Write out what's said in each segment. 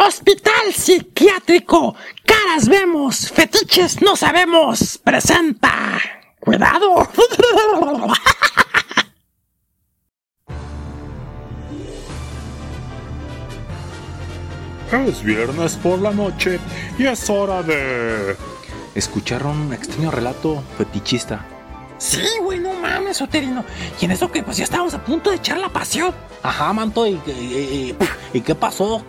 Hospital psiquiátrico. Caras vemos, fetiches no sabemos. Presenta. Cuidado. Es viernes por la noche y es hora de... Escucharon un extraño relato fetichista. Sí, güey, no mames, Soterino. Y en eso que pues ya estábamos a punto de echar la pasión. Ajá, manto, ¿y, y, y, y qué pasó?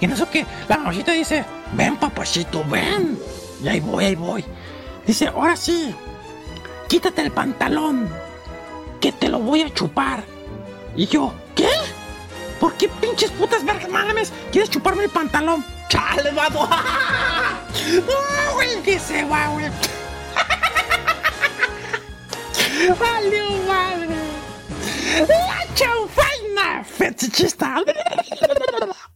Y en eso que la mamacita dice, ven papachito, ven. Y ahí voy, ahí voy. Dice, ahora sí, quítate el pantalón, que te lo voy a chupar. Y yo, ¿qué? ¿Por qué pinches putas vergas mames? ¿Quieres chuparme el pantalón? ¡Chale, vato! ¡No, güey! ¿Qué se va, güey? ¡Valió madre! ¡La chanfaina! ¡Fetichista!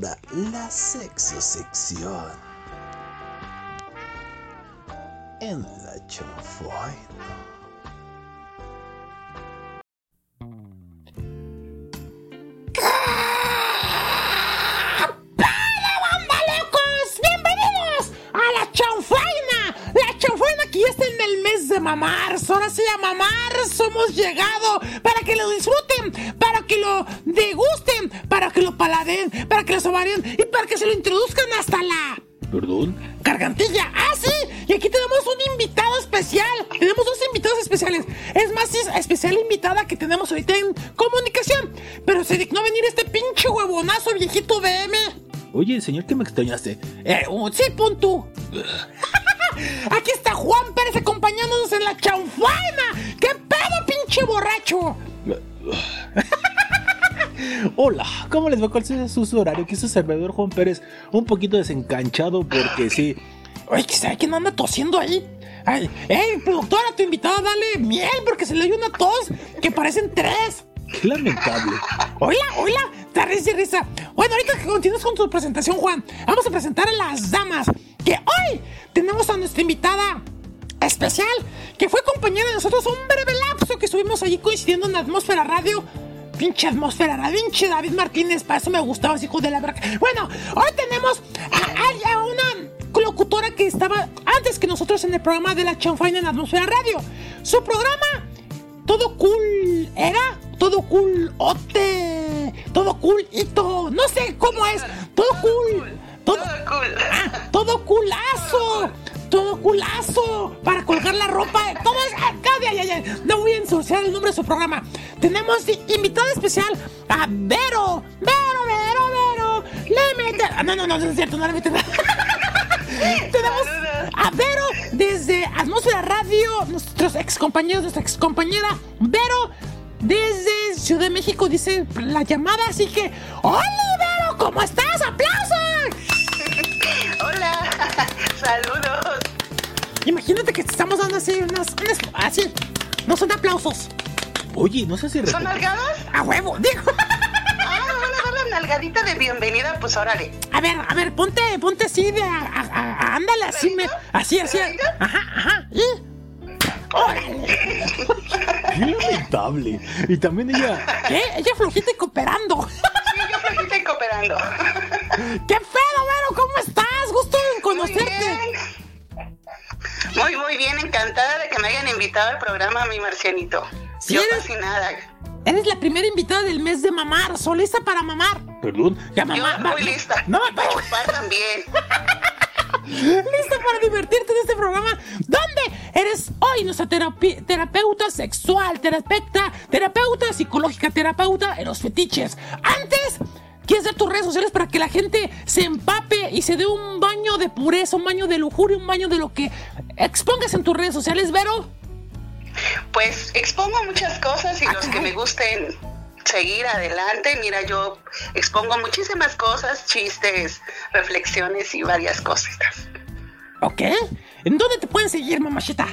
la sexo sección. En la chanfaina. De mamar. Ahora sí, a mamar hemos llegado para que lo disfruten, para que lo degusten, para que lo paladen, para que lo saboreen y para que se lo introduzcan hasta la ¿Perdón? gargantilla. ¡Ah, sí! Y aquí tenemos un invitado especial. Tenemos dos invitados especiales. Es más, es especial invitada que tenemos ahorita en comunicación. Pero se dignó venir este pinche huevonazo viejito BM. Oye, señor, que me extrañaste. Eh, uh, sí, pon tú. Aquí está Juan Pérez acompañándonos en la chanfaina. ¿Qué pedo, pinche borracho? Hola, ¿cómo les va? ¿Cuál es su horario? Aquí es su servidor Juan Pérez, un poquito desencanchado porque sí. Oye, ¿que sabe quién anda tosiendo ahí? Ay, ey, productora, tu invitada, dale miel porque se le oye una tos que parecen tres. Qué lamentable. Hola, hola, te risa y risa. Bueno, ahorita que continúes con tu presentación, Juan, vamos a presentar a las damas. Que hoy tenemos a nuestra invitada especial, que fue compañera de nosotros un breve lapso que estuvimos allí coincidiendo en la atmósfera radio. Pinche atmósfera radio, pinche David Martínez, para eso me gustaba, ese hijo de la braca. Bueno, hoy tenemos a, una locutora que estaba antes que nosotros en el programa de la chanfaina en la atmósfera radio. Su programa todo cool era todo cool ote todo cool hito no sé cómo es todo cool todo, Ah, todo culazo todo culazo para colgar la ropa todo es ya, ya, ya, no voy a ensuciar el nombre de su programa. Tenemos invitada especial a Vero Vero Vero Vero le mete ah, no no no no es cierto no le mete tenemos a Vero desde Atmósfera Radio, nuestros ex compañeros, nuestra ex compañera Vero desde Ciudad de México dice la llamada, así que ¡Hola Vero! ¿Cómo estás? ¡Aplausos! Hola, saludos. Imagínate que te estamos dando así unas, unas- así, no son aplausos, Oye, no sé si ¿Son nalgadas? a huevo, digo. Ah, me van a dar la nalgadita de bienvenida, pues órale. A ver, a ver, ponte, ponte así de, a- a- a- ándale, así, me, así, así, ajá, ajá, y. Qué lamentable. Y también ella. ¿Qué? Ella flojita y cooperando. Sí, yo flojita y cooperando. ¡Qué pedo, Vero! ¿Cómo estás? Gusto en Muy conocerte. bien. Muy, muy bien, encantada de que me hayan invitado al programa, mi marcianito. Sí, yo eres- fascinada. Eres la primera invitada del mes de mamar. Solista para mamar. Perdón. Ya, Yo mamá. va- muy lista. No, para chupar también. Lista para divertirte en este programa. ¿Dónde eres hoy nuestra terapi- terapeuta sexual, terapeuta, terapeuta psicológica, terapeuta en los fetiches? Antes. ¿Quieres dar tus redes sociales para que la gente se empape y se dé un baño de pureza, un baño de lujuria, un baño de lo que expongas en tus redes sociales, Vero? Pues expongo muchas cosas y los que me gusten seguir adelante, mira, yo expongo muchísimas cosas, chistes, reflexiones y varias cositas. ¿Ok? ¿En dónde te pueden seguir, mamachita?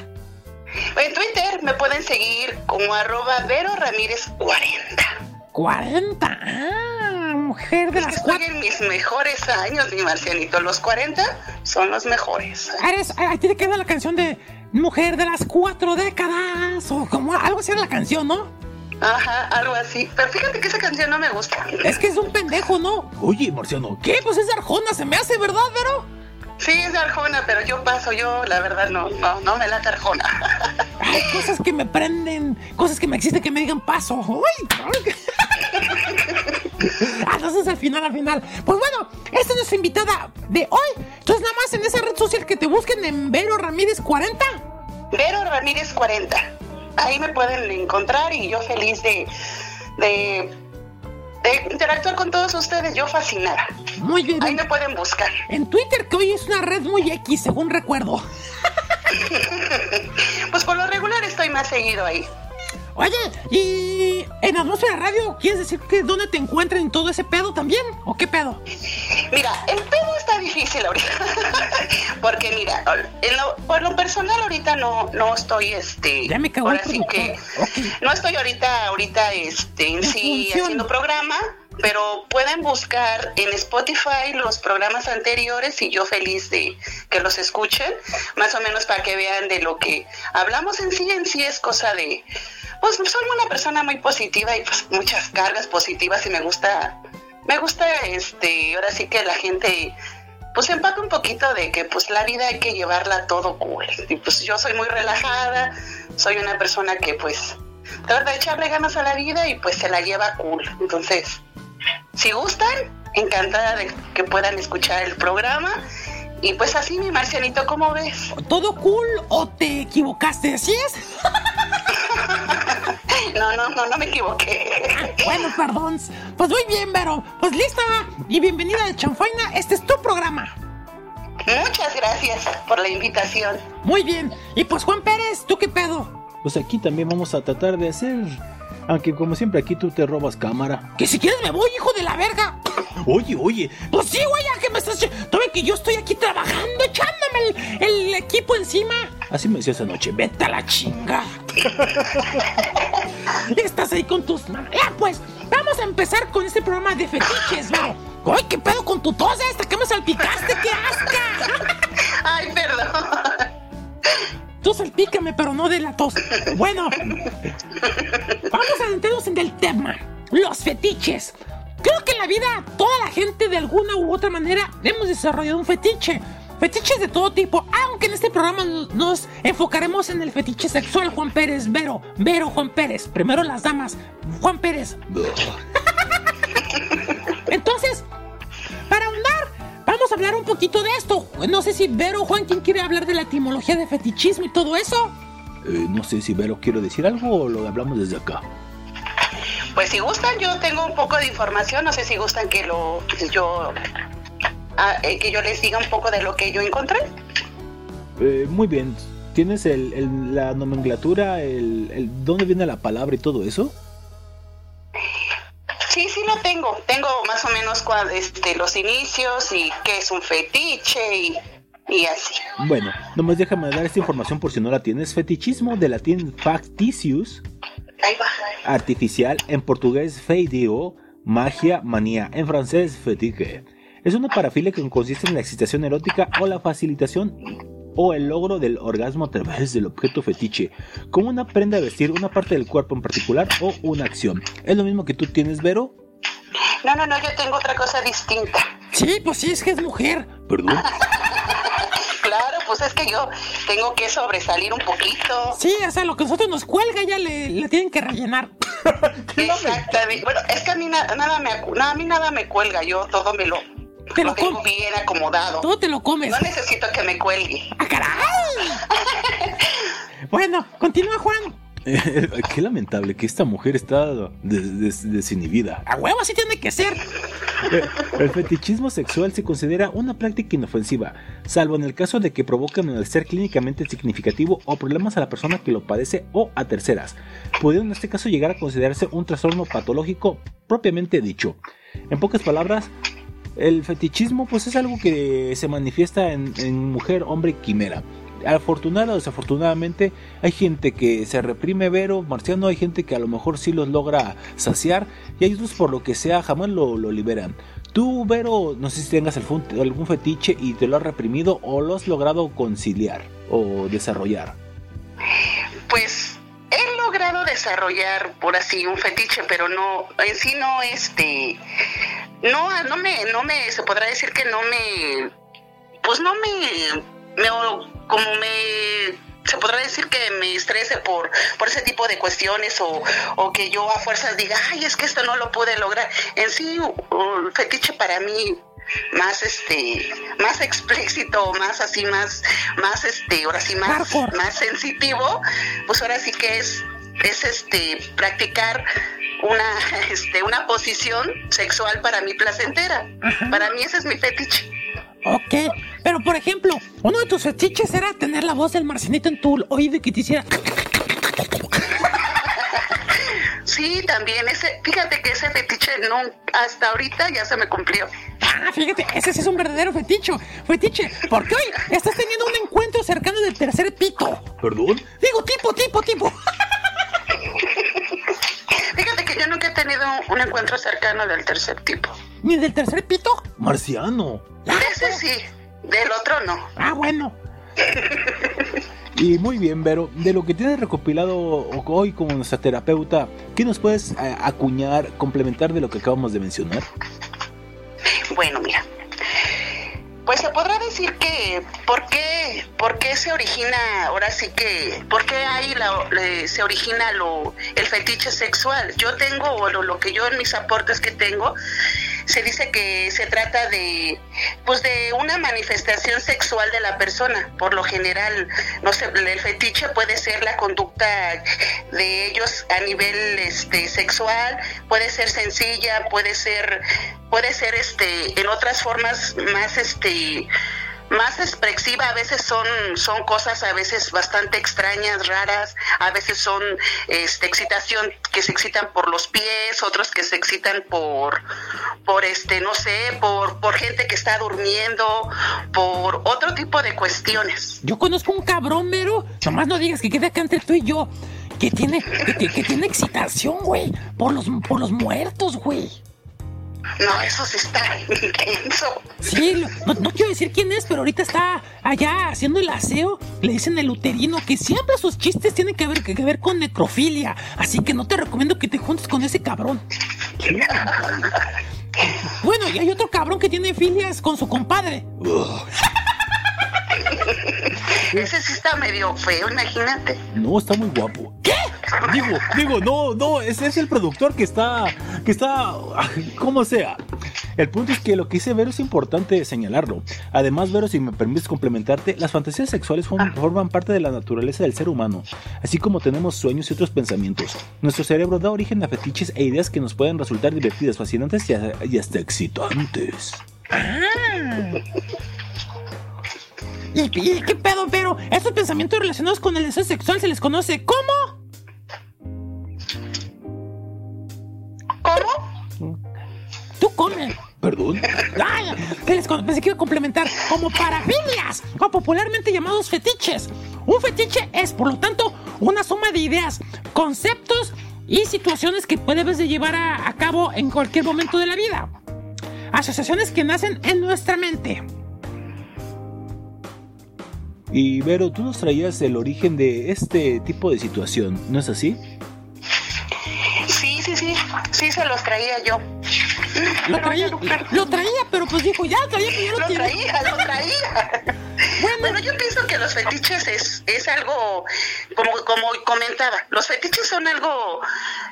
En Twitter me pueden seguir como arroba Vero Ramírez 40. 40. Ah, mujer de Es que las estoy cuatro. en mis mejores años, mi marcianito. Los 40 son los mejores. Eres, ahí te queda la canción de Mujer de las cuatro décadas. O como algo así era la canción, ¿no? Ajá, algo así. Pero fíjate que esa canción no me gusta. Es que es un pendejo, ¿no? Oye, Marciano, ¿Qué? Pues es de Arjona, se me hace, ¿verdad, Vero? Sí, es de Arjona, pero yo paso, yo la verdad no, no, no me late Arjona. Hay cosas que me prenden, cosas que me existen que me digan paso. ¡Uy! Ah, Entonces al final, al final. Pues bueno, esta es nuestra invitada de hoy. Entonces nada más en esa red social que te busquen en Vero Ramírez 40. Vero Ramírez 40. Ahí me pueden encontrar y yo feliz de, de, de interactuar con todos ustedes. Yo fascinada. Muy bien. Ahí me pueden buscar. En Twitter, que hoy es una red muy X, según recuerdo. Pues por lo regular estoy más seguido ahí. Oye, y en Atmósfera Radio, ¿quieres decir que dónde te encuentran en todo ese pedo también? ¿O qué pedo? Mira, el pedo está difícil ahorita. Porque mira, en lo- por lo personal ahorita no, no estoy este. Ya me cagó ahora sí que no estoy ahorita, ahorita este, en sí haciendo programa, pero pueden buscar en Spotify los programas anteriores y yo feliz de que los escuchen, más o menos para que vean de lo que hablamos en sí, en sí es cosa de, pues soy una persona muy positiva y pues muchas cargas positivas y me gusta, me gusta este, ahora sí que la gente pues empaca un poquito de que pues la vida hay que llevarla todo cool. Y pues yo soy muy relajada, soy una persona que pues trata de echarle ganas a la vida y pues se la lleva cool. Entonces, si gustan, encantada de que puedan escuchar el programa. Y pues así, mi Marcianito, ¿cómo ves? ¿Todo cool o te equivocaste? ¿Así es? No, no, no, no me equivoqué. Bueno, perdón. Pues muy bien, Vero. Pues lista y bienvenida de Chanfaina. Este es tu programa. Muchas gracias por la invitación. Muy bien. Y pues Juan Pérez, ¿tú qué pedo? Pues aquí también vamos a tratar de hacer. Aunque como siempre aquí tú te robas cámara. Que si quieres me voy, hijo de la verga. Oye, oye, Pues sí, güey, ya que me estás... Todavía que yo estoy aquí trabajando, echándome el, el equipo encima. así me decías anoche, vete. Vete a la chinga. Estás ahí con tus manos. Ya, pues, vamos a empezar con este programa de fetiches, Vero. Ay, ¿qué pedo con tu tos esta? ¿Qué me salpicaste? ¡Qué asca! Ay, perdón. Tú salpícame, pero no de la tos. Bueno, vamos a adentrarnos en el tema. Los fetiches. Creo que en la vida toda la gente de alguna u otra manera hemos desarrollado un fetiche. Fetiches de todo tipo, aunque en este programa nos enfocaremos en el fetiche sexual, Juan Pérez, Vero, Vero, Juan Pérez. Primero las damas, Juan Pérez. Entonces, vamos a hablar un poquito de esto. No sé si Vero o Juan, ¿quién quiere hablar de la etimología de fetichismo y todo eso? Eh, no sé si Vero quiero decir algo o lo hablamos desde acá. Pues si gustan, yo tengo un poco de información. No sé si gustan que lo yo ah, eh, que yo les diga un poco de lo que yo encontré. Eh, muy bien. ¿Tienes el, el- la nomenclatura, el, el dónde viene la palabra y todo eso? Sí, sí lo tengo. Tengo más o menos cua- este, los inicios y qué es un fetiche y, y así. Bueno, nomás déjame dar esta información por si no la tienes. Fetichismo de latín factitious, Ahí va. artificial, en portugués feidio, magia, manía, en francés fetiche. Es una parafilia que consiste en la excitación erótica o la facilitación o el logro del orgasmo a través del objeto fetiche, como una prenda de vestir, una parte del cuerpo en particular o una acción. ¿Es lo mismo que tú tienes, Vero? No, no, no, yo tengo otra cosa distinta. Sí, pues sí, es que es mujer. Perdón. Claro, pues es que yo tengo que sobresalir un poquito. Sí, o sea, lo que a nosotros nos cuelga ya le, le tienen que rellenar. Exactamente. Bueno, es que a mí na- nada me acu- na- a mí nada me cuelga, yo todo me lo, Te lo lo tengo com- bien acomodado. Todo te lo comes. No necesito que me cuelgue. ¡Ah, caray! Bueno, continúa Juan. Qué lamentable que esta mujer está des- des- desinhibida. A huevo así tiene que ser. El fetichismo sexual se considera una práctica inofensiva, salvo en el caso de que provoque malestar clínicamente significativo o problemas a la persona que lo padece o a terceras, pudiendo en este caso llegar a considerarse un trastorno patológico propiamente dicho. En pocas palabras, el fetichismo pues es algo que se manifiesta en, mujer, hombre quimera. Afortunada o desafortunadamente hay gente que se reprime vero, marciano, hay gente que a lo mejor sí los logra saciar y hay por lo que sea jamás lo, liberan. Tú, Vero, no sé si tengas algún, fetiche y te lo has reprimido o lo has logrado conciliar o desarrollar. Pues desarrollar por así un fetiche, pero no, en sí no este, no, no me, no me, se podrá decir que no me, pues no me, me como me se podrá decir que me estrese por, por ese tipo de cuestiones o, o que yo a fuerzas diga, ay, es que esto no lo pude lograr. En sí, un fetiche para mí más este más explícito más así más más este ahora sí más más sensitivo pues ahora sí que es es este practicar una este una posición sexual para mí placentera para mí ese es mi fetiche Ok, pero por ejemplo, uno de tus fetiches era tener la voz del marcinito en tu oído y que te hiciera. sí también ese fíjate que ese fetiche no hasta ahorita ya se me cumplió Ah, fíjate, ese sí es un verdadero feticho. Fetiche, porque hoy estás teniendo un encuentro cercano del tercer pito. ¿Perdón? Digo, tipo, tipo, tipo. Fíjate que yo nunca he tenido un encuentro cercano del tercer tipo. ¿Ni del tercer pito? Marciano. De ese sí, del otro no. Ah, bueno. Y muy bien, Vero, de lo que tienes recopilado hoy como nuestra terapeuta, ¿qué nos puedes eh, acuñar, complementar de lo que acabamos de mencionar? Bueno, mira. Pues se podrá decir que, ¿por qué, por qué se origina, ahora sí que, por qué ahí la- le- se origina lo, el fetiche sexual? Yo tengo, o lo, lo que yo en mis aportes que tengo, se dice que se trata de, pues de una manifestación sexual de la persona. Por lo general, no sé, el fetiche puede ser la conducta de ellos a nivel este sexual, puede ser sencilla, puede ser puede ser este en otras formas más este más expresiva, a veces son, son cosas a veces bastante extrañas, raras, a veces son este excitación que se excitan por los pies, otros que se excitan por por este, no sé, por, por gente que está durmiendo, por otro tipo de cuestiones. Yo conozco un cabrón, Vero. Nomás no digas que quede acá entre tú y yo. Que tiene, que- que tiene excitación, güey. Por los, por los muertos, güey. No, eso sí está intenso. Sí, no quiero decir quién es, pero ahorita está allá haciendo el aseo. Le dicen el uterino que siempre sus chistes tienen que ver, que ver con necrofilia. Así que no te recomiendo que te juntes con ese cabrón. Bueno, y hay otro cabrón que tiene filias con su compadre. Ese sí está medio feo, imagínate. No, está muy guapo. ¿Qué? Digo, digo, no, no, ese es el productor que está, que está, como sea. El punto es que lo que dice Vero es importante señalarlo. Además, Vero, si me permites complementarte, las fantasías sexuales form- forman parte de la naturaleza del ser humano, así como tenemos sueños y otros pensamientos. Nuestro cerebro da origen a fetiches e ideas que nos pueden resultar divertidas, fascinantes y, hasta excitantes. ¿Y, y qué pedo, Vero? Estos pensamientos relacionados con el deseo sexual se les conoce como... ¿Cómo? Tú come. ¿Perdón? Ay, les con- pensé que iba a complementar como parafilias o popularmente llamados fetiches. Un fetiche es, por lo tanto, una suma de ideas, conceptos y situaciones que debes de llevar a, a cabo en cualquier momento de la vida. Asociaciones que nacen en nuestra mente. Y Vero, tú nos traías el origen de este tipo de situación, ¿no es así? Sí, sí, sí. Sí, se los traía yo. Lo traía, lo traía, pero pues dijo, ya traía, pero ya lo Lo traía, lo traía. Bueno, yo pienso que los fetiches es, es algo, como, como comentaba, los fetiches son algo,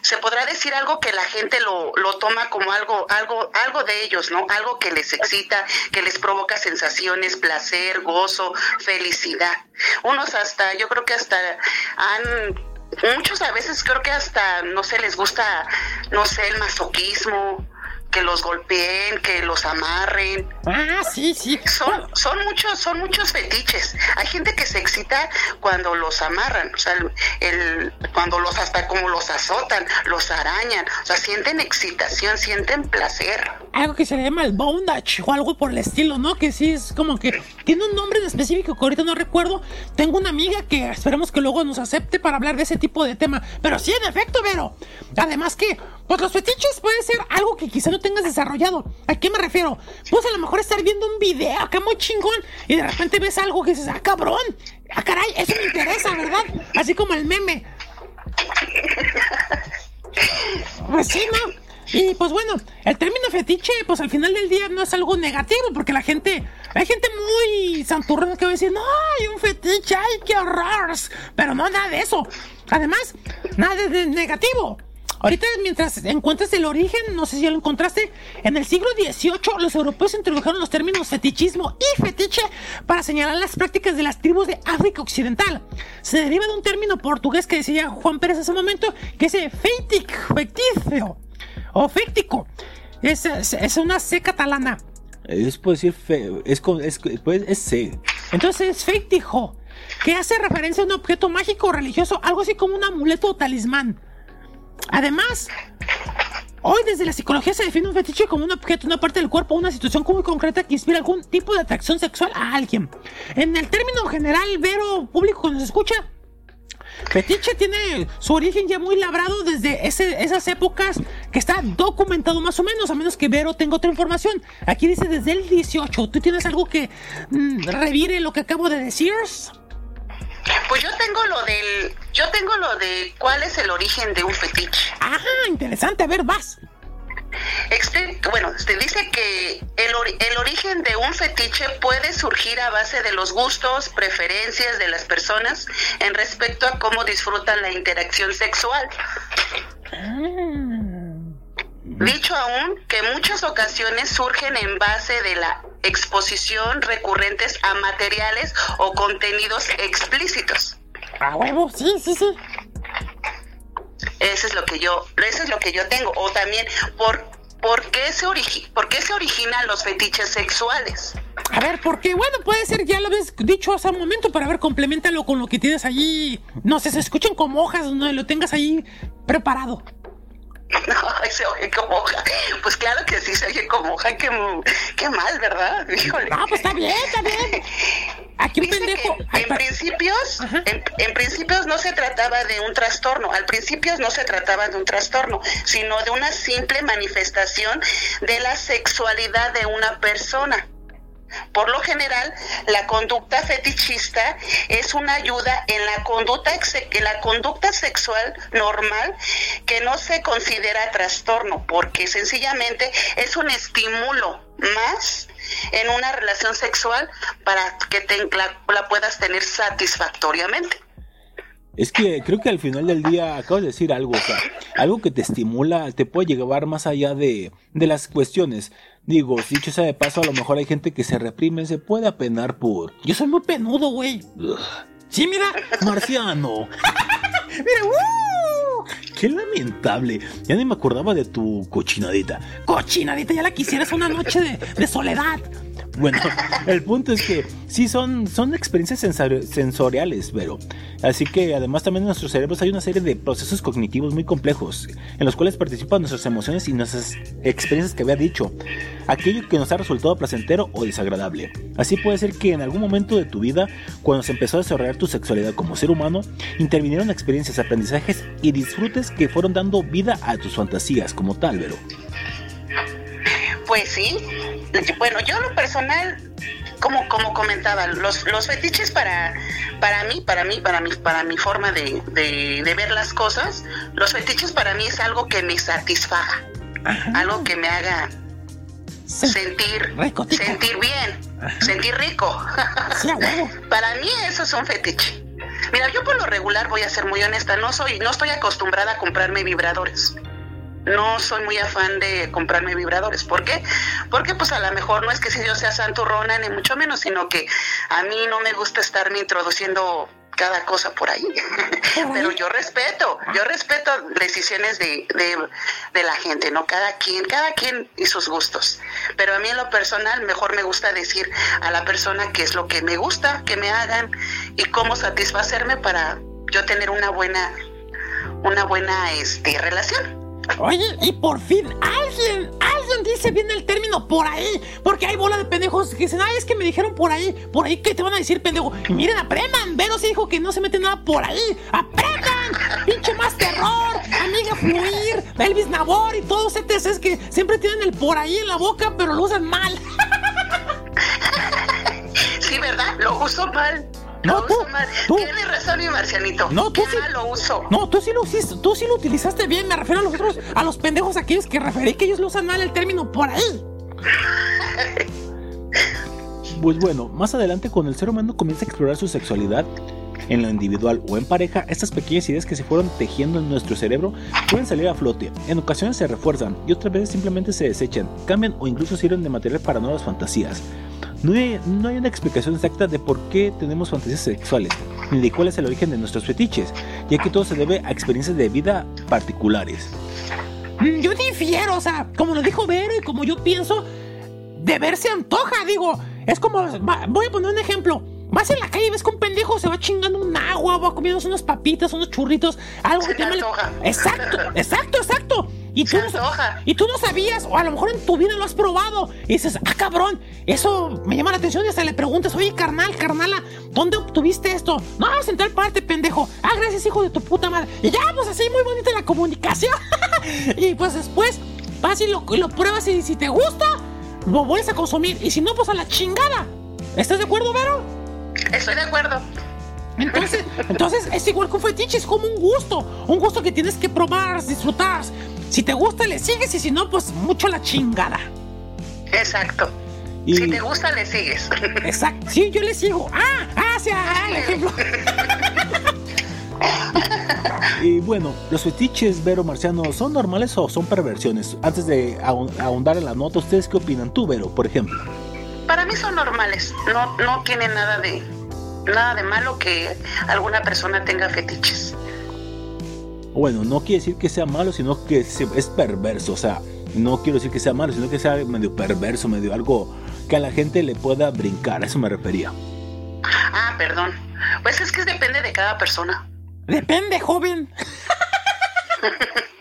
se podrá decir algo que la gente lo, lo toma como algo, algo, algo de ellos, ¿no? Algo que les excita, que les provoca sensaciones, placer, gozo, felicidad. Unos hasta, yo creo que hasta han, muchos a veces creo que hasta, no sé, les gusta, no sé, el masoquismo, que los golpeen, que los amarren. Ah, sí, sí. Son, son muchos, son muchos fetiches. Hay gente que se excita cuando los amarran, o sea, el, el- cuando los hasta como los azotan, los arañan, o sea, sienten excitación, sienten placer. Algo que se le llama el bondage o algo por el estilo, ¿no? Que sí es como que tiene un nombre en específico que ahorita no recuerdo. Tengo una amiga que esperemos que luego nos acepte para hablar de ese tipo de tema. Pero sí, en efecto, Vero. Además que, pues los fetiches puede ser algo que quizá no tengas desarrollado. ¿A qué me refiero? Pues a lo mejor estar viendo un video acá muy chingón y de repente ves algo que dices, ah, cabrón. Ah, caray, eso me interesa, ¿verdad? Así como el meme. Pues sí, ¿no? Y pues bueno, el término fetiche, pues al final del día no es algo negativo, porque la gente, hay gente muy santurrona que va a decir, no, hay un fetiche, ay, qué horror. Pero no, nada de eso. Además, nada de negativo. Ahorita, mientras encuentras el origen, no sé si ya lo encontraste, en el siglo XVIII los europeos introdujeron los términos fetichismo y fetiche para señalar las prácticas de las tribus de África Occidental. Se deriva de un término portugués que decía Juan Pérez hace un momento, que es feitic, fecticio, o féctico. Es, es, es una C catalana. Es por decir fe, es, es, pues, es C. Entonces es fétijo, que hace referencia a un objeto mágico o religioso, algo así como un amuleto o talismán. Además, hoy desde la psicología se define un fetiche como un objeto, una parte del cuerpo, una situación muy concreta que inspira algún tipo de atracción sexual a alguien. En el término general, vero público que nos escucha, fetiche tiene su origen ya muy labrado desde esas épocas que está documentado más o menos, a menos que Vero tenga otra información. Aquí dice desde el 18. ¿Tú tienes algo que mm, revire lo que acabo de decir? Pues yo tengo lo del, yo tengo lo de cuál es el origen de un fetiche. Ajá, interesante. A ver, vas. Este, bueno, te dice que el, ori- el origen de un fetiche puede surgir a base de los gustos, preferencias de las personas en respecto a cómo disfrutan la interacción sexual. Dicho aún que muchas ocasiones surgen en base de la exposición recurrentes a materiales o contenidos explícitos. A huevo, sí, sí, sí. Eso es lo que yo, eso es lo que yo tengo. O también, ¿por, por, qué, se origi- ¿por qué se originan los fetiches sexuales? A ver, porque bueno, puede ser, ya lo habías dicho hace un momento, pero a ver, complementalo con lo que tienes allí. No sé, se escuchen como hojas donde lo tengas ahí preparado. Ay, se oye como hoja. Pues claro que sí, se oye como hoja. Qué, qué mal, ¿verdad? Híjole. Ah, pues está bien, está bien. Aquí un pendejo. que en principios, en principios no se trataba de un trastorno, al principio no se trataba de un trastorno, sino de una simple manifestación de la sexualidad de una persona. Por lo general, la conducta fetichista es una ayuda en la conducta, en la conducta sexual normal que no se considera trastorno, porque sencillamente es un estímulo más en una relación sexual para que te- la, la puedas tener satisfactoriamente. Es que creo que al final del día acabas de decir algo, o sea, algo que te estimula, te puede llevar más allá de, de las cuestiones. Digo, dicho sea de paso, a lo mejor hay gente que se reprime, se puede apenar por... Yo soy muy penudo, güey. Sí, mira. Marciano, Mira, ¡uh! qué lamentable. Ya ni me acordaba de tu cochinadita. Cochinadita, ya la quisieras una noche de, de soledad. Bueno, el punto es que sí son, son experiencias sensor- sensoriales, pero así que además también en nuestros cerebros hay una serie de procesos cognitivos muy complejos en los cuales participan nuestras emociones y nuestras experiencias que había dicho, aquello que nos ha resultado placentero o desagradable. Así puede ser que en algún momento de tu vida, cuando se empezó a desarrollar tu sexualidad como ser humano, intervinieron experiencias, aprendizajes y disfrutes que fueron dando vida a tus fantasías como tal, Vero. Pues sí. Bueno, yo lo personal, como, como comentaba, los, los fetiches para, para mí, para mí, para mi, para mi forma de, de, de ver las cosas, los fetiches para mí es algo que me satisfaga, algo que me haga Sí, sentir, sentir bien, sentir rico. sí. Para mí eso es un fetiche. Mira, yo por lo regular voy a ser muy honesta, no soy, no estoy acostumbrada a comprarme vibradores. No soy muy afán de comprarme vibradores. ¿Por qué? Porque pues a lo mejor no es que si yo sea santurrona ni mucho menos, sino que a mí no me gusta estarme introduciendo cada cosa por ahí. Pero yo respeto, yo respeto decisiones de, de, de la gente, ¿no? Cada quien, cada quien y sus gustos. Pero a mí en lo personal mejor me gusta decir a la persona qué es lo que me gusta, que me hagan y cómo satisfacerme para yo tener una buena, una buena este, relación. Oye, y por fin alguien, alguien dice bien el término por ahí. Porque hay bola de pendejos que dicen, ay, es que me dijeron por ahí. Por ahí, ¿qué te van a decir, pendejo? Y miren, aprendan. Vero se dijo que no se mete nada por ahí. ¡Aprendan! ¡Pinche más terror! Amiga Fluir, Elvis Nabor y todos ETCs que siempre tienen el por ahí en la boca, pero lo usan mal. Sí, ¿verdad? Lo uso mal. No, Lo tú, uso mal. tú. Tienes razón, mi marcianito. No, tú sí. lo uso. No, tú sí lo hiciste, tú sí lo utilizaste bien. Me refiero a los otros, a los pendejos aquellos que referí que ellos lo usan mal el término por ahí. Pues bueno, más adelante cuando el ser humano comienza a explorar su sexualidad, en lo individual o en pareja, estas pequeñas ideas que se fueron tejiendo en nuestro cerebro pueden salir a flote. En ocasiones se refuerzan y otras veces simplemente se desechan, cambian o incluso sirven de material para nuevas fantasías. No hay, no hay una explicación exacta de por qué tenemos fantasías sexuales, ni de cuál es el origen de nuestros fetiches, ya que todo se debe a experiencias de vida particulares. Mm, Yo difiero, o sea, como lo dijo Vero y como yo pienso, de ver se antoja, digo. Es como, voy a poner un ejemplo. Vas en la calle y ves que un pendejo se va chingando un agua, va comiendo unas papitas, unos churritos, algo Se que te llama. antoja. Exacto, exacto, exacto. y tú, no, y tú no sabías, o a lo mejor en tu vida lo has probado, y dices, ah, cabrón, eso me llama la atención, y hasta le preguntas, oye, carnal, carnala, ¿dónde obtuviste esto? No, en tal parte, pendejo. Ah, gracias, hijo de tu puta madre. Y ya, pues así, muy bonita la comunicación. y pues después vas y lo, y lo pruebas, y si te gusta, lo vuelves a consumir, y si no, pues a la chingada. ¿Estás de acuerdo, Vero? Estoy de acuerdo. Entonces, entonces es igual que un fetiche, es como un gusto, un gusto que tienes que probar, disfrutar. Si te gusta, le sigues y si no, pues mucho la chingada. Exacto. Y- Si te gusta, le sigues. Exacto. Sí, yo le sigo. Ah, ah, sí, ah, el ejemplo. Y bueno, los fetiches, Vero Marciano, ¿son normales o son perversiones? Antes de ahon- ahondar en la nota, ¿ustedes qué opinan? Tú, Vero, por ejemplo. Para mí son normales. No, no tiene nada de nada de malo que alguna persona tenga fetiches. Bueno, no quiere decir que sea malo, sino que es perverso. O sea, no quiero decir que sea malo, sino que sea medio perverso, medio algo que a la gente le pueda brincar. A eso me refería. Ah, perdón. Pues es que depende de cada persona. Depende, joven.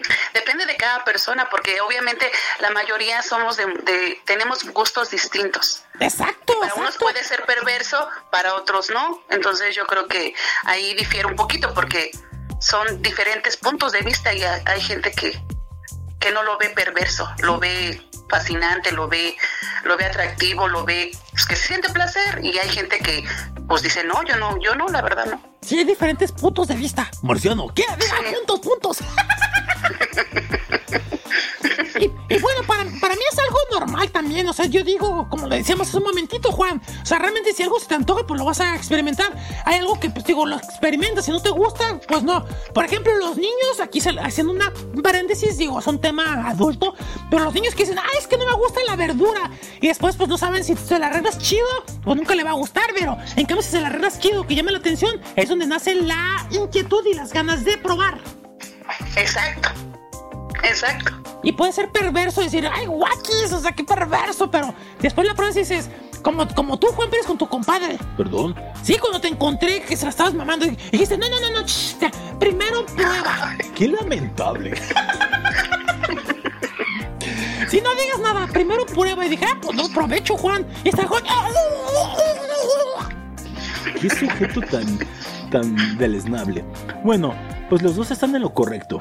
Cada persona, porque obviamente la mayoría somos de, de- tenemos gustos distintos. Exacto, Para unos puede ser perverso, para otros no. Entonces yo creo que ahí difiere un poquito porque son diferentes puntos de vista y hay, hay gente que, que no lo ve perverso, lo ve fascinante, lo ve, lo ve atractivo, lo ve pues, que siente placer y hay gente que pues dice no, yo no, yo no, la verdad no. Sí, hay diferentes puntos de vista. Marciano, ¿Qué? Diga, Sí. puntos, puntos. y, bueno, para, para mí es algo normal también. O sea, yo digo, como le decíamos hace un momentito, Juan. O sea, realmente si algo se te antoja, pues lo vas a experimentar. Hay algo que, pues digo, lo experimentas. Si no te gusta, pues no. Por ejemplo, los niños, aquí se- haciendo una un paréntesis, digo, es un tema adulto. Pero los niños que dicen, ah, es que no me gusta la verdura. Y después, pues no saben si se la arreglas chido, pues nunca le va a gustar. Pero en cambio, si se la arreglas chido, que llame la atención, es donde nace la inquietud y las ganas de probar. Exacto, exacto. Y puede ser perverso decir, ay, guakis, o sea, qué perverso, pero después la pruebas y dices, como, como tú, Juan Pérez, con tu compadre. perdón. Sí, cuando te encontré que se la estabas mamando y dijiste, no, no, no, no, ya, primero prueba. Qué lamentable. Si no digas nada, primero prueba. Y dije, ah, pues no, provecho, Juan. Y está Juan. Qué sujeto tan, tan deleznable. Bueno, pues los dos están en lo correcto.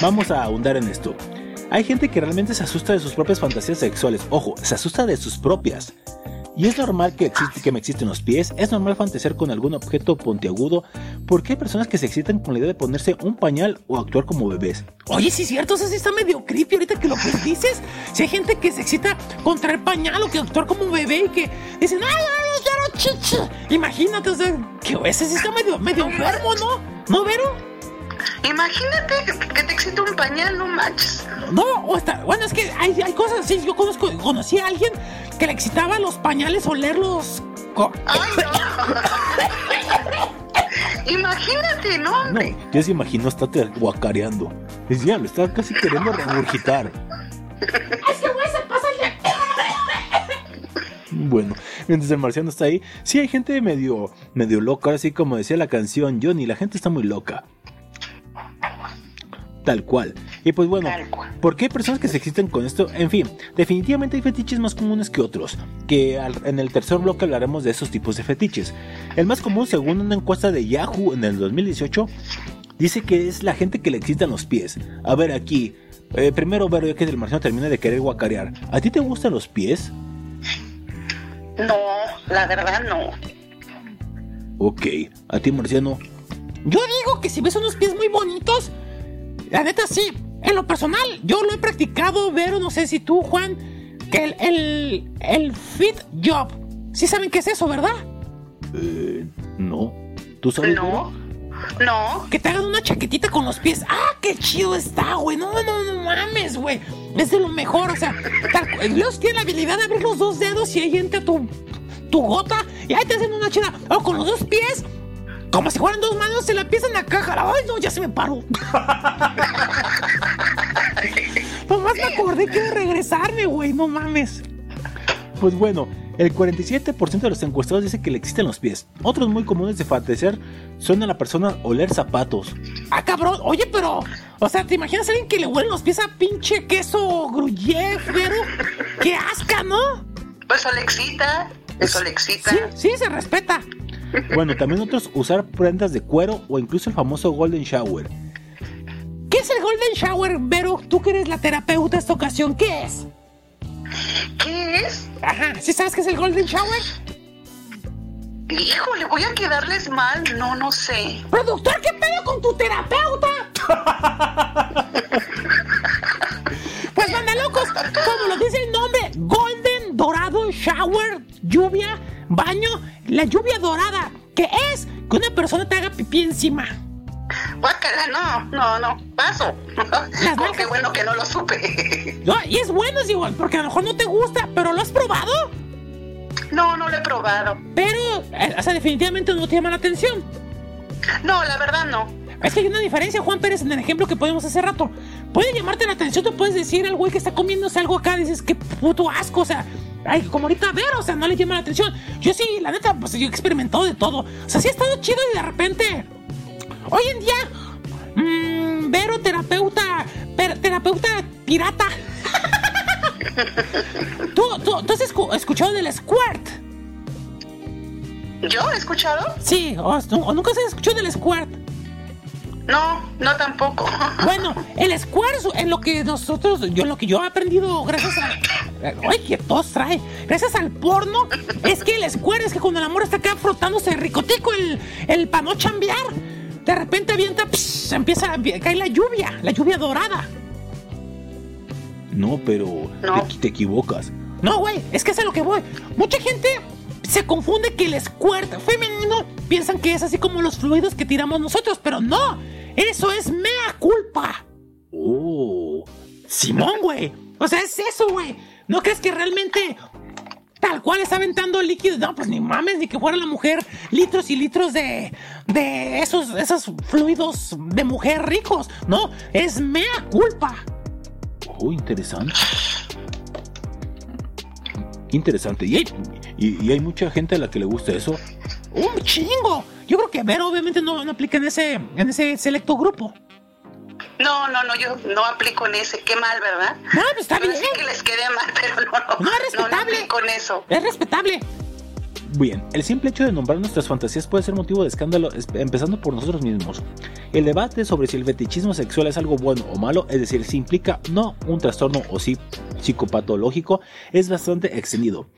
Vamos a ahondar en esto. Hay gente que realmente se asusta de sus propias fantasías sexuales. Ojo, se asusta de sus propias. Y es normal que, existe, que me existen los pies, es normal fantasear con algún objeto pontiagudo, porque hay personas que se excitan con la idea de ponerse un pañal o actuar como bebés. Oye, sí es cierto, eso sí está medio creepy ahorita que lo que dices. Si hay gente que se excita con traer pañal o que actuar como bebé y que dicen, ay, ay, quiero chichi. Imagínate, o sea, que ese sí está medio, medio enfermo, ¿no? ¿No, Vero? Imagínate que, que te excita un pañal, no manches. No, o está, bueno, es que hay, hay cosas así. Yo conozco, conocí a alguien que le excitaba los pañales olerlos. Ay, no. Imagínate, no, No, ya se imaginó, está te- guacareando. Decía, lo está casi queriendo regurgitar. Bueno, mientras el marciano está ahí, sí hay gente medio, medio loca, así como decía la canción Johnny, la gente está muy loca. Tal cual. Y pues bueno, Tal cual. ¿por qué hay personas que se existen con esto? En fin, definitivamente hay fetiches más comunes que otros, que al- en el tercer bloque hablaremos de esos tipos de fetiches. El más común, según una encuesta de Yahoo en el 2018, dice que es la gente que le excitan los pies. A ver aquí, eh, primero ver ya que el marciano termina de querer guacarear. ¿A ti te gustan los pies? No, la verdad no. Ok, a ti marciano. Yo digo que si ves unos pies muy bonitos, la neta sí. En lo personal, yo lo he practicado, Vero, no sé si tú, Juan, que el, el, el fit job. Sí saben qué es eso, ¿verdad? Eh, no. ¿Tú sabes? No, no. Que te hagan una chaquetita con los pies. ¡Ah, qué chido está, güey! No, no, no mames, güey. Es de lo mejor, o sea, Dios tiene la habilidad de abrir los dos dedos y ahí entra tu, tu gota y ahí te hacen una chida. O con los dos pies, como si fueran dos manos, se la empiezan a caja. ¡Ay, no, ya se me paró! Nomás me acordé que de regresarme, güey, no mames. Pues bueno, El 47% de los encuestados dice que le existen los pies. Otros muy comunes de fantasear son a la persona oler zapatos. Ah, cabrón. Oye, pero. O sea, ¿te imaginas a alguien que le huelen los pies a pinche queso gruyère, pero? ¡Qué asca, ¿no! Pues eso le excita, eso le excita. Sí, sí, se respeta. Bueno, también otros usar prendas de cuero o incluso el famoso Golden Shower. ¿Qué es el Golden Shower, Vero? Tú que eres la terapeuta esta ocasión, ¿qué es? ¿Qué es? Ajá, ¿sí sabes qué es el Golden Shower? Híjole, voy a quedarles mal, no, no sé. Productor, ¿qué pedo con tu terapeuta? pues manda locos, como lo dice el nombre, Golden Shower, lluvia, baño, la lluvia dorada, que es que una persona te haga pipí encima. Guácala, no, no, no, paso. Oh, qué bueno que no lo supe. No, y es bueno, es igual, porque a lo mejor no te gusta, pero ¿lo has probado? No, no lo he probado. Pero, eh, o sea, definitivamente no te llama la atención. No, la verdad no. Es que hay una diferencia, Juan Pérez, en el ejemplo que podemos hace rato. Puede llamarte la atención, tú puedes decir al güey que está comiéndose algo acá, dices, qué puto asco, o sea, ay, como ahorita ver, o sea, no le llama la atención. Yo sí, la neta, pues yo he experimentado de todo. O sea, sí ha estado chido y de repente, hoy en día, mmm, Vero, terapeuta, per- terapeuta pirata. ¿Tú, tú, tú has escu- escuchado del squirt? ¿Yo he escuchado? Sí, o, o nunca has escuchado del squirt. No, no tampoco. Bueno, el squirt en lo que nosotros, yo lo que yo he aprendido gracias a. Ay, qué tos trae. Gracias al porno, es que el squirt es que cuando el amor está acá frotándose ricotico el, el para no chambear, de repente avienta, pss, empieza a cae la lluvia, la lluvia dorada. No, pero No. Te, te equivocas. No, güey, es que es a lo que voy. Mucha gente se confunde que el squirt femenino piensan que es así como los fluidos que tiramos nosotros, pero no. Eso es mea culpa. Oh. Simón, güey. O sea, es eso, güey. ¿No crees que realmente tal cual está aventando líquido? No, pues ni mames, ni que fuera la mujer litros y litros de, de esos, esos fluidos de mujer ricos. No, es mea culpa. Oh, interesante. Interesante. Y hay, y, y hay mucha gente a la que le gusta eso. Un chingo. Yo creo que Vero obviamente no, no aplica en ese, en ese selecto grupo. No, no, no, yo no aplico en ese. Qué mal, ¿verdad? No, pues está bien. sí que les quede mal, pero no, no. No, es no, no respetable. aplico en eso. Es respetable. Bien, el simple hecho de nombrar nuestras fantasías puede ser motivo de escándalo, es- empezando por nosotros mismos. El debate sobre si el fetichismo sexual es algo bueno o malo, es decir, si implica no un trastorno o sí psicopatológico, es bastante extendido.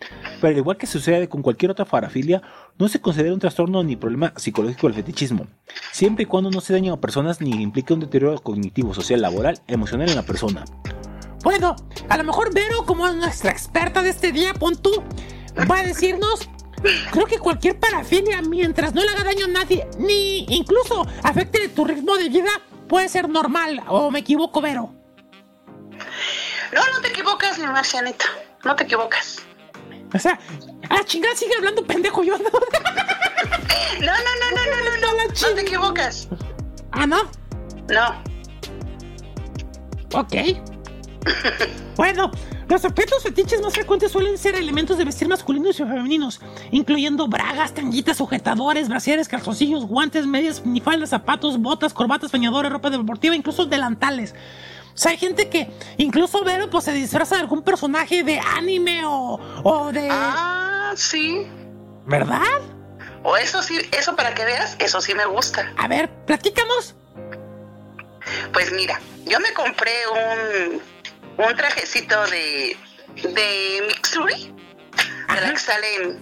Pero al igual que sucede con cualquier otra parafilia, no se considera un trastorno ni problema psicológico el fetichismo, siempre y cuando no se dañe a personas ni implique un deterioro cognitivo, social, laboral, emocional en la persona. Bueno, a lo mejor Vero, como es nuestra experta de este día, pon tú, va a decirnos. Creo que cualquier parafilia, mientras no le haga daño a nadie, ni incluso afecte tu ritmo de vida, puede ser normal. ¿O me equivoco, Vero? No, no te equivocas, mi Marcianita. No te equivocas. O sea, a chingada sigue hablando pendejo yo. ¿no? No, no, no, no, no, no, no. No te equivocas. ah, no. No. Ok. Bueno, los objetos fetiches más frecuentes suelen ser elementos de vestir masculinos y femeninos, incluyendo bragas, tanguitas, sujetadores, brasieres, calzoncillos, guantes, medias, minifaldas, zapatos, botas, corbatas, bañadores, ropa deportiva, incluso delantales. O sea, hay gente que incluso Vero pues se disfraza de algún personaje de anime o, o de... Ah, sí. ¿Verdad? O eso sí, eso para que veas, eso sí me gusta. A ver, platícanos. Pues mira, yo me compré un, un trajecito de, de Mixuri, de la que sale en,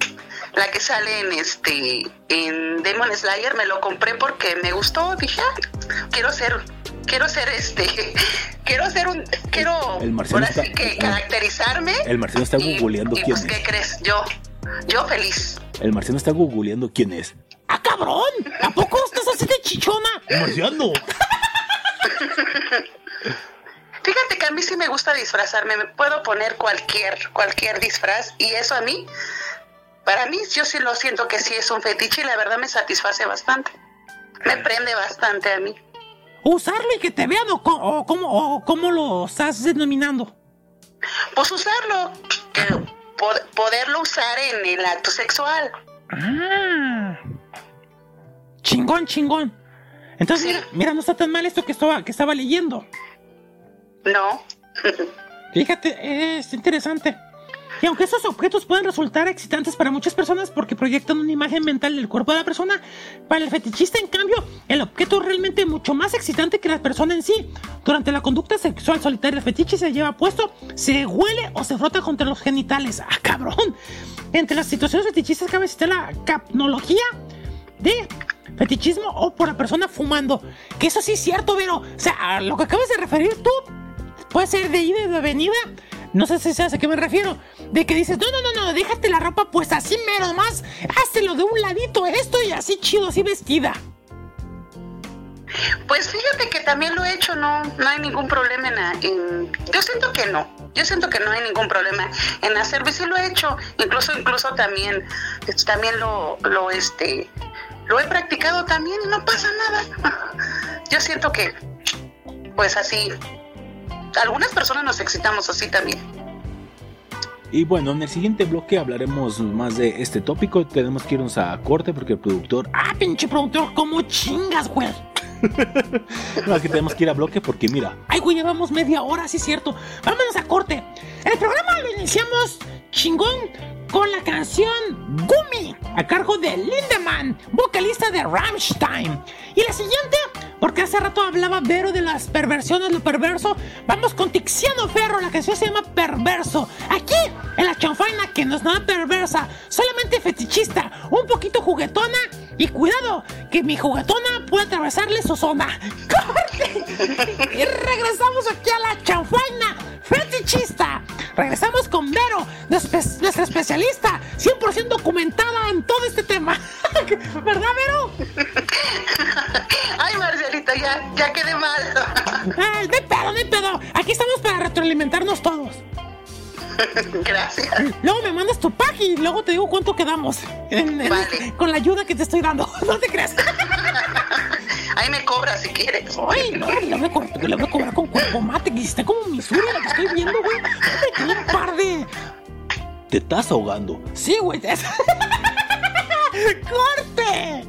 la que sale en este en Demon Slayer, me lo compré porque me gustó, dije, "Ah, quiero ser quiero ser este quiero ser un quiero El ahora sí que el- caracterizarme. el marciano está googleando y, quién pues, es. ¿qué crees? Yo yo feliz. El marciano está googleando quién es. ¡Ah, cabrón! ¿A poco estás así de chichona? ¡Marciano! Fíjate que a mí sí me gusta disfrazarme, me puedo poner cualquier, cualquier disfraz y eso a mí, para mí yo sí lo siento que sí es un fetiche y la verdad me satisface bastante. Me prende bastante a mí. ¿Usarlo y que te vean o, co- o cómo, o cómo lo estás denominando? Pues usarlo, que pod- poderlo usar en el acto sexual. Ah. Chingón, chingón. Entonces, Sí. mira, mira, no está tan mal esto que estaba, que estaba leyendo. No. Fíjate, es interesante. Y aunque estos objetos pueden resultar excitantes para muchas personas porque proyectan una imagen mental del cuerpo de la persona, para el fetichista, en cambio, el objeto es realmente mucho más excitante que la persona en sí. Durante la conducta sexual solitaria, el fetiche se lleva puesto, se huele o se frota contra los genitales. ¡Ah, cabrón! Entre las situaciones fetichistas cabe citar la capnología de fetichismo o por la persona fumando. Que eso sí es cierto, Vero. O sea, a lo que acabas de referir tú puede ser de ida y de venida. No sé si sabes a qué me refiero. De que dices, no, no, no, no, déjate la ropa pues así mero más. Háztelo de un ladito esto y así chido, así vestida. Pues fíjate que también lo he hecho, no, no hay ningún problema en, yo siento que no, yo siento que no hay ningún problema en hacerlo lo he hecho, incluso, incluso también, es- también lo, lo este, lo he practicado también y no pasa nada. Yo siento que, pues así, algunas personas nos excitamos así también. Y bueno, en el siguiente bloque hablaremos más de este tópico. Tenemos que irnos a corte porque el productor. Ah, pinche productor, ¿cómo chingas, güey? No, es que tenemos que ir a bloque porque mira. Ay, güey, llevamos media hora, sí es cierto. Vámonos a corte. El programa lo iniciamos chingón con la canción Gumi, a cargo de Lindemann, vocalista de Rammstein. Y la siguiente, porque hace rato hablaba Vero de las perversiones, lo perverso, vamos con Tiziano Ferro, la canción se llama Perverso. Aquí, en la chanfaina, que no es nada perversa, solamente fetichista, un poquito juguetona. Y cuidado, que mi juguetona puede atravesarle su zona. Y regresamos aquí a la chanfaina fetichista. Regresamos con Vero, nuestra espe- nuestra especialista, 100% documentada en todo este tema. ¿Verdad, Vero? Ay, Marcelita, ya, ya quedé mal. Ay, hay pedo, hay pedo. Aquí estamos para retroalimentarnos todos. Gracias. Luego me mandas tu pack y luego te digo cuánto quedamos. En- en- Vale. Con la ayuda que te estoy dando. No te creas. Ahí me cobras si quieres. Ay, no, le voy a cobrar, le voy a cobrar con cuerpo mate, que está como Missouri la que estoy viendo, güey. Me tiene un par de. Te estás ahogando. Sí, güey. ¡Corte!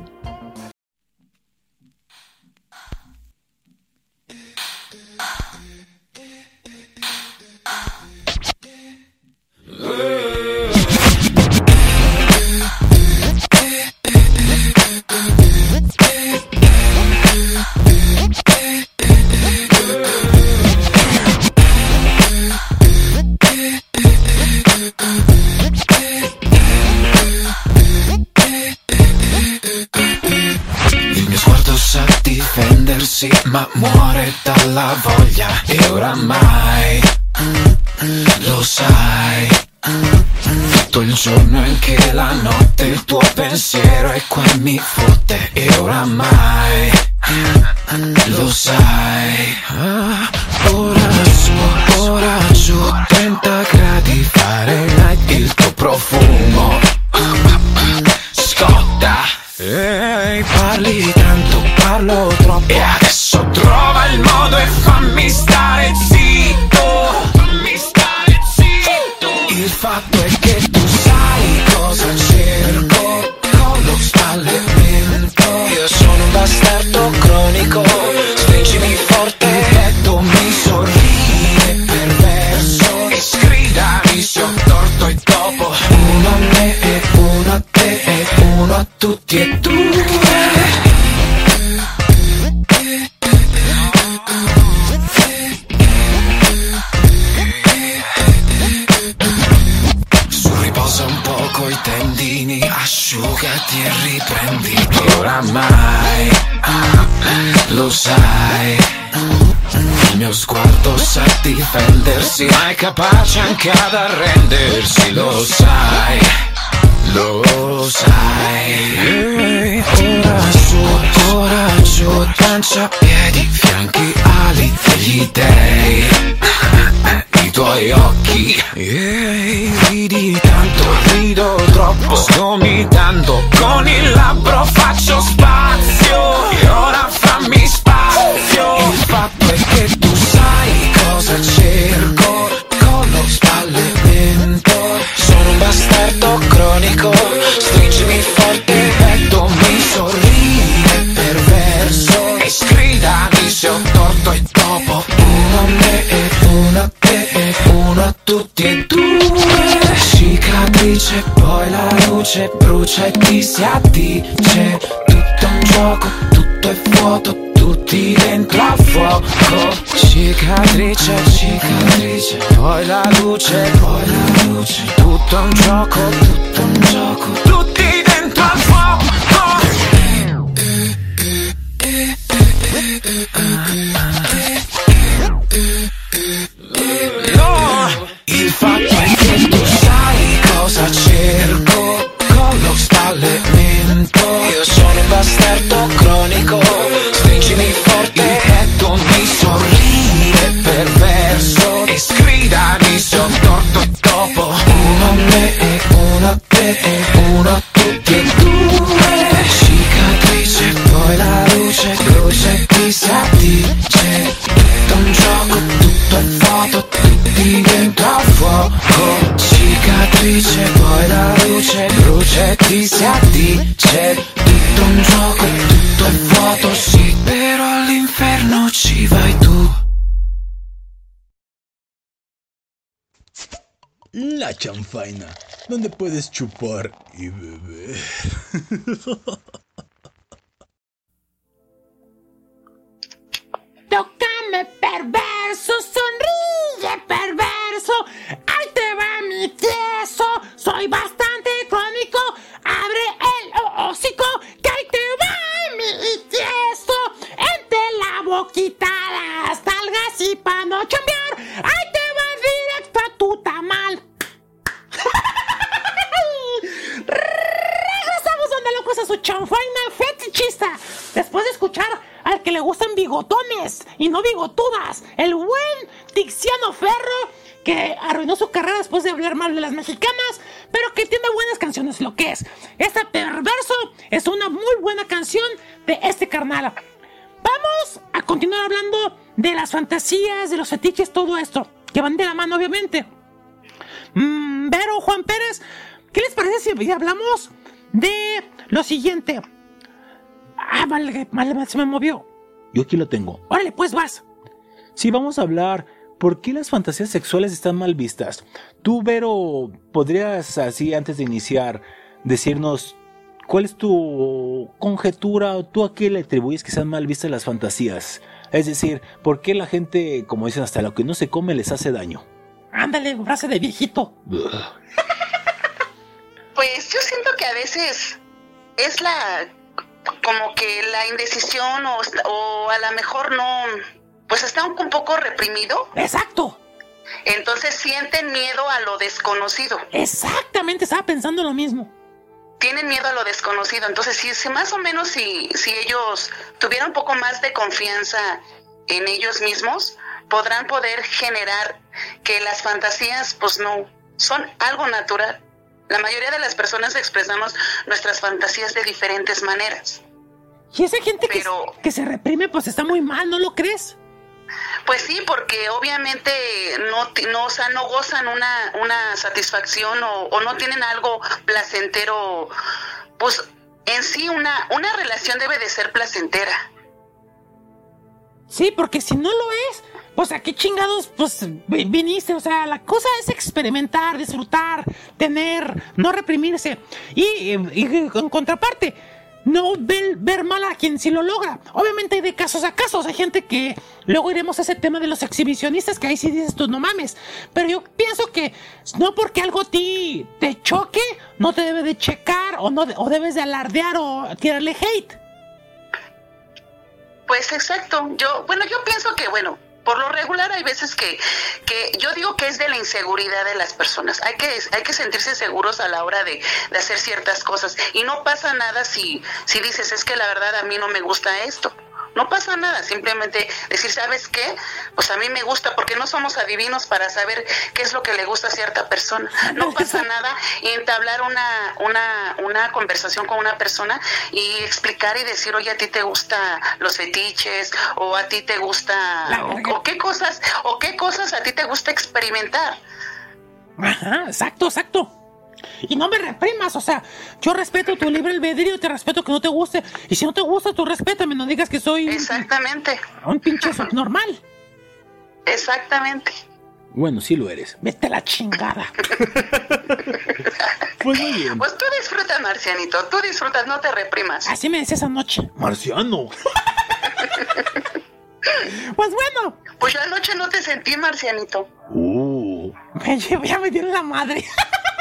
Difendersi ma muore dalla voglia. E oramai lo sai tutto il giorno e anche la notte il tuo pensiero è qua e mi fotte. E oramai lo sai. Ah, ora su, ora giù 30 gradi Fahrenheit il tuo profumo. Scotta. Ehi, parli E adesso trova il modo e fammi stare zitto. Fammi stare zitto. Il fatto è che tu sai cosa cerco. Con lo spallimento Io sono un bastardo cronico. Stringimi forte il petto mi sorride perverso. E sgridami se ho torto e dopo Uno a me e uno a te e uno a tutti e due e riprendi oramai ah, lo sai. Il mio sguardo sa difendersi, ma è capace anche ad arrendersi, lo sai. Lo sai Ora su, ora giù Pancia, piedi, fianchi, ali degli dei tuoi occhi. Ehi, Ridi tanto, rido troppo. Sto mitando con il labbro faccio spazio. E ora tutti e due Cicatrice, poi la luce brucia e ti si addice Tutto un gioco, tutto è vuoto, tutti dentro al fuoco Cicatrice, cicatrice, poi la luce, poi la luce Tutto un gioco, tutto un gioco, tutti dentro al fuoco No, cosa cerco? Con lo sballemento Io sono un bastardo cronico. Stringimi forte. E tu mi sorride perverso. E sgridami sotto dopo. Uno a me e uno a te e uno a tutti e due. Cicatrice, poi la luce brucia e ti Cicatrice, poi la luce brucia e ti si addice Tutto un gioco, tutto è vuoto, sì Però all'inferno ci vai tu La chanfaina, donde puedes chupar y beber. Tócame perverso, sonríe perverso. Mi tieso. Soy bastante crónico. Abre el ho- hocico, que ahí te va mi tieso. Entre la boquita las talgas y pa' no chambear. Ahí te va directo a tu tamal. Regresamos donde locos a su chanfaina fetichista. Después de escuchar al que le gustan bigotones y no bigotudas, el buen Tiziano Ferro, que arruinó su carrera después de hablar mal de las mexicanas, pero que tiene buenas canciones, lo que es. Este perverso es una muy buena canción de este carnal. Vamos a continuar hablando de las fantasías, de los fetiches, todo esto, que van de la mano, obviamente. Mm, Vero, Juan Pérez, ¿qué les parece si hablamos de lo siguiente? Ah, vale, vale, se me movió. Yo aquí lo tengo. Órale, pues vas. Sí, vamos a hablar. ¿Por qué las fantasías sexuales están mal vistas? Tú, Vero, podrías así antes de iniciar decirnos cuál es tu conjetura o tú a qué le atribuyes que sean mal vistas las fantasías. Es decir, ¿por qué la gente, como dicen, hasta lo que no se come les hace daño? Ándale, frase de viejito. Pues yo siento que a veces es la como que la indecisión o, o a lo mejor no, pues está un, poco reprimido, Exacto. entonces sienten miedo a lo desconocido, Exactamente, estaba pensando lo mismo. tienen miedo a lo desconocido, entonces si, si más o menos si, si ellos tuvieran un poco más de confianza en ellos mismos, podrán poder generar que las fantasías pues no son algo natural. La mayoría de las personas expresamos nuestras fantasías de diferentes maneras. Y esa gente que, que se reprime, pues está muy mal, ¿no lo crees? Pues sí, porque obviamente no, no, o sea, no gozan una, una satisfacción o, no tienen algo placentero. Pues en sí una, una relación debe de ser placentera. Sí, porque si no lo es, pues a qué chingados, pues vi- viniste. O sea, la cosa es experimentar, disfrutar, tener, no reprimirse. Y en contraparte, no ver, ver mal a quien sí lo logra. Obviamente hay de casos a casos. Hay gente que luego iremos a ese tema de los exhibicionistas, que ahí sí dices tú, no mames. Pero yo pienso que no porque algo a ti te choque, no te debe de checar o, no, o debes de alardear o tirarle hate. Pues exacto. Yo, bueno, yo pienso que, bueno, por lo regular hay veces que, que yo digo que es de la inseguridad de las personas. Hay que, hay que sentirse seguros a la hora de, de hacer ciertas cosas. Y no pasa nada si, si dices, es que la verdad a mí no me gusta esto. No pasa nada, simplemente decir, ¿sabes qué? Pues a mí me gusta, porque no somos adivinos para saber qué es lo que le gusta a cierta persona. No pasa nada entablar una, una, una conversación con una persona y explicar y decir, oye, a ti te gustan los fetiches, o a ti te gusta, o qué cosas, o qué cosas a ti te gusta experimentar. Ajá, exacto, exacto. Y no me reprimas, o sea, yo respeto tu libre albedrío, te respeto que no te guste. Y si no te gusta, tú respétame, no digas que soy Exactamente. un pinche normal. Exactamente. Bueno, sí lo eres. Vete a la chingada. Pues muy bien. Pues tú disfrutas, Marcianito. Tú disfrutas, no te reprimas. Así me decía esa noche. Marciano. Pues bueno, Pues yo anoche no te sentí, Marcianito. Uh. me llevé a medir la madre.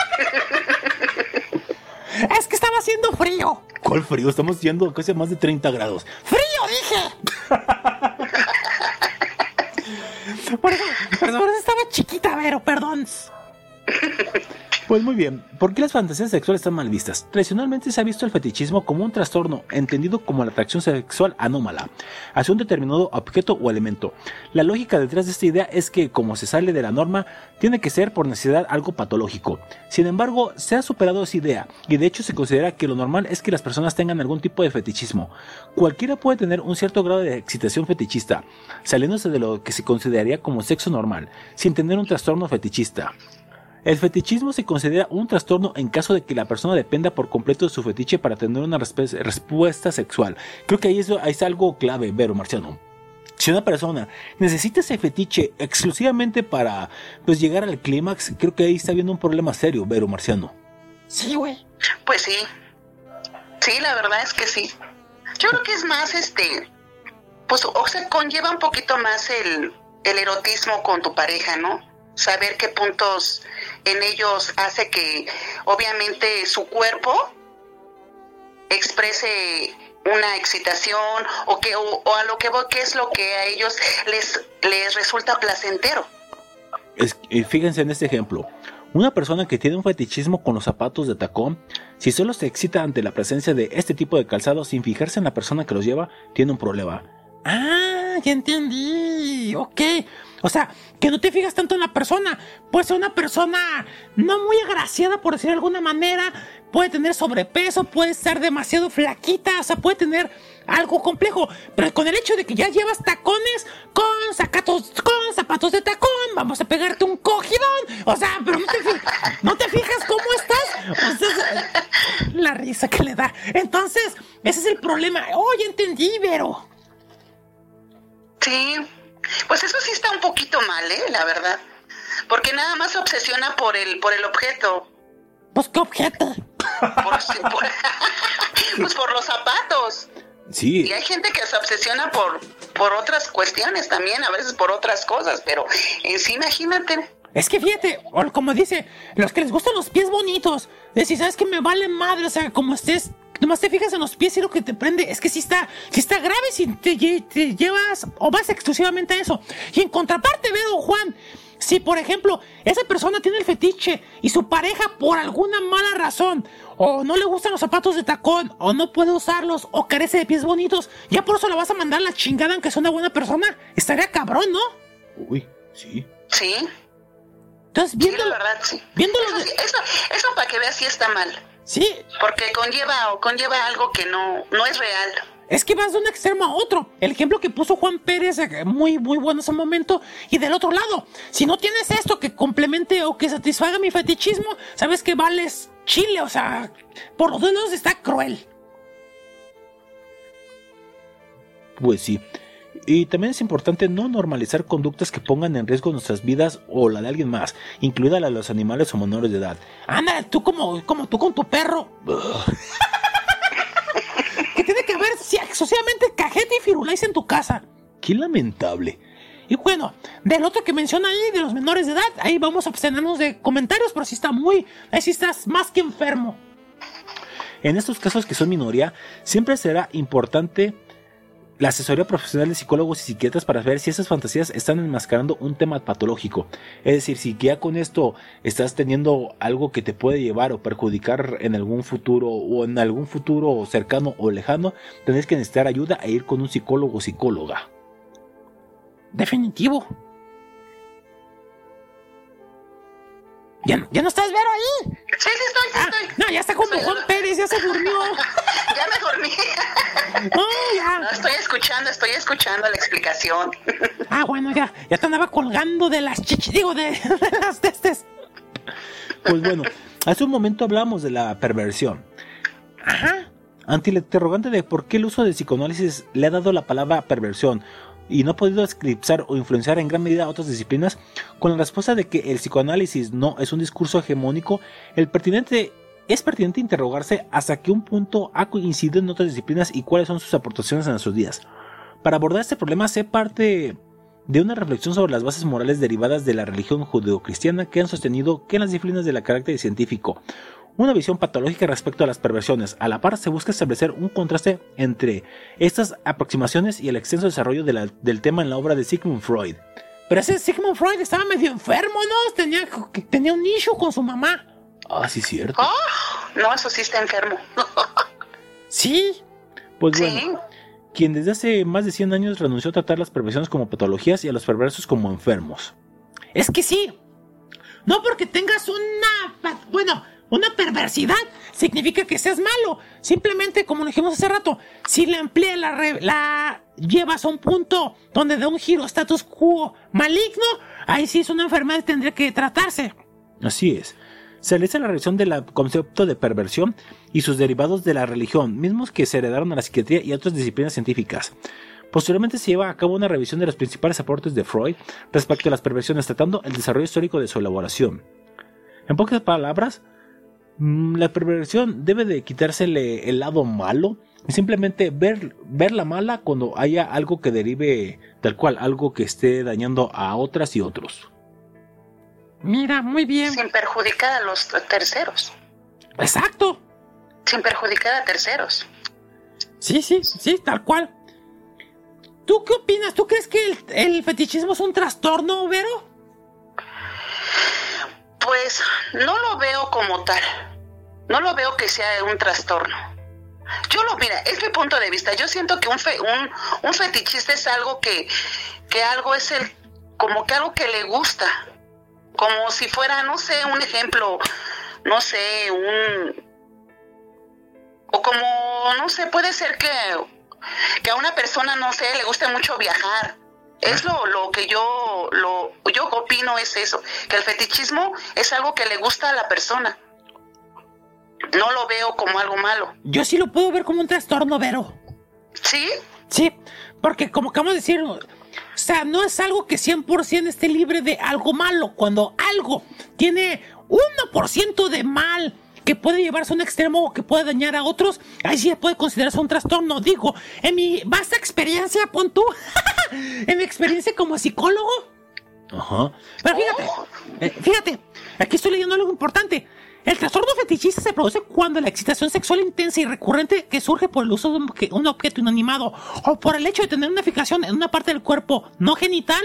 Es que estaba haciendo frío. ¿Cuál frío? Estamos yendo casi a más de 30 grados. ¡Frío, dije! Por eso, por eso estaba chiquita, Vero, perdón. Pues muy bien, ¿por qué las fantasías sexuales están mal vistas? Tradicionalmente se ha visto el fetichismo como un trastorno, entendido como la atracción sexual anómala, hacia un determinado objeto o elemento. La lógica detrás de esta idea es que, como se sale de la norma, tiene que ser por necesidad algo patológico. Sin embargo, se ha superado esa idea, y de hecho se considera que lo normal es que las personas tengan algún tipo de fetichismo. Cualquiera puede tener un cierto grado de excitación fetichista, saliéndose de lo que se consideraría como sexo normal, sin tener un trastorno fetichista. El fetichismo se considera un trastorno en caso de que la persona dependa por completo de su fetiche para tener una respuesta sexual. Creo que ahí es, ahí es algo clave, Vero Marciano. Si una persona necesita ese fetiche exclusivamente para pues llegar al clímax, creo que ahí está habiendo un problema serio, Vero Marciano. Sí, güey. Pues sí. Sí, la verdad es que sí. Yo creo que es más, este, pues, o se conlleva un poquito más el, el erotismo con tu pareja, ¿no? Saber qué puntos en ellos hace que, obviamente, su cuerpo exprese una excitación o que o, a lo que voy, qué es lo que a ellos les les resulta placentero. Eh, fíjense en este ejemplo. Una persona que tiene un fetichismo con los zapatos de tacón, si solo se excita ante la presencia de este tipo de calzado sin fijarse en la persona que los lleva, tiene un problema. Ah, ya entendí. Ok. O sea, que no te fijas tanto en la persona. Puede ser una persona no muy agraciada, por decir de alguna manera. Puede tener sobrepeso, puede estar demasiado flaquita. O sea, puede tener algo complejo. Pero con el hecho de que ya llevas tacones con zapatos, con zapatos de tacón, vamos a pegarte un cogidón. O sea, pero no te, ¿no te fijas cómo estás. O sea, la risa que le da. Entonces, ese es el problema. Oh, entendí, Vero. Sí, pues eso sí está un poquito mal, ¿eh? La verdad. Porque nada más se obsesiona por el, por el objeto. Pues qué objeto. Por, pues por los zapatos. Sí, Y hay gente que se obsesiona por, por otras cuestiones también, a veces por otras cosas, pero en sí, imagínate. Es que fíjate, o como dice, los que les gustan los pies bonitos, decir, ¿sabes que me vale madre? O sea, como estés, nomás te fijas en los pies y lo que te prende, es que sí está, sí está grave si te, lle- te llevas o vas exclusivamente a eso. Y en contraparte, veo, Juan, si por ejemplo esa persona tiene el fetiche y su pareja por alguna mala razón o no le gustan los zapatos de tacón o no puede usarlos o carece de pies bonitos, ya por eso le vas a mandar la chingada aunque sea una buena persona. Estaría cabrón, ¿no? uy, sí. Sí, Entonces, sí, viéndolo, la verdad, sí. viéndolo Eso, de- sí, eso, eso para que veas si está mal. Sí, Porque conlleva o conlleva algo que no, no es real. Es que vas de un extremo a otro. El ejemplo que puso Juan Pérez, eh, muy, muy bueno ese momento. Y del otro lado, si no tienes esto que complemente o que satisfaga mi fetichismo, sabes que vales chile. O sea, por los dos lados está cruel. Pues sí. Y también es importante no normalizar conductas que pongan en riesgo nuestras vidas o la de alguien más, incluida la de los animales o menores de edad. Anda, tú como, como tú con tu perro. que tiene que si- exclusivamente cajeta y firulais en tu casa. Qué lamentable. Y bueno, del otro que menciona ahí, de los menores de edad, ahí vamos a abstenernos de comentarios, pero si está muy, ahí sí estás más que enfermo. En estos casos que son minoría, siempre será importante la asesoría profesional de psicólogos y psiquiatras para ver si esas fantasías están enmascarando un tema patológico. Es decir, si ya con esto estás teniendo algo que te puede llevar o perjudicar en algún futuro o en algún futuro cercano o lejano, tenés que necesitar ayuda e ir con un psicólogo o psicóloga. Definitivo. ¿Ya, no- ya no estás, Vero, ahí? Sí, sí estoy, sí Ah, estoy. no, ya está como Sí. Juan Pérez, ya se durmió. Ya me dormí. No, estoy escuchando, estoy escuchando la explicación. Ah, bueno, ya, ya te andaba colgando de las chichis, digo, de, de las testes. Pues bueno, hace un momento hablamos de la perversión. Ajá. Ante el interrogante de por qué el uso del psicoanálisis le ha dado la palabra perversión, y no ha podido eclipsar o influenciar en gran medida otras disciplinas, con la respuesta de que el psicoanálisis no es un discurso hegemónico, el pertinente es pertinente interrogarse hasta qué un punto ha coincidido en otras disciplinas y cuáles son sus aportaciones en nuestros días. Para abordar este problema sé parte de una reflexión sobre las bases morales derivadas de la religión judeocristiana que han sostenido que en las disciplinas de carácter científico, una visión patológica respecto a las perversiones. A la par se busca establecer un contraste entre estas aproximaciones y el extenso desarrollo del tema en la obra de Sigmund Freud. Pero ese Sigmund Freud estaba medio enfermo, ¿no? Tenía, tenía un nicho con su mamá. Ah, sí, cierto. Oh, no, eso sí está enfermo. sí. Pues bueno, quien desde hace más de 100 años renunció a tratar las perversiones como patologías y a los perversos como enfermos. Es que sí. No porque tengas una... Bueno, una perversidad significa que seas malo. Simplemente, como dijimos hace rato, si la emplea, la, la llevas a un punto donde da un giro status quo maligno, ahí sí es una enfermedad y tendría que tratarse. Así es. Se realiza la revisión del concepto de perversión y sus derivados de la religión, mismos que se heredaron a la psiquiatría y otras disciplinas científicas. Posteriormente se lleva a cabo una revisión de los principales aportes de Freud respecto a las perversiones, tratando el desarrollo histórico de su elaboración. En pocas palabras, la perversión debe de quitársele el lado malo y simplemente ver, ver la mala cuando haya algo que derive tal cual, algo que esté dañando a otras y otros. Mira, muy bien. Sin perjudicar a los terceros. Exacto. Sin perjudicar a terceros. Sí, sí, sí, tal cual. ¿Tú qué opinas? ¿Tú crees que el, el fetichismo es un trastorno, Vero? Pues no lo veo como tal. No lo veo que sea un trastorno. Yo lo, mira, es mi punto de vista. Yo siento que un, fetichista es algo que, que algo es el, como que algo que le gusta. Como si fuera, no sé, un ejemplo, no sé, un... O como, no sé, puede ser que, que a una persona, no sé, le guste mucho viajar es lo, lo que yo, lo, yo opino es eso, que el fetichismo es algo que le gusta a la persona. No lo veo como algo malo. Yo sí lo puedo ver como un trastorno, Vero. ¿Sí? Sí, porque como acabamos de decir, o sea, no es algo que 100% esté libre de algo malo. Cuando algo tiene 1% de mal que puede llevarse a un extremo o que puede dañar a otros, ahí sí puede considerarse un trastorno. Digo, en mi vasta experiencia, pon tú, en mi experiencia como psicólogo. Ajá. Pero fíjate, eh, fíjate, aquí estoy leyendo algo importante. El trastorno fetichista se produce cuando la excitación sexual intensa y recurrente que surge por el uso de un objeto inanimado o por el hecho de tener una fijación en una parte del cuerpo no genital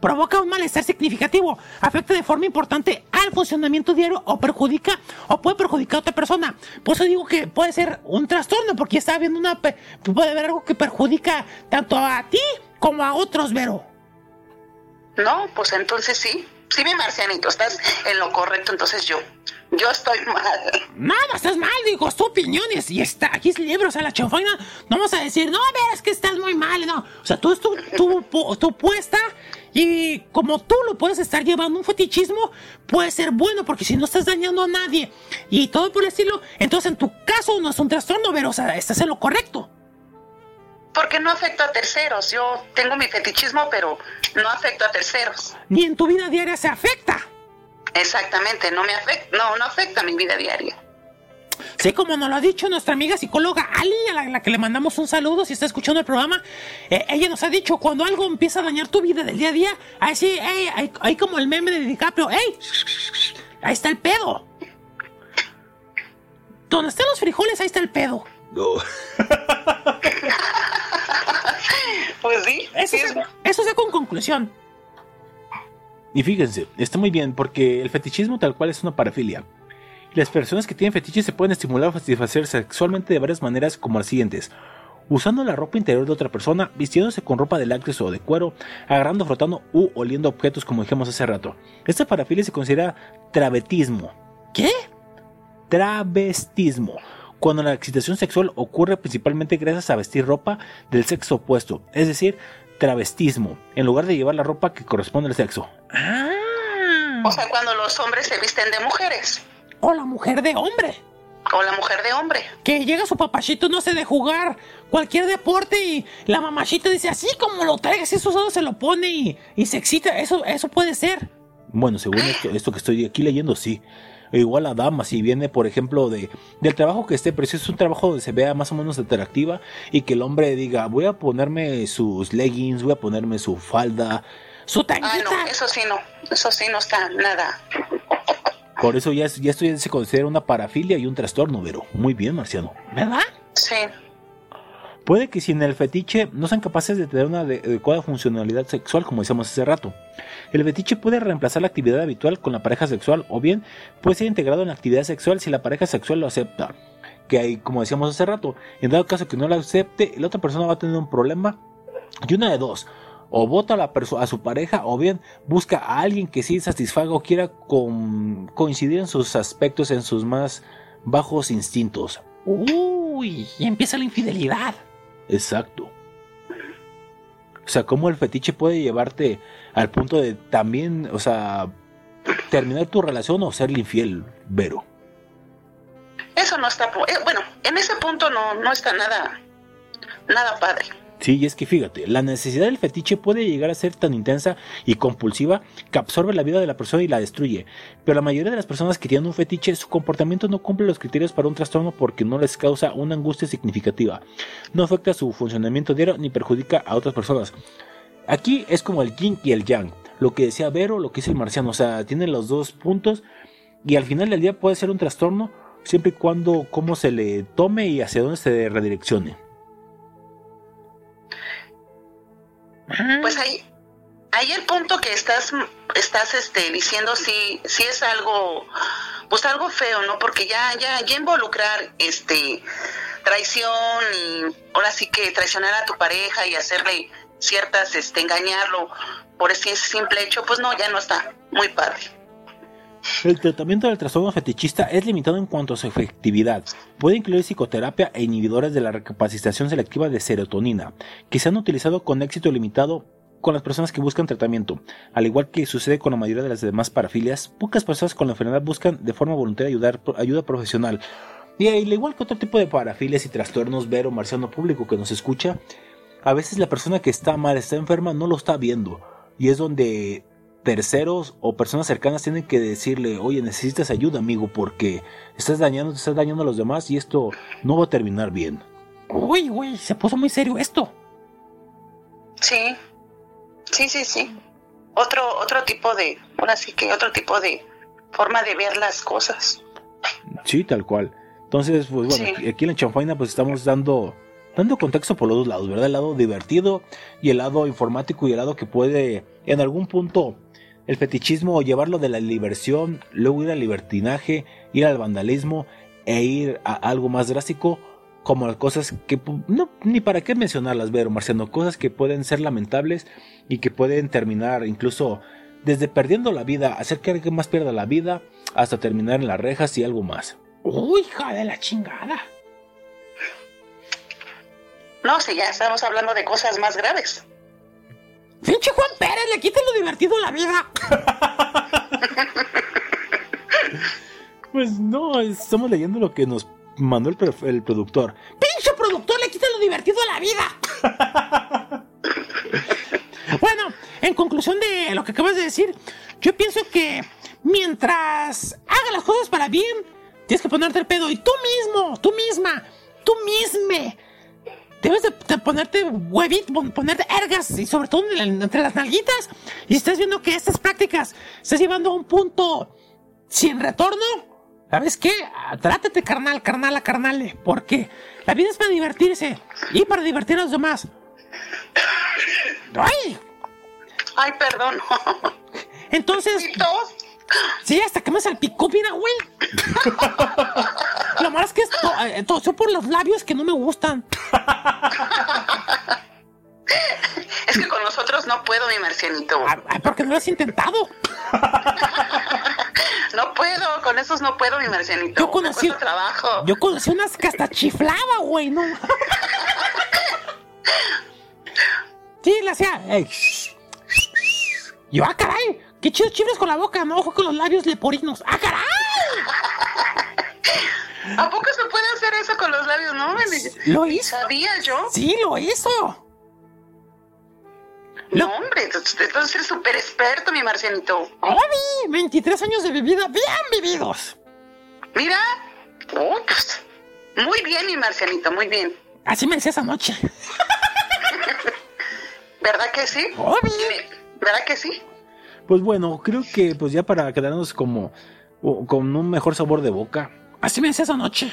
provoca un malestar significativo, afecta de forma importante al funcionamiento diario o perjudica o puede perjudicar a otra persona. Por eso digo que puede ser un trastorno porque está habiendo una puede haber algo que perjudica tanto a ti como a otros, Vero. No, pues entonces sí. Sí, mi marcianito, estás en lo correcto, entonces yo. Yo estoy mal. Nada, estás mal, digo, tu opiniones. Y está, aquí es libre, o sea, la chofaina. No vamos a decir, no, ver, es que estás muy mal, no. O sea, tú es tu, tu, tu puesta y como tú lo puedes estar llevando un fetichismo, puede ser bueno porque si no estás dañando a nadie y todo por el estilo, entonces en tu caso no es un trastorno, pero o sea, estás en lo correcto. Porque no afecta a terceros. Yo tengo mi fetichismo, pero no afecta a terceros. Ni en tu vida diaria se afecta. Exactamente, no me afecta, no, no afecta a mi vida diaria. Sí, como nos lo ha dicho nuestra amiga psicóloga Ali, a la, que le mandamos un saludo si está escuchando el programa, eh, ella nos ha dicho, cuando algo empieza a dañar tu vida del día a día, ahí sí, hay, como el meme de DiCaprio, ¡ey! Ahí está el pedo. Donde están los frijoles, ahí está el pedo. No. pues sí. Eso, eso es con conclusión. Y fíjense, está muy bien porque el fetichismo tal cual es una parafilia las personas que tienen fetiches se pueden estimular o satisfacer sexualmente de varias maneras como las siguientes. Usando la ropa interior de otra persona, vistiéndose con ropa de lácteos o de cuero, agarrando, frotando u oliendo objetos como dijimos hace rato. Esta parafilia se considera travetismo. ¿Qué? Travestismo. Cuando la excitación sexual ocurre principalmente gracias a vestir ropa del sexo opuesto, es decir, travestismo, en lugar de llevar la ropa que corresponde al sexo. Ah. O sea, cuando los hombres se visten de mujeres o la mujer de hombre. o la mujer de hombre. Que llega su papachito, no sé, de jugar cualquier deporte y la mamachita dice, así como lo traigas, eso solo se lo pone y, y se excita. Eso, eso puede ser. Bueno, según esto, esto que estoy aquí leyendo, sí. Igual a dama, si viene, por ejemplo, de, del trabajo que esté, pero si es un trabajo donde se vea más o menos atractiva y que el hombre diga, voy a ponerme sus leggings, voy a ponerme su falda, Su Ah, tanguita. no, eso sí no, eso sí no está nada. Por eso ya, es- ya esto ya se considera una parafilia y un trastorno, pero muy bien, Marciano. ¿Verdad? Sí. Puede que si en el fetiche no sean capaces de tener una ade- adecuada funcionalidad sexual, como decíamos hace rato. El fetiche puede reemplazar la actividad habitual con la pareja sexual o bien puede ser integrado en la actividad sexual si la pareja sexual lo acepta. Que hay, como decíamos hace rato, en dado caso que no lo acepte, la otra persona va a tener un problema y una de dos. O vota a, la a su pareja o bien busca a alguien que sí satisfaga o quiera con- coincidir en sus aspectos, en sus más bajos instintos. Uy, y empieza la infidelidad. Exacto. O sea, cómo el fetiche puede llevarte al punto de también, o sea, terminar tu relación o serle infiel, Vero. Eso no está, eh, bueno, en ese punto no, no está nada, nada padre. Sí, y es que fíjate, la necesidad del fetiche puede llegar a ser tan intensa y compulsiva que absorbe la vida de la persona y la destruye. Pero la mayoría de las personas que tienen un fetiche, su comportamiento no cumple los criterios para un trastorno porque no les causa una angustia significativa. No afecta su funcionamiento diario ni perjudica a otras personas. Aquí es como el yin y el yang. Lo que decía Vero, lo que dice el marciano. O sea, tiene los dos puntos. Y al final del día puede ser un trastorno siempre y cuando cómo se le tome y hacia dónde se redireccione. Pues ahí, ahí el punto que estás, estás este, diciendo sí, sí es algo, pues algo feo, ¿no? Porque ya, ya, ya involucrar este traición y ahora sí que traicionar a tu pareja y hacerle ciertas, este, engañarlo por ese simple hecho, pues no, ya no está muy padre. El tratamiento del trastorno fetichista es limitado en cuanto a su efectividad. Puede incluir psicoterapia e inhibidores de la recapacitación selectiva de serotonina, que se han utilizado con éxito limitado con las personas que buscan tratamiento. Al igual que sucede con la mayoría de las demás parafilias, pocas personas con la enfermedad buscan de forma voluntaria ayuda profesional. Y al igual que otro tipo de parafilias y trastornos, Vero, marciano público que nos escucha, a veces la persona que está mal, está enferma, no lo está viendo. Y es donde terceros o personas cercanas tienen que decirle, oye, necesitas ayuda, amigo, porque estás dañando, te estás dañando a los demás y esto no va a terminar bien. Uy, güey, se puso muy serio esto. Sí, sí, sí, sí. Otro, otro tipo de, ahora sí que otro tipo de forma de ver las cosas. Sí, tal cual. Entonces, pues bueno, Sí. aquí en la chanfaina pues estamos dando dando contexto por los dos lados, ¿verdad? El lado divertido y el lado informático y el lado que puede en algún punto el fetichismo llevarlo de la diversión, luego ir al libertinaje, ir al vandalismo e ir a algo más drástico como las cosas que pu- no ni para qué mencionarlas, Vero Marciano, cosas que pueden ser lamentables y que pueden terminar incluso desde perdiendo la vida, hacer que alguien más pierda la vida, hasta terminar en las rejas y algo más. Uy, hija de la chingada. No, si ya estamos hablando de cosas más graves. Pinche Juan Pérez, le quita lo divertido a la vida. Pues no, estamos leyendo lo que nos mandó el, el productor. Pinche productor, le quita lo divertido a la vida. bueno, en conclusión de lo que acabas de decir, yo pienso que mientras haga las cosas para bien, tienes que ponerte el pedo. Y tú mismo, tú misma, tú misme. Debes de, de ponerte huevito, pon- ponerte ergas y sobre todo en entre las nalguitas. Y estás viendo que estas prácticas estás llevando a un punto sin retorno. ¿Sabes qué? Trátate, carnal, carnala, carnale. Porque la vida es para divertirse y para divertir a los demás. ¡Ay! Ay, perdón. Entonces. Sí, hasta que me salpicó, mira, güey. Lo malo es que esto, eh, tosió por los labios que no me gustan. Es que con nosotros no puedo, mi marcianito. Ay, ay, porque no lo has intentado. No puedo, con esos no puedo, mi marcianito. Yo conocí- Me trabajo. Yo conocí unas que hasta chiflaba, güey, no. Sí, le hacía. Yo, ah, caray. Qué chido chifles con la boca, no ojo con los labios leporinos. ¡Ah, caray! ¿A poco se puede hacer eso con los labios? No, me- Lo hizo. ¿Sabía yo? Sí, lo hizo. No, hombre, entonces entonces eres súper experto, mi marcianito. ¡Obi! 23 años de vida bien vividos. Mira. Oh, pues, muy bien, mi marcianito, muy bien. Así me decía esa noche. ¿Verdad que sí? ¡Obi! ¿Verdad que sí? Pues bueno, creo que pues ya para quedarnos como con un mejor sabor de boca, Así me decía esa noche.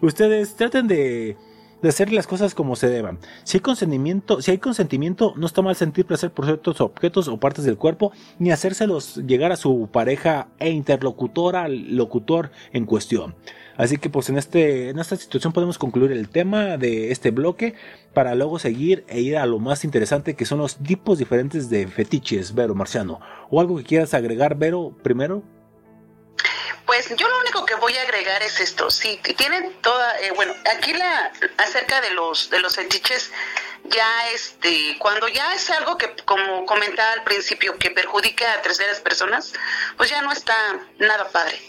ustedes traten de, de hacer las cosas como se deban. Si hay consentimiento, si hay consentimiento, no está mal sentir placer por ciertos objetos o partes del cuerpo, ni hacérselos llegar a su pareja e interlocutora, locutor en cuestión. Así que pues en este, en esta situación podemos concluir el tema de este bloque para luego seguir e ir a lo más interesante que son los tipos diferentes de fetiches, Vero Marciano. O algo que quieras agregar, Vero, primero. Pues yo lo único que voy a agregar es esto. Sí, que tienen toda, eh, bueno, aquí la acerca de los de los fetiches ya este cuando ya es algo que como comentaba al principio que perjudica a terceras personas, pues ya no está nada padre.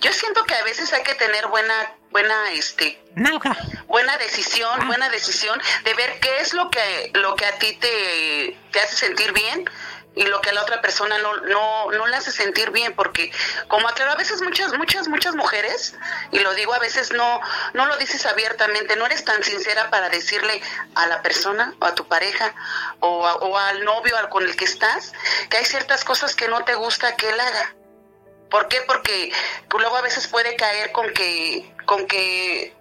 Yo siento que a veces hay que tener buena buena este Nalga. buena decisión, buena decisión de ver qué es lo que lo que a ti te, te hace sentir bien y lo que a la otra persona no, no, no le hace sentir bien, porque como aclaro, a veces muchas, muchas, muchas mujeres, y lo digo a veces no, no lo dices abiertamente, no eres tan sincera para decirle a la persona, o a tu pareja, o, a- o al novio al con el que estás, que hay ciertas cosas que no te gusta que él haga. ¿Por qué? Porque luego a veces puede caer con que, con que,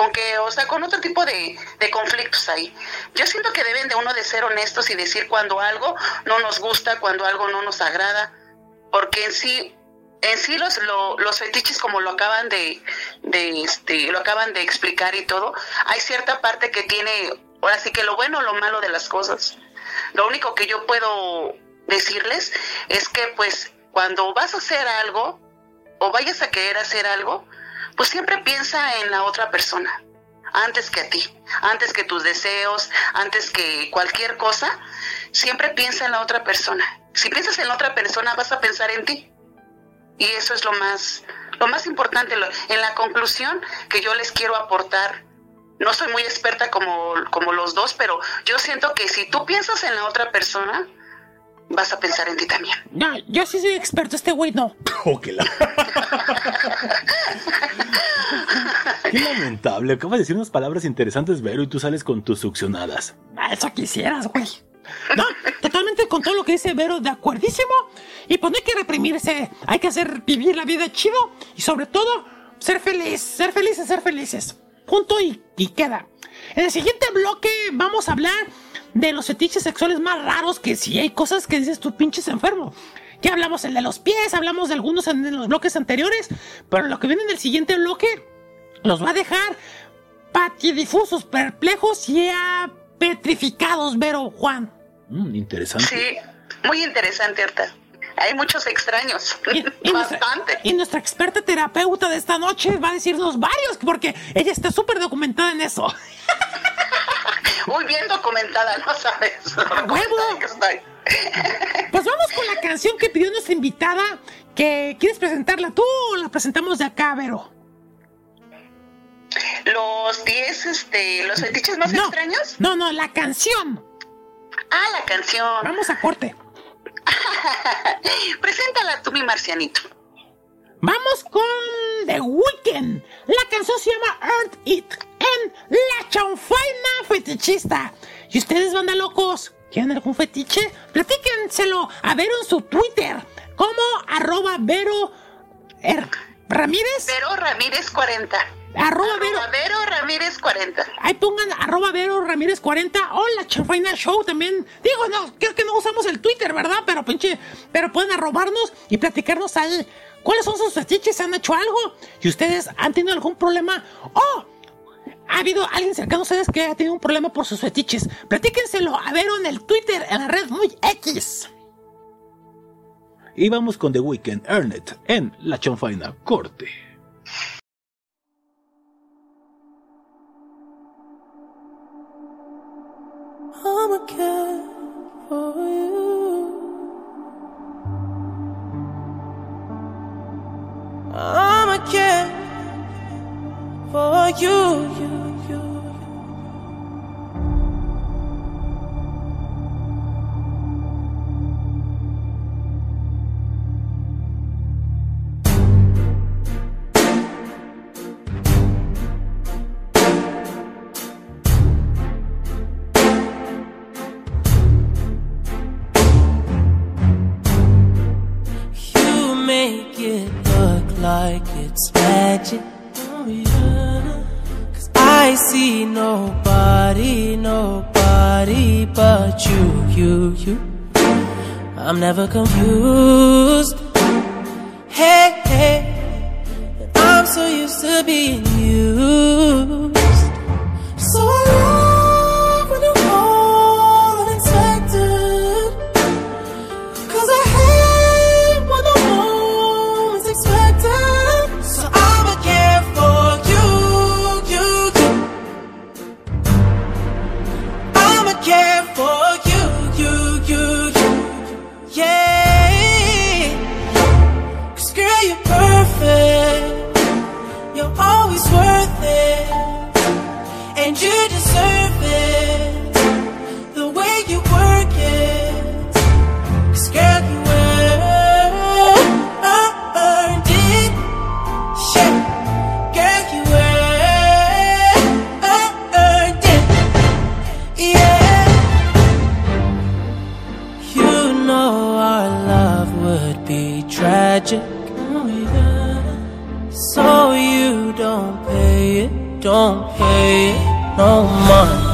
con que, o sea, con otro tipo de, de conflictos ahí. Yo siento que deben de uno de ser honestos y decir cuando algo no nos gusta, cuando algo no nos agrada, porque en sí, en sí los, lo- los fetiches como lo acaban de, de, este, lo acaban de explicar y todo, hay cierta parte que tiene, ahora sí que lo bueno o lo malo de las cosas. Lo único que yo puedo decirles es que pues cuando vas a hacer algo o vayas a querer hacer algo, pues siempre piensa en la otra persona, antes que a ti, antes que tus deseos, antes que cualquier cosa, siempre piensa en la otra persona. Si piensas en la otra persona, vas a pensar en ti. Y eso es lo más, lo más importante. En la conclusión que yo les quiero aportar, no soy muy experta como, como los dos, pero yo siento que si tú piensas en la otra persona, vas a pensar en ti también. No, yo sí soy experto, este güey no. Oh, que la- Qué lamentable, acabas de decir unas palabras interesantes, Vero, y tú sales con tus succionadas. Ah, Eso quisieras, güey. No, totalmente con todo lo que dice Vero, de acuerdísimo. Y pues no hay que reprimirse, hay que hacer vivir la vida chido y sobre todo ser feliz, ser felices, ser felices. Punto y, y queda. En el siguiente bloque vamos a hablar de los fetiches sexuales más raros que si hay cosas que dices tú pinches enfermo. Ya hablamos el de los pies, hablamos de algunos en los bloques anteriores, pero lo que viene en el siguiente bloque los va a dejar patidifusos, perplejos y a petrificados, Vero Juan. Mm, interesante. Sí, muy interesante, Arta. Hay muchos extraños, Y, y nuestra, bastante. y nuestra experta terapeuta de esta noche va a decirnos varios, porque ella está súper documentada en eso. Muy bien documentada, ¿no sabes? huevo! Que estoy. Pues vamos con la canción que pidió nuestra invitada. Que ¿Quieres presentarla tú o la presentamos de acá, Vero? Los 10, este, los fetiches más No, extraños. no, no, la canción. Ah, la canción. Vamos a corte. Preséntala tú, mi marcianito. Vamos con The Weeknd. La canción se llama Earth It en La Chanfaina Fetichista. ¿Y ustedes, banda locos? ¿Quieren algún fetiche? Platíquenselo a Vero en su Twitter. Como arroba Vero Er- Ramírez. Vero Ramírez 40. Arroba Vero. Arroba Vero Ramírez 40. Ahí pongan arroba Vero Ramírez 40 o la Chanfaina Show también. Digo, no, creo que no usamos el Twitter, ¿verdad? Pero pinche, pero pueden arrobarnos y platicarnos ahí. ¿Cuáles son sus fetiches? ¿Han hecho algo? ¿Y ustedes han tenido algún problema? ¡Oh! ¿Ha habido alguien cercano a ustedes que ha tenido un problema por sus fetiches? Platíquenselo a Vero en el Twitter, en la red muy X. Y vamos con The Weeknd, Earn It, en La Chonfaina, corte. I'ma care for you. I'ma care for you. you. but you, you, you. I'm never confused. Hey, hey, I'm so used to being you.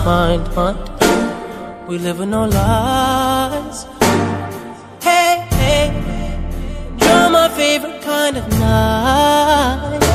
mind, mind. We live in our lies. Hey, hey, you're my favorite kind of night.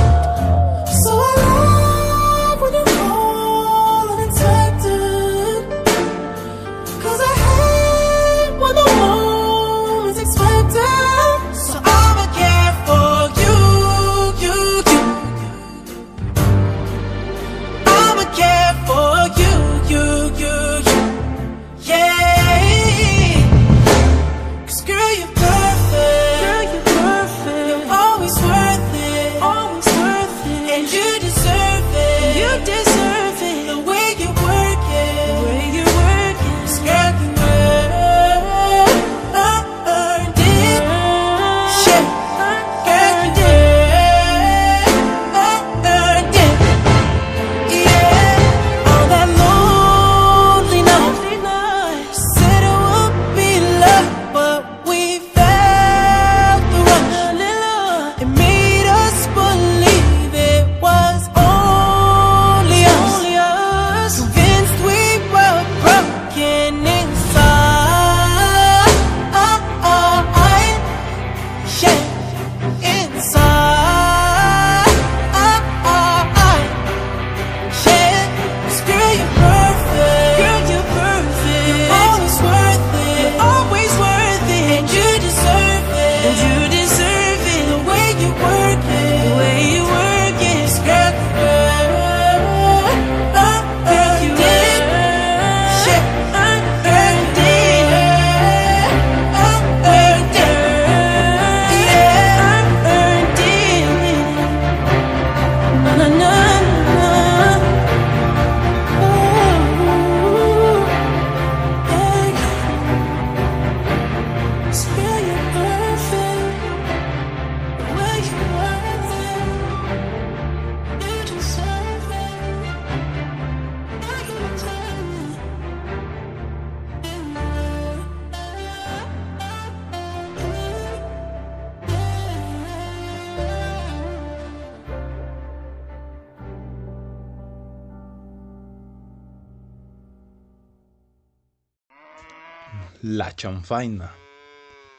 chanfaina.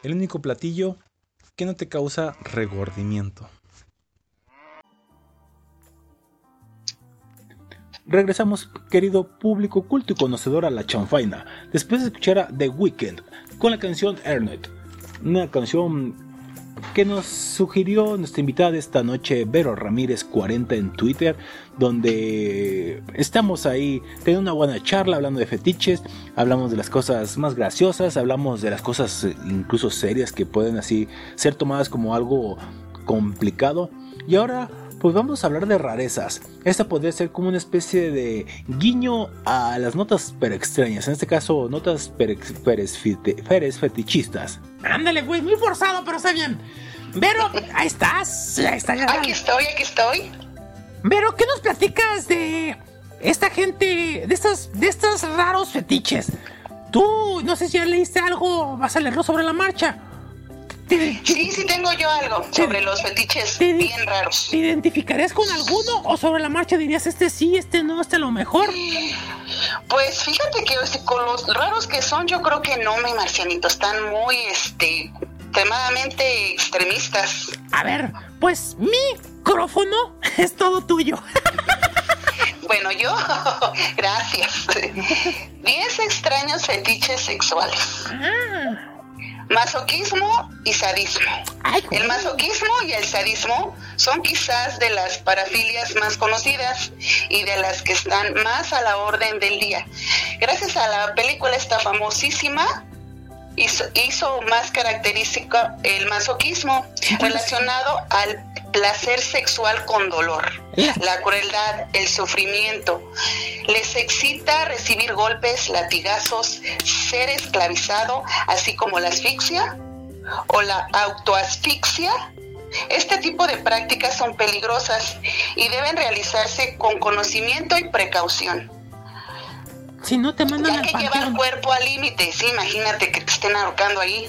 El único platillo que no te causa regordimiento. Regresamos, querido público culto y conocedor, a la chanfaina. Después de escuchar a The Weeknd con la canción Ernest, una canción que nos sugirió nuestra invitada de esta noche, Vero Ramírez 40 en Twitter, donde estamos ahí teniendo una buena charla, hablando de fetiches, hablamos de las cosas más graciosas, hablamos de las cosas eh, incluso serias que pueden así ser tomadas como algo complicado. Y ahora pues vamos a hablar de rarezas. Esta podría ser como una especie de guiño a las notas pero extrañas, en este caso notas peres, fetichistas. Ándale, güey, muy forzado, pero está bien. Pero ahí estás, ahí está. Aquí estoy, aquí estoy. Vero, ¿qué nos platicas de esta gente, de estos, de estos raros fetiches? Tú, no sé si ya leíste algo, vas a leerlo sobre la marcha. ¿Te, Sí, sí tengo yo algo sobre los fetiches bien raros. te identificarías con alguno o sobre la marcha dirías este sí, este no, este a lo mejor? Pues fíjate que con los raros que son, yo creo que no, mi marcianito, están muy, este, extremadamente extremistas. A ver, pues micrófono es todo tuyo. Bueno, yo, gracias. Diez extraños fetiches sexuales. Ah, Masoquismo y sadismo. ay. El masoquismo y el sadismo son quizás de las parafilias más conocidas y de las que están más a la orden del día. Gracias a la película esta famosísima hizo, hizo más característico el masoquismo relacionado al placer sexual con dolor, la crueldad, el sufrimiento. Les excita recibir golpes, latigazos, ser esclavizado, así como la asfixia o la autoasfixia. Este tipo de prácticas son peligrosas y deben realizarse con conocimiento y precaución, Si no te mandan ya al que llevar cuerpo al límite. Sí, imagínate que te estén ahorcando ahí.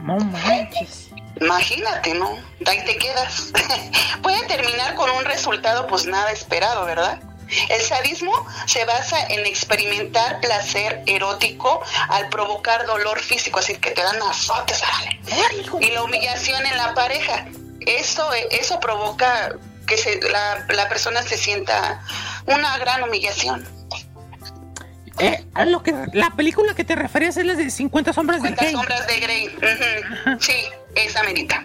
No manches. Imagínate, ¿no? Ahí te quedas. Puede terminar con un resultado pues nada esperado, ¿verdad? El sadismo se basa en experimentar placer erótico al provocar dolor físico, así que te dan azotes, hijo. y la humillación en la pareja. Eso, eso provoca que se, la, la persona se sienta una gran humillación. Eh, a lo que, la película que te referías es la de 50 sombras de ¿Cuántas Grey. sombras de Grey? Sí, esa merita.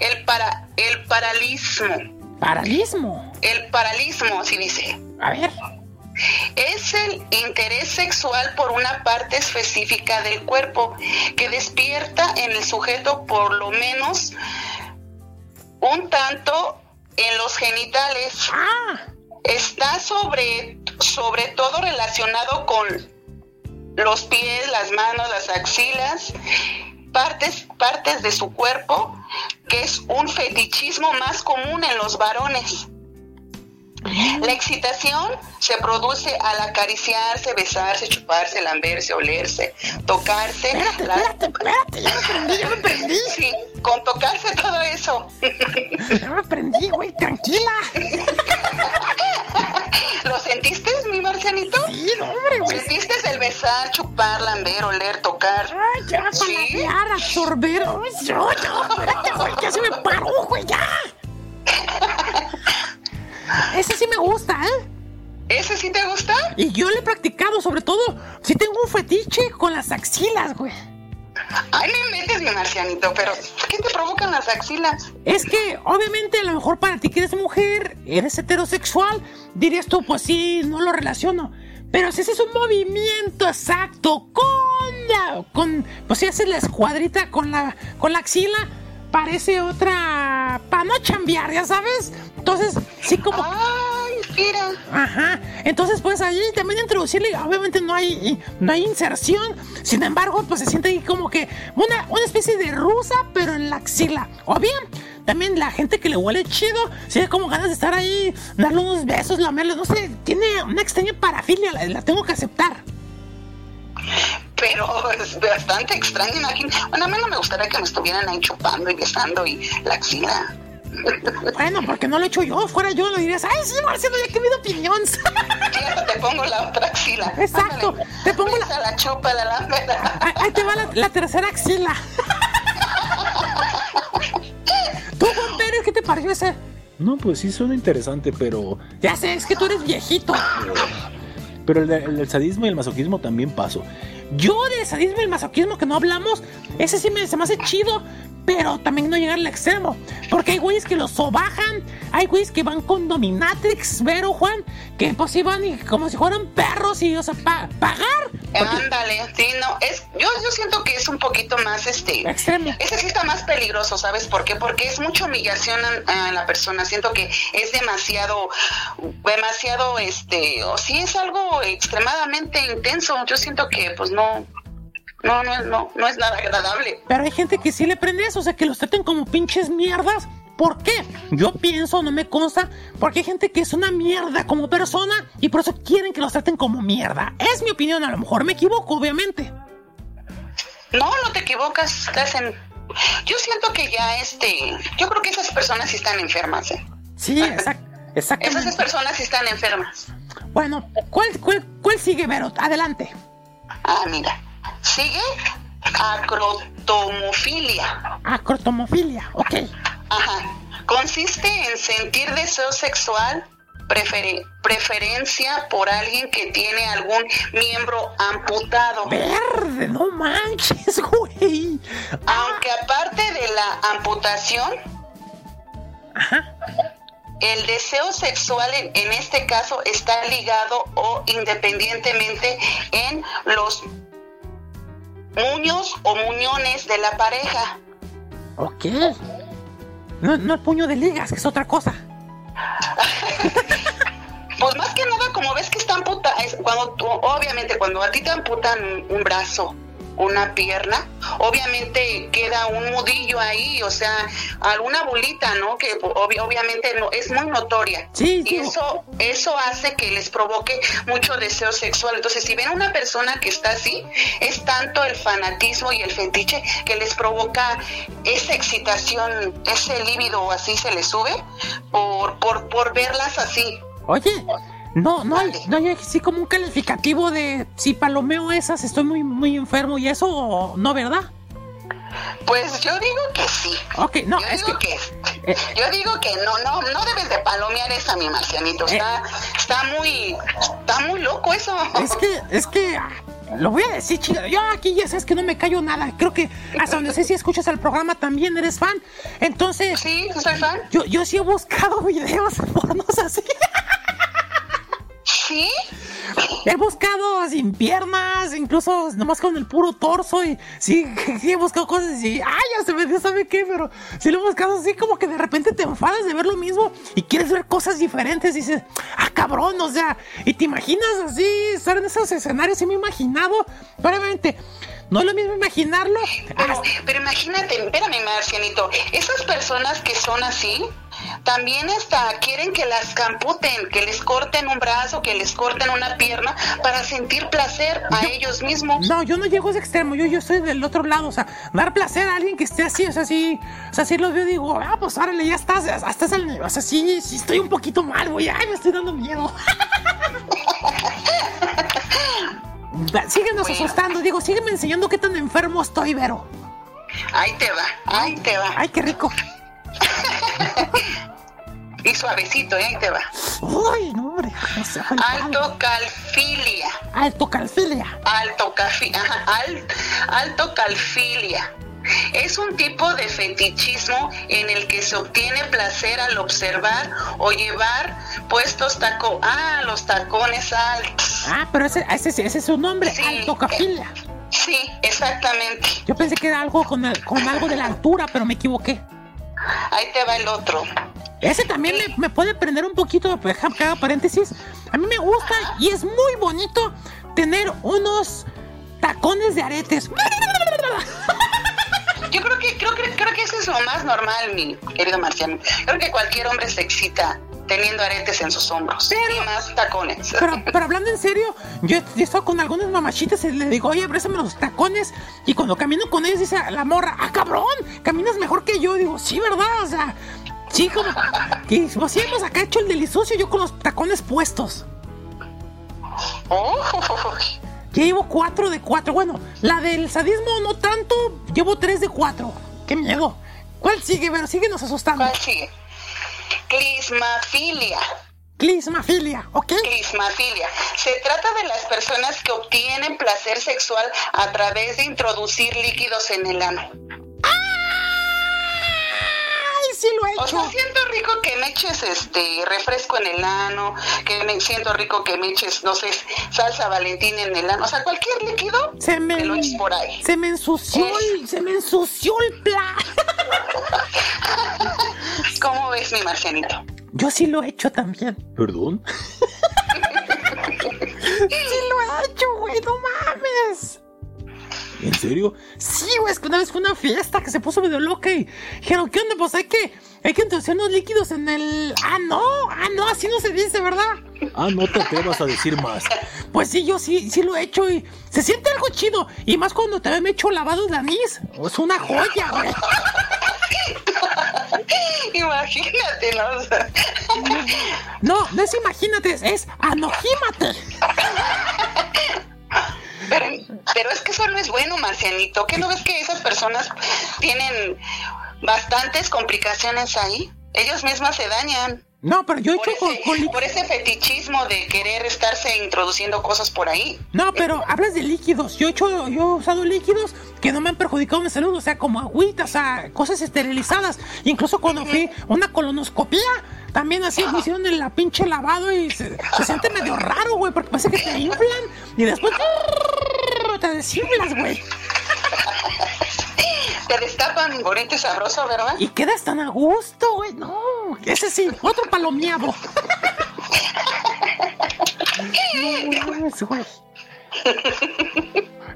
El, para, el paralismo. Paralismo. El paralismo, así dice. A ver. Es el interés sexual por una parte específica del cuerpo que despierta en el sujeto por lo menos un tanto en los genitales. Ah, Está sobre, sobre todo relacionado con los pies, las manos, las axilas, partes, partes de su cuerpo, que es un fetichismo más común en los varones. La excitación se produce al acariciarse, besarse, chuparse, lamberse, olerse, tocarse. espérate, la- espérate, espérate. Ya me prendí, ya me prendí. Sí, con tocarse todo eso. Ya me prendí, güey, tranquila. ¿Lo sentiste, mi marcianito? Sí, no, hombre, güey. ¿Sentiste el besar, chupar, lamber, oler, tocar? Ay, ya, Sí. paladear, absorber. Ay, yo, yo, espérate, güey, ya se me paró, güey, ya. Ese sí me gusta, ¿eh? ¿Ese sí te gusta? Y yo lo he practicado, sobre todo, si tengo un fetiche con las axilas, güey. Ay, me metes, mi marcianito, pero ¿qué te provocan las axilas? Es que, obviamente, a lo mejor para ti que eres mujer, eres heterosexual, dirías tú, pues sí, no lo relaciono. Pero si haces un movimiento exacto con la. con. Pues si haces la escuadrita con la. con la axila, parece otra. para no chambear, ya sabes. Entonces, sí, como. Ay, Ajá. Entonces, pues ahí también introducirle, obviamente no hay, no hay inserción. Sin embargo, pues se siente ahí como que una, una especie de rusa, pero en la axila. O bien, también la gente que le huele chido, siente como ganas de estar ahí, darle unos besos, lamerle, no sé, tiene una extraña parafilia, la, la tengo que aceptar. Pero es bastante extraño, imagínate. Bueno, a mí no me gustaría que me estuvieran ahí chupando y besando y la axila. Bueno, porque no lo he hecho yo, fuera yo lo dirías, ay, sí, Marcelo, ya que mi opinión. Te pongo la otra axila. Exacto, Ándale. te pongo la- la chupa, la lamera. Ahí ahí te va la, la tercera axila. Tú, Juan Pérez, ¿qué te pareció ese? No, pues sí suena interesante, pero. Ya sé, es que tú eres viejito. Pero el, de- sadismo y el masoquismo también paso. Yo del sadismo y el masoquismo que no hablamos, ese sí me, se me hace chido, pero también no llegar al extremo. Porque hay güeyes que lo sobajan, hay güeyes que van con dominatrix, Vero, Juan, que pues sí van y como si fueran perros y, o sea, pa- pagar Ándale, sí, no, es, yo, yo siento que es un poquito más, este, Extremo. ese sí está más peligroso, ¿sabes por qué? Porque es mucha humillación a, a la persona, siento que es demasiado, demasiado, este, o sí es algo extremadamente intenso, yo siento que, pues, no, no, no, no, no es nada agradable. Pero hay gente que sí le prende eso, o sea, que los traten como pinches mierdas. ¿Por qué? Yo pienso, no me consta, porque hay gente que es una mierda como persona y por eso quieren que los traten como mierda. Es mi opinión, a lo mejor me equivoco, obviamente. No, no te equivocas, estás en... Yo siento que ya, este, yo creo que esas personas sí están enfermas, ¿eh? Sí, exact, Esas personas sí están enfermas. Bueno, ¿cuál, cuál, cuál sigue, Vero? Adelante. Ah, mira. Sigue acrotomofilia. Acrotomofilia, ok. Ajá. Consiste en sentir deseo sexual, prefere- preferencia por alguien que tiene algún miembro amputado. Verde, no manches, güey. Aunque aparte de la amputación, el deseo sexual en, en este caso está ligado o independientemente en los muños o muñones de la pareja. Ok. No, no el puño de ligas, que es otra cosa. Pues más que nada, como ves que está amputa, es cuando tú- obviamente cuando a ti te amputan un brazo, una pierna, obviamente queda un nudillo ahí, o sea, alguna bolita, ¿no? Que obvi- obviamente no, es muy notoria. Sí, Y sí. eso, eso hace que les provoque mucho deseo sexual. Entonces, si ven a una persona que está así, es tanto el fanatismo y el fetiche que les provoca esa excitación, ese líbido, o así se les sube, por, por, por verlas así. Oye, no, no hay, no hay así como un calificativo de si palomeo esas, estoy muy, muy enfermo y eso, o no, ¿verdad? Pues yo digo que sí. Ok, no, yo es digo que. que, eh, yo digo que no, no, no debes de palomear esa mi marcianito. Está, está muy, está muy loco eso. Es que, es que. Lo voy a decir, chido. Yo aquí ya sabes que no me callo nada. Creo que hasta donde sé si escuchas el programa también eres fan. Entonces. Sí, soy fan. Yo, yo sí he buscado videos pornos así. Sí. He buscado sin piernas, incluso nomás con el puro torso y sí, sí he buscado cosas y, ay, ya se me dio, ¿sabe qué? Pero sí lo he buscado así como que de repente te enfadas de ver lo mismo y quieres ver cosas diferentes y dices, ah, cabrón, o sea, y te imaginas así, estar en esos escenarios, sí me he imaginado, obviamente, no es lo mismo imaginarlo. Pero, pero imagínate, espérame, Marcianito, esas personas que son así, también hasta quieren que las camputen, que les corten un brazo, que les corten una pierna para sentir placer a ellos mismos. No, yo no llego a ese extremo, yo, yo estoy del otro lado, o sea, dar placer a alguien que esté así, o sea, sí, o sea, sí lo veo digo, ah, pues árale, ya estás, hasta es el, o sea, sí, sí estoy un poquito mal, güey, ay, me estoy dando miedo. Síguenos Bueno. asustando, digo, sígueme enseñando qué tan enfermo estoy, Vero. Ahí te va, ahí te va. Ay, qué rico. Y suavecito, ¿eh? ahí te va. Uy, no, hombre, no palo. Altocalfilia. Alto calfilia. Altocafi- ajá, al- altocalfilia. Es un tipo de fetichismo en el que se obtiene placer al observar o llevar puestos tacos. Ah, los tacones altos. Ah, pero ese, ese, ese es su nombre, Sí. alto cafilia. Sí, exactamente. Yo pensé que era algo con algo de la altura, pero me equivoqué. Ahí te va el otro. Ese también me, me puede prender un poquito, que haga paréntesis. A mí me gusta y es muy bonito tener unos tacones de aretes. Yo creo que, creo que, creo que eso es lo más normal, mi querido Marciano. Creo que cualquier hombre se excita teniendo aretes en sus hombros. Pero- y más tacones. Pero, pero hablando en serio, yo he he estado con algunas mamachitas y le digo, oye, préstame los tacones. Y cuando camino con ellos dice la morra, ah, cabrón, caminas mejor que yo. digo, sí, ¿verdad? O sea, sí, como que pues, hemos acá hecho el delicioso yo con los tacones puestos. Oh, Ya llevo cuatro de cuatro. Bueno, la del sadismo no tanto, llevo tres de cuatro. Qué miedo. ¿Cuál sigue? Pero síguenos asustando. ¿Cuál sigue? Clismafilia. Clismafilia, ¿ok? Clismafilia. Se trata de las personas que obtienen placer sexual a través de introducir líquidos en el ano. ¡Ay, sí lo he O hecho. sea, siento rico que me eches este refresco en el ano, que me siento rico que me eches, no sé, salsa valentina en el ano, o sea, cualquier líquido Se me, que lo eches por ahí. se me ensució el, se me ensució el plan. ¿Cómo ves, mi marcianito? Yo sí lo he hecho también. ¿Perdón? Sí lo he hecho, güey, no mames. ¿En serio? Sí, güey, es que una vez fue una fiesta que se puso medio loca y dijeron, ¿qué onda? Pues hay que, hay que introducir unos líquidos en el... Ah, no, ah, no, así no se dice, ¿verdad? Ah, no te atrevas a decir más. Pues sí, yo sí, sí lo he hecho y se siente algo chido. Y más cuando también me he hecho lavado de anís. Es una joya, güey. Imagínate, ¿no? O sea, No, no es imagínate, es anojímate. pero, pero es que eso no es bueno, marcianito. ¿Qué no ves que esas personas tienen bastantes complicaciones ahí? Ellos mismas se dañan. No, pero yo he hecho ese, con por ese fetichismo de querer estarse introduciendo cosas por ahí. No, pero hablas de líquidos. Yo he hecho, yo he usado líquidos que no me han perjudicado mi salud, o sea, como agüitas, o sea, cosas esterilizadas. Incluso cuando fui una colonoscopía, también así me hicieron el la pinche lavado y se, se siente medio raro, güey, porque parece que te inflan y después te desinflas, güey. Te destapan bonito y sabroso, ¿verdad? Y quedas tan a gusto, güey. No, ese sí, otro palomeado. No mames, güey.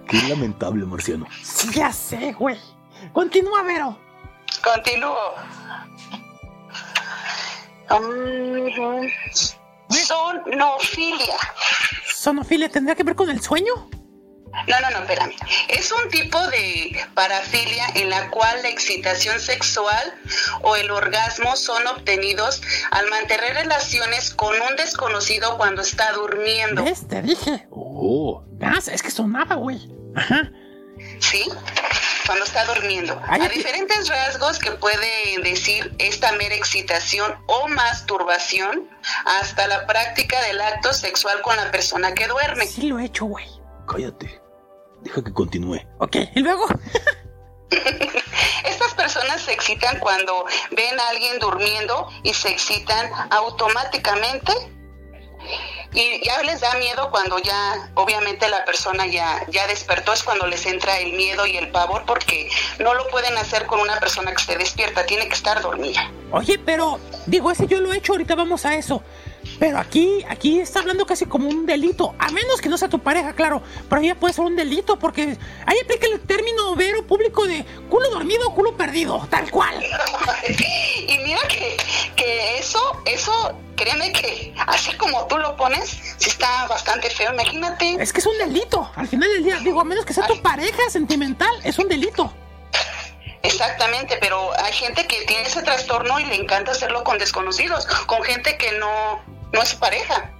Qué lamentable, marciano. Sí, ya sé, güey. Continúa, Vero. Continúo. Mm, sonofilia. ¿Sonofilia tendría que ver con el sueño? No, no, no, espérame. Es un tipo de parafilia en la cual la excitación sexual o el orgasmo son obtenidos al mantener relaciones con un desconocido cuando está durmiendo. ¿Ves? Te dije. Oh, Ah, es que sonaba, güey. Ajá. ¿Sí? Cuando está durmiendo. Ay, A diferentes rasgos que puede decir esta mera excitación o masturbación hasta la práctica del acto sexual con la persona que duerme. Sí lo he hecho, güey. cállate. Deja que continúe. Ok, y luego. Estas personas se excitan cuando ven a alguien durmiendo y se excitan automáticamente. Y ya les da miedo cuando ya, obviamente la persona ya, ya despertó, es cuando les entra el miedo y el pavor porque no lo pueden hacer con una persona que esté despierta, tiene que estar dormida. Oye, pero. Digo, ese yo lo he hecho, ahorita vamos a eso. Pero aquí, aquí está hablando casi como un delito. A menos que no sea tu pareja, claro. Pero ya puede ser un delito porque ahí aplica el término vero público de culo dormido, culo perdido. Tal cual. y mira que, que eso, eso, créeme que así como tú lo pones, sí está bastante feo, imagínate. Es que es un delito. Al final del día, digo, a menos que sea tu pareja sentimental, es un delito. Exactamente, pero hay gente que tiene ese trastorno y le encanta hacerlo con desconocidos, con gente que no, no es su pareja.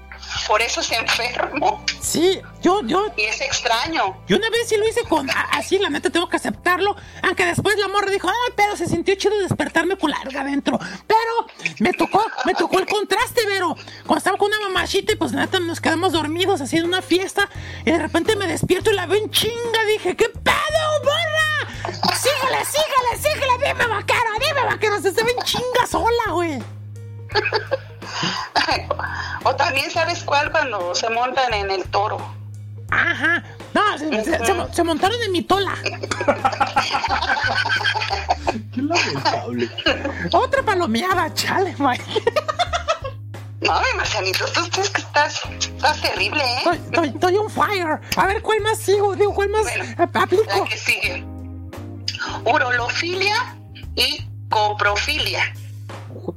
Por eso es enfermo Sí, yo, yo, y es extraño. Yo una vez sí lo hice con así, la neta tengo que aceptarlo. Aunque después la morra dijo, ay, pero se sintió chido despertarme con la larga adentro. Pero me tocó, me tocó el contraste, Vero. Cuando estaba con una mamachita y pues la neta nos quedamos dormidos haciendo una fiesta. Y de repente me despierto y la veo en chinga. Dije, ¿qué pedo, morra? Síguele, síguele, síguele, dime vaquero, dime vaquero. Se ve en chinga sola, güey. O también sabes cuál cuando se montan en el toro. Ajá. No, se, se- se- se montaron en mi tola. Qué lamentable. Otra palomeada, chale, güey. No, mi Marcianito, tú, tú es que estás, estás terrible, ¿eh? Estoy, estoy, estoy on fire. A ver, ¿cuál más sigo? Digo, ¿cuál más Bueno, eh, La aplico? que sigue. Urolofilia y coprofilia.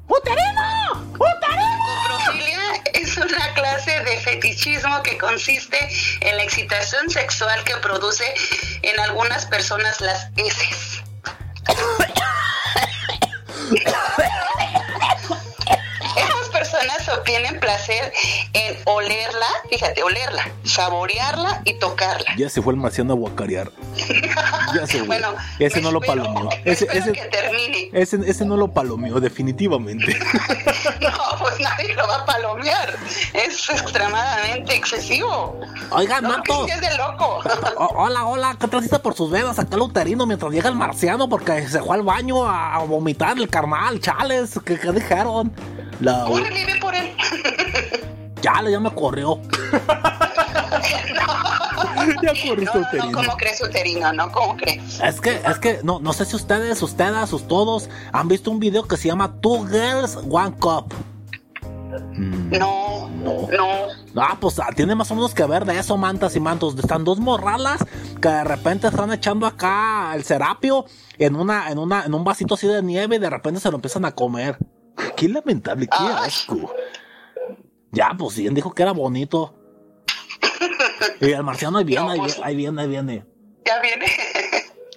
¡Uterino! ¡Uterino! Coprofilia es una clase de fetichismo que consiste en la excitación sexual que produce en algunas personas las heces. Personas obtienen tienen placer en olerla, fíjate, olerla, saborearla y tocarla. Ya se fue el marciano a guacarear. Ya se fue. Bueno, ese no lo espero- palomeó. Ese, ese, que termine. ese, ese no lo palomeó, definitivamente. No, pues nadie lo va a palomear. Es extremadamente excesivo. Oigan, No, que sí es de loco. O- hola, hola, ¿qué transita por sus venas acá el uterino mientras llega el marciano porque se fue al baño a vomitar el carnal, chales? ¿Qué, qué dijeron? La, Córrele, por él. Chale, ya me corrió. ya No, su no, no, uterino. ¿cómo crees uterino? No, ¿cómo crees? Es que, es que, no, no sé si ustedes, ustedes, sus todos han visto un video que se llama Two Girls, One Cup. Mm, No, no. Ah, pues ah, tiene más o menos que ver de eso, mantas y mantos. Están dos morralas que de repente están echando acá el serapio en una, en una, en un vasito así de nieve y de repente se lo empiezan a comer. Qué lamentable, qué Ay. asco. Ya, pues sí, dijo que era bonito. Y el marciano ahí viene, No, ahí, pues- viene, ahí viene, ahí viene. Ya viene.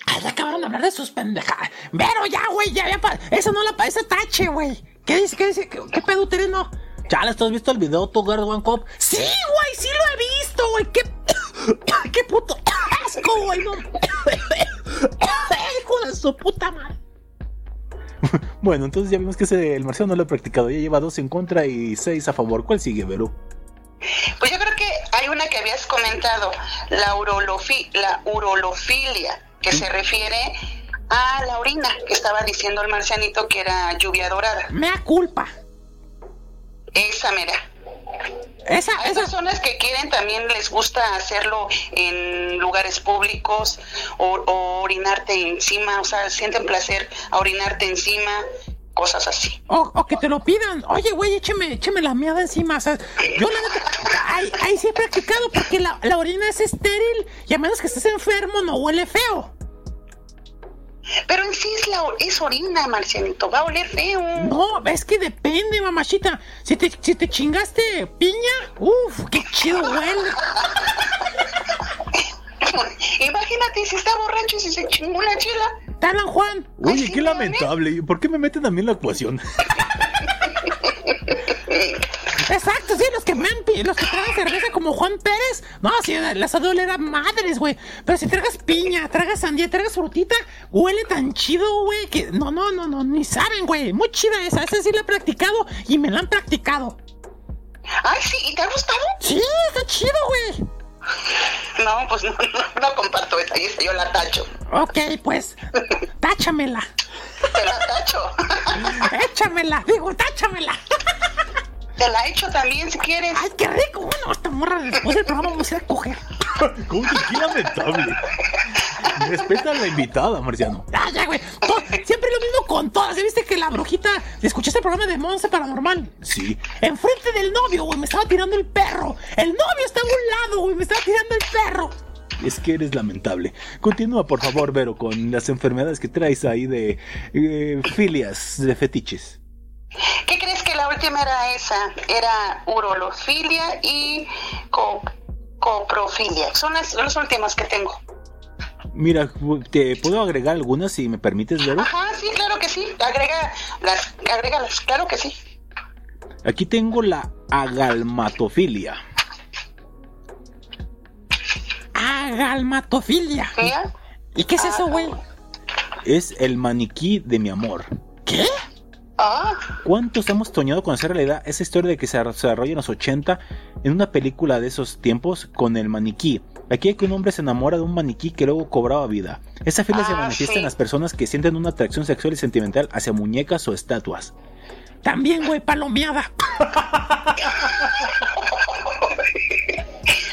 Ay, acabaron de hablar de sus pendejadas. Pero ya, güey, ya, ya, eso no la parece tache, güey. ¿Qué dice, qué dice? ¿Qué, qué pedo uterino? Chale, ¿tú has visto el video Two Girls One Cup? Sí, güey, sí lo he visto, güey. Qué, qué puto asco, güey. No. Hijo de su puta madre. Bueno, entonces ya vimos que ese, el marciano no lo ha practicado. Ya lleva dos en contra y seis a favor. ¿Cuál sigue, Vero? Pues yo creo que hay una que habías comentado, la, urolofi- la urolofilia, que se refiere a la orina, que estaba diciendo el marcianito que era lluvia dorada. Mea culpa. Esa mera. Esa, Hay esa. personas que quieren, también les gusta hacerlo en lugares públicos o, o orinarte encima, o sea, sienten placer a orinarte encima, cosas así. O, o que te lo pidan. Oye, güey, écheme, écheme la mierda encima. O sea, yo la ahí, ahí sí he practicado porque la, la orina es estéril y a menos que estés enfermo no huele feo. Pero en sí es, la, es orina, marcianito, va a oler feo. No, es que depende, mamachita. Si te, si te chingaste piña, uff, qué chido huele. Imagínate si está borracho y si se chingó una chela. Talan Juan. Oye, qué ¿no, lamentable. ¿Por qué me meten a mí en la ecuación? Exacto, sí, los que me han los que tragan cerveza como Juan Pérez. No, sí, les ha de oler a madres, güey. Pero si tragas piña, tragas sandía, tragas frutita, huele tan chido, güey, que no, no, no, no, ni saben, güey. Muy chida esa, esa sí la he practicado y me la han practicado. Ay, sí, ¿y te ha gustado? Sí, está chido, güey. No, pues no, no, no comparto esa, esa yo la tacho. Ok, pues, táchamela. Te la tacho. Échamela, digo, táchamela. Te la echo también si quieres. Ay, qué rico. Bueno, esta morra después del programa vamos a ir a coger. ¿Cómo que qué lamentable? Respeta a la invitada, Marciano. Ah, ya, güey. Siempre lo mismo con todas. ¿Ya viste que la brujita... ¿Escuchaste el programa de Monse Paranormal? Sí. Enfrente del novio, güey, me estaba tirando el perro. El novio estaba a un lado, güey, me estaba tirando el perro. Es que eres lamentable. Continúa, por favor, Vero, con las enfermedades que traes ahí de eh, filias, de fetiches. ¿Qué crees que la última era esa? Era urolofilia y co- coprofilia. Son las, las últimas que tengo. Mira, te puedo agregar algunas si me permites, Vero. Ajá, sí, claro que sí. Agrega las, agrégalas, claro que sí. Aquí tengo la agalmatofilia. Agalmatofilia. ¿Y qué es eso, güey? Es el maniquí de mi amor. ¿Qué? ¿Cuántos hemos soñado con hacer realidad esa historia de que se desarrolla en los 80 en una película de esos tiempos con el maniquí? Aquí hay que un hombre se enamora de un maniquí que luego cobraba vida. Esa filia se Ah, manifiesta sí. en las personas que sienten una atracción sexual y sentimental hacia muñecas o estatuas. También, güey, palomeada.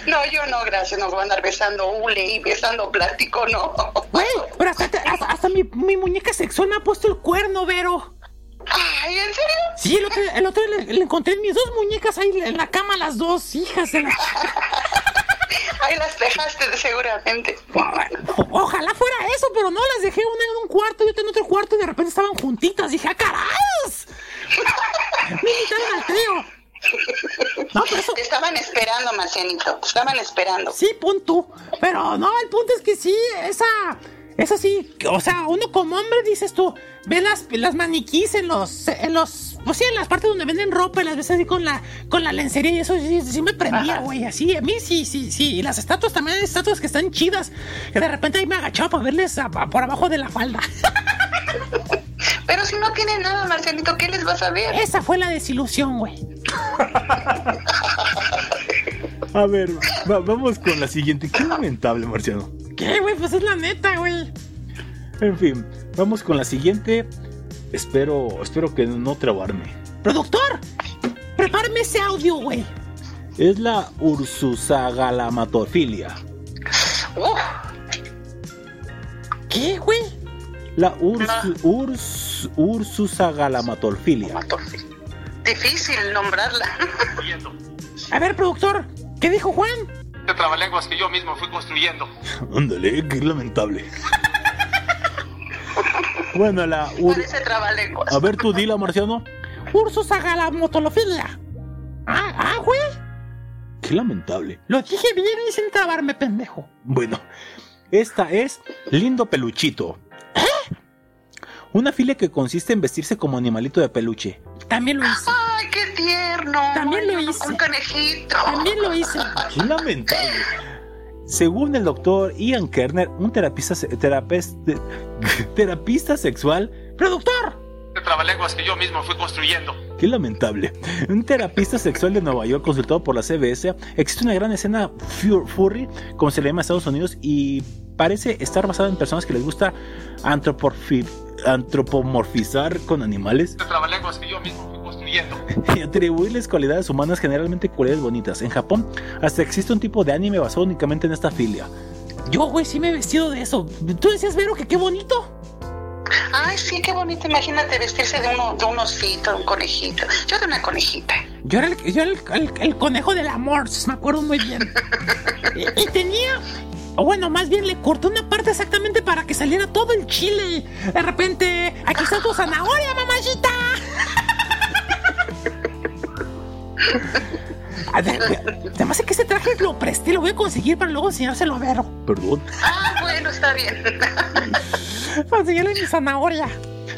no, yo no, gracias. Nos voy a andar besando hule y besando plástico, no. Güey, pero hasta, hasta, hasta mi, mi muñeca sexual me ha puesto el cuerno, Vero. Ay, ¿en serio? Sí, el otro, el otro le, le encontré mis dos muñecas ahí en la cama, las dos hijas de la chica. Ahí las dejaste seguramente. O- ojalá fuera eso, pero no, las dejé una en un cuarto y otra en otro cuarto y de repente estaban juntitas. Dije, ¡ah, caray! Me invitaron al trío. No, pero eso, Te estaban esperando, Marcianito. Te estaban esperando. sí, punto. Pero no, el punto es que sí, esa, Eso sí, o sea, uno como hombre dices tú, ve las, las maniquís en los, en los, pues sí, en las partes donde venden ropa, y las ves así con la, con la lencería y eso sí, sí me prendía, güey, así, a mí sí, sí, sí, y las estatuas también hay estatuas que están chidas, que de repente ahí me agachaba para verles a- a- por abajo de la falda. Pero si no tiene nada, Marcelito, ¿qué les vas a ver? Esa fue la desilusión, güey. A ver, va- vamos con la siguiente. Qué lamentable, Marciano. ¿Qué, güey? Pues es la neta, güey. En fin, vamos con la siguiente. Espero, espero que no trabarme. Productor, prepárame ese audio, güey. Es la ursusagalamatofilia. Uf, ¿Qué, güey? La urs, urs, ursusagalamatofilia. Matorfi. Difícil nombrarla. A ver, productor, ¿qué dijo Juan? de trabalenguas que yo mismo fui construyendo. Ándale, qué lamentable. Bueno, la ur... Parece trabalenguas. A ver, tú dila, Marciano. Ursus agalamotolofilia. Ah, ah, güey. Qué lamentable. Lo dije bien y sin trabarme, pendejo. Bueno, esta es Lindo Peluchito. Una filia que consiste en vestirse como animalito de peluche. También lo hice. Ay, qué tierno. También lo hice. Un conejito. También lo hice. Qué lamentable. Según el doctor Ian Kerner, un terapista, terapista sexual, Productor, De trabalenguas que yo mismo fui construyendo. qué lamentable, un terapista sexual de Nueva York consultado por la CBS, existe una gran escena fu- furry, como se le llama en Estados Unidos, y parece estar basada en personas que les gusta antropomorfizar con animales De trabalenguas que yo mismo fui y atribuirles cualidades humanas, generalmente cualidades bonitas. En Japón, hasta existe un tipo de anime basado únicamente en esta filia. yo, güey, sí me he vestido de eso. ¿Tú decías, Vero, que qué bonito? Ay, sí, qué bonito. Imagínate vestirse de, uno, de un osito, de un conejito. Yo de una conejita. Yo era el, yo era el, el- el conejo del amor, me acuerdo muy bien. Y, y tenía, o bueno, más bien le corté una parte exactamente para que saliera todo el chile. De repente, aquí está tu zanahoria, mamachita. Además es que ese traje lo presté, lo voy a conseguir para luego enseñárselo a Vero. Perdón. Ah, bueno, está bien. Para enseñarle mi zanahoria.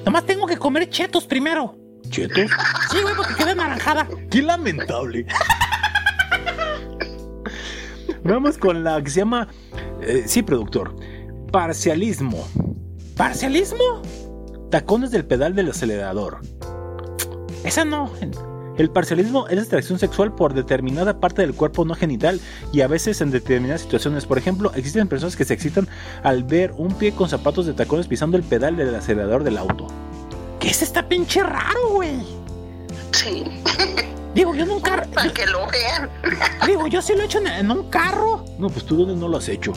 Nomás tengo que comer chetos primero. ¿Chetos? Sí, güey, porque queda naranjada. ¡Qué lamentable! Vamos con la que se llama. eh, sí, productor. Parcialismo. ¿Parcialismo? Tacones del pedal del acelerador. Esa no. El parcialismo es la atracción sexual por determinada parte del cuerpo no genital y a veces en determinadas situaciones. Por ejemplo, existen personas que se excitan al ver un pie con zapatos de tacones pisando el pedal del acelerador del auto. ¿Qué es esta pinche raro, güey? Sí, Digo, yo nunca. para que lo vean. Digo, yo sí lo he hecho en, en un carro. No, pues tú dónde no lo has hecho.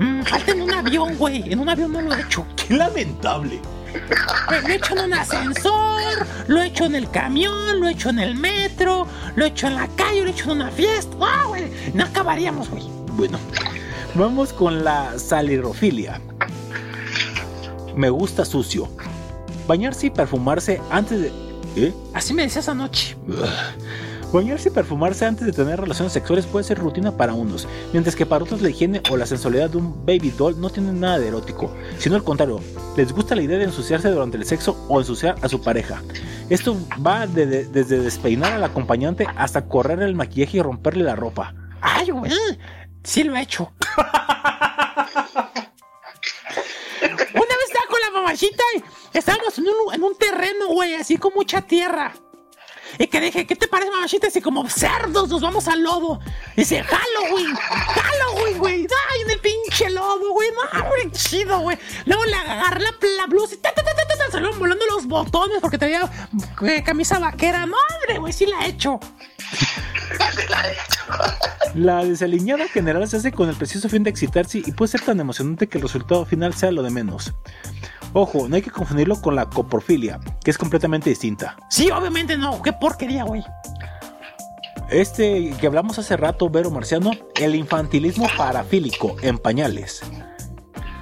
Mm, falta en un avión, güey. En un avión no lo he hecho. ¡Qué lamentable! Lo he hecho en un ascensor, lo he hecho en el camión, lo he hecho en el metro, lo he hecho en la calle, lo he hecho en una fiesta. ¡Ah, güey! No acabaríamos, güey. Bueno, vamos con la salirofilia. Me gusta sucio. Bañarse y perfumarse antes de... ¿Eh? Así me decías anoche. Bañarse y perfumarse antes de tener relaciones sexuales puede ser rutina para unos, mientras que para otros la higiene o la sensualidad de un baby doll no tienen nada de erótico, sino al contrario, les gusta la idea de ensuciarse durante el sexo o ensuciar a su pareja. Esto va de- de- desde despeinar al acompañante hasta correr el maquillaje y romperle la ropa. ¡Ay, güey! Sí lo he hecho. Una vez estaba con la mamachita y estábamos en un, en un terreno, güey, así con mucha tierra. Y que dije, ¿qué te parece, mamachita? Así como cerdos, nos vamos al lodo. Dice, Halloween, Halloween, güey. Ay, en el pinche lodo, güey. No, hombre, chido, güey. Luego le agarré la, la blusa y ta, ta, ta, ta, ta, ta, salieron volando los botones porque traía eh, camisa vaquera. No, hombre, güey, sí la he hecho. La desaliñada general se hace con el preciso fin de excitarse y puede ser tan emocionante que el resultado final sea lo de menos. Ojo, no hay que confundirlo con la coprofilia, que es completamente distinta. Sí, obviamente no. Qué porquería, güey. Este que hablamos hace rato, Vero Marciano, el infantilismo parafílico en pañales.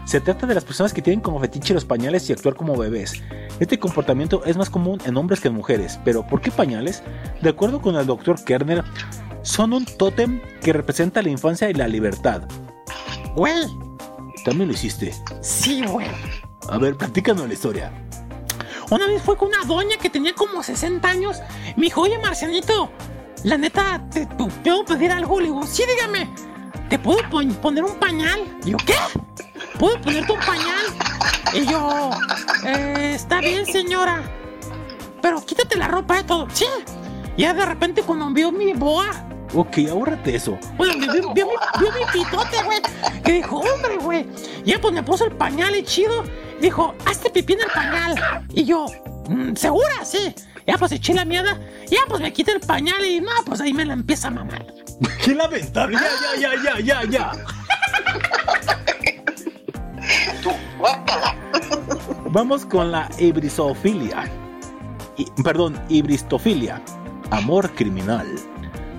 Se trata de las personas que tienen como fetiche los pañales y actuar como bebés. Este comportamiento es más común en hombres que en mujeres, pero ¿por qué pañales? De acuerdo con el doctor Kerner, son un tótem que representa la infancia y la libertad. Güey, también lo hiciste. Sí, güey. A ver, platícanos la historia. Una vez fue con una doña que tenía como 60 años. Me dijo, oye, Marcianito, la neta, ¿te puedo pedir algo? Le digo, sí, dígame. ¿Te puedo pon- poner un pañal? Y yo, ¿qué? ¿Puedo ponerte un pañal? Y yo, "Eh, está bien, señora. Pero quítate la ropa de todo. Sí. Y ya de repente cuando vio mi boa, Ok, ahórrate eso. bueno, vio, vio- vio mi, vio mi pitote, güey. Que dijo, hombre, güey. Y Ya pues me puso el pañal y chido. Dijo, hazte pipí en el pañal. Y yo, "Mm, ¿segura? Sí. Ya pues eché la mierda. Ya pues me quité el pañal y no, pues ahí me la empieza a mamar. ¡Qué lamentable! Ya, ya, ya, ya, ya, ya. Vamos con la ibrisofilia. I- perdón, ibristofilia. Amor criminal.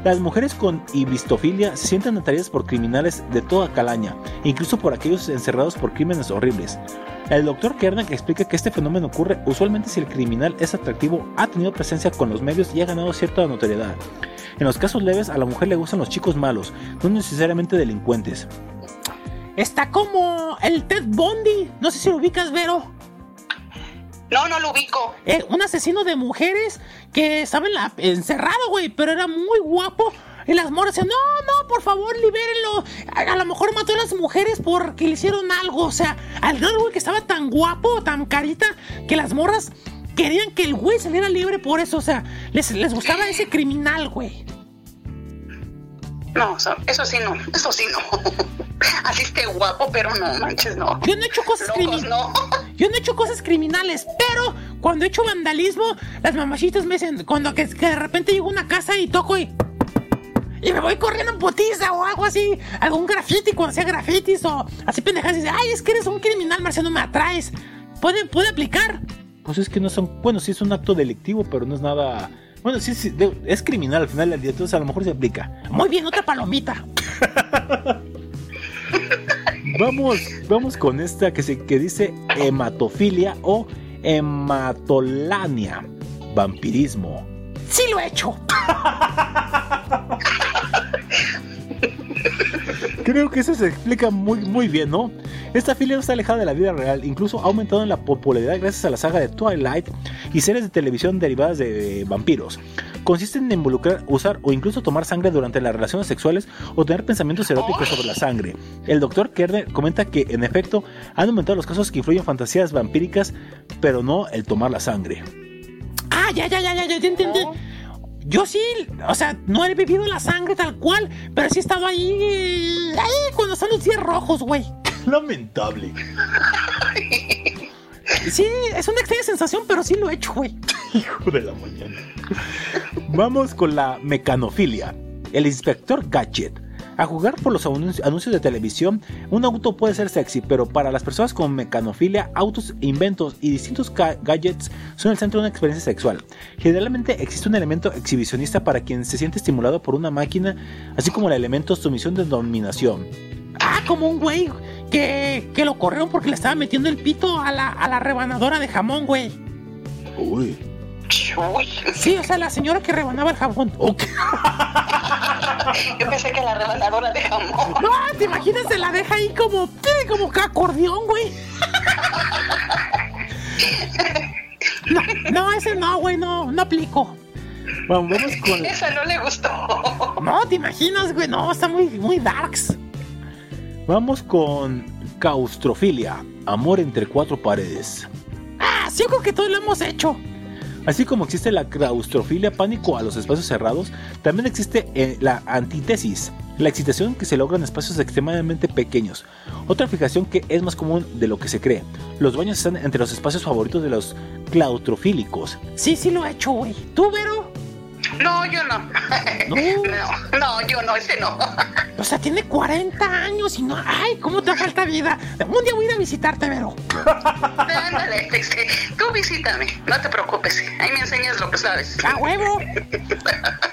Las mujeres con ibristofilia se sienten atraídas por criminales de toda calaña, incluso por aquellos encerrados por crímenes horribles. El doctor Kernan explica que este fenómeno ocurre usualmente si el criminal es atractivo, ha tenido presencia con los medios y ha ganado cierta notoriedad. En los casos leves, a la mujer le gustan los chicos malos, no necesariamente delincuentes. Está como el Ted Bundy. No sé si lo ubicas, Vero. No, no lo ubico. Eh, un asesino de mujeres que estaba en la- encerrado, güey, pero era muy guapo. Y las morras decían, no, no, por favor, libérenlo. A, a lo mejor mató a las mujeres porque le hicieron algo. O sea, al güey, que estaba tan guapo, tan carita, que las morras querían que el güey saliera libre por eso. O sea, les, les gustaba ese criminal, güey. No, eso sí no, eso sí no. Así esté guapo, pero no manches, no. Yo no he hecho cosas criminales. no. Yo no he hecho cosas criminales, pero cuando he hecho vandalismo, las mamachitas me dicen, cuando que, que de repente llego a una casa y toco y. Y me voy corriendo en potiza o algo así, algún graffiti cuando hacía grafitis o así pendejadas. Y dice, ay, es que eres un criminal, Marciano, me atraes. ¿Puede, puede aplicar? Pues es que no son. Bueno, sí es un acto delictivo, pero no es nada. Bueno, sí, sí es criminal al final del día, entonces a lo mejor se aplica. Muy bien, otra palomita. Vamos, vamos con esta que, se, que dice hematofilia o hematolania, vampirismo. Sí lo he hecho. Creo que eso se explica muy, muy bien, ¿no? Esta filia no está alejada de la vida real, incluso ha aumentado en la popularidad gracias a la saga de Twilight y series de televisión derivadas de vampiros. Consiste en involucrar, usar o incluso tomar sangre durante las relaciones sexuales o tener pensamientos eróticos sobre la sangre. El doctor Kerner comenta que, en efecto, han aumentado los casos que influyen en fantasías vampíricas, pero no el tomar la sangre. Ah, ya, ya, ya, ya, ya, ya entendí. Yo sí, o sea, no he bebido la sangre tal cual, pero sí he estado ahí. Ahí cuando están los días rojos, güey. Lamentable. Sí, es una extraña sensación, pero sí lo he hecho, güey. Hijo de la mañana. Vamos con la mecanofilia. El inspector Gadget. A jugar por los anun- anuncios de televisión, un auto puede ser sexy, pero para las personas con mecanofilia, autos, inventos y distintos ga- gadgets son el centro de una experiencia sexual. Generalmente existe un elemento exhibicionista para quien se siente estimulado por una máquina, así como el elemento sumisión de dominación. Ah, como un güey que, que lo corrieron porque le estaba metiendo el pito a la, a la rebanadora de jamón, güey. Uy. Sí, o sea, la señora que rebanaba el jamón. Yo pensé que la rebanadora de jamón. No, te imaginas, se la deja ahí como, tiene como que acordeón, güey. No, no, ese no, güey, no, no aplico. Vamos, vamos con... Esa no le gustó. No, te imaginas, güey, no, está muy, muy darks. Vamos con caustrofilia. Amor entre cuatro paredes. Ah, sí, creo que todos lo hemos hecho. Así como existe la claustrofilia, pánico a los espacios cerrados, también existe eh, la antítesis, la excitación que se logra en espacios extremadamente pequeños. Otra fijación que es más común de lo que se cree. Los baños están entre los espacios favoritos de los claustrofílicos. Sí, sí lo he hecho, güey. ¿Tú, Vero? No, yo no. No. No, no, yo no, ese no. O sea, tiene 40 años y no... Ay, ¿cómo te falta vida? Un día voy a ir a visitarte, Vero. Ándale, este, tú visítame, no te preocupes. Ahí me enseñas lo que sabes. ¡A huevo!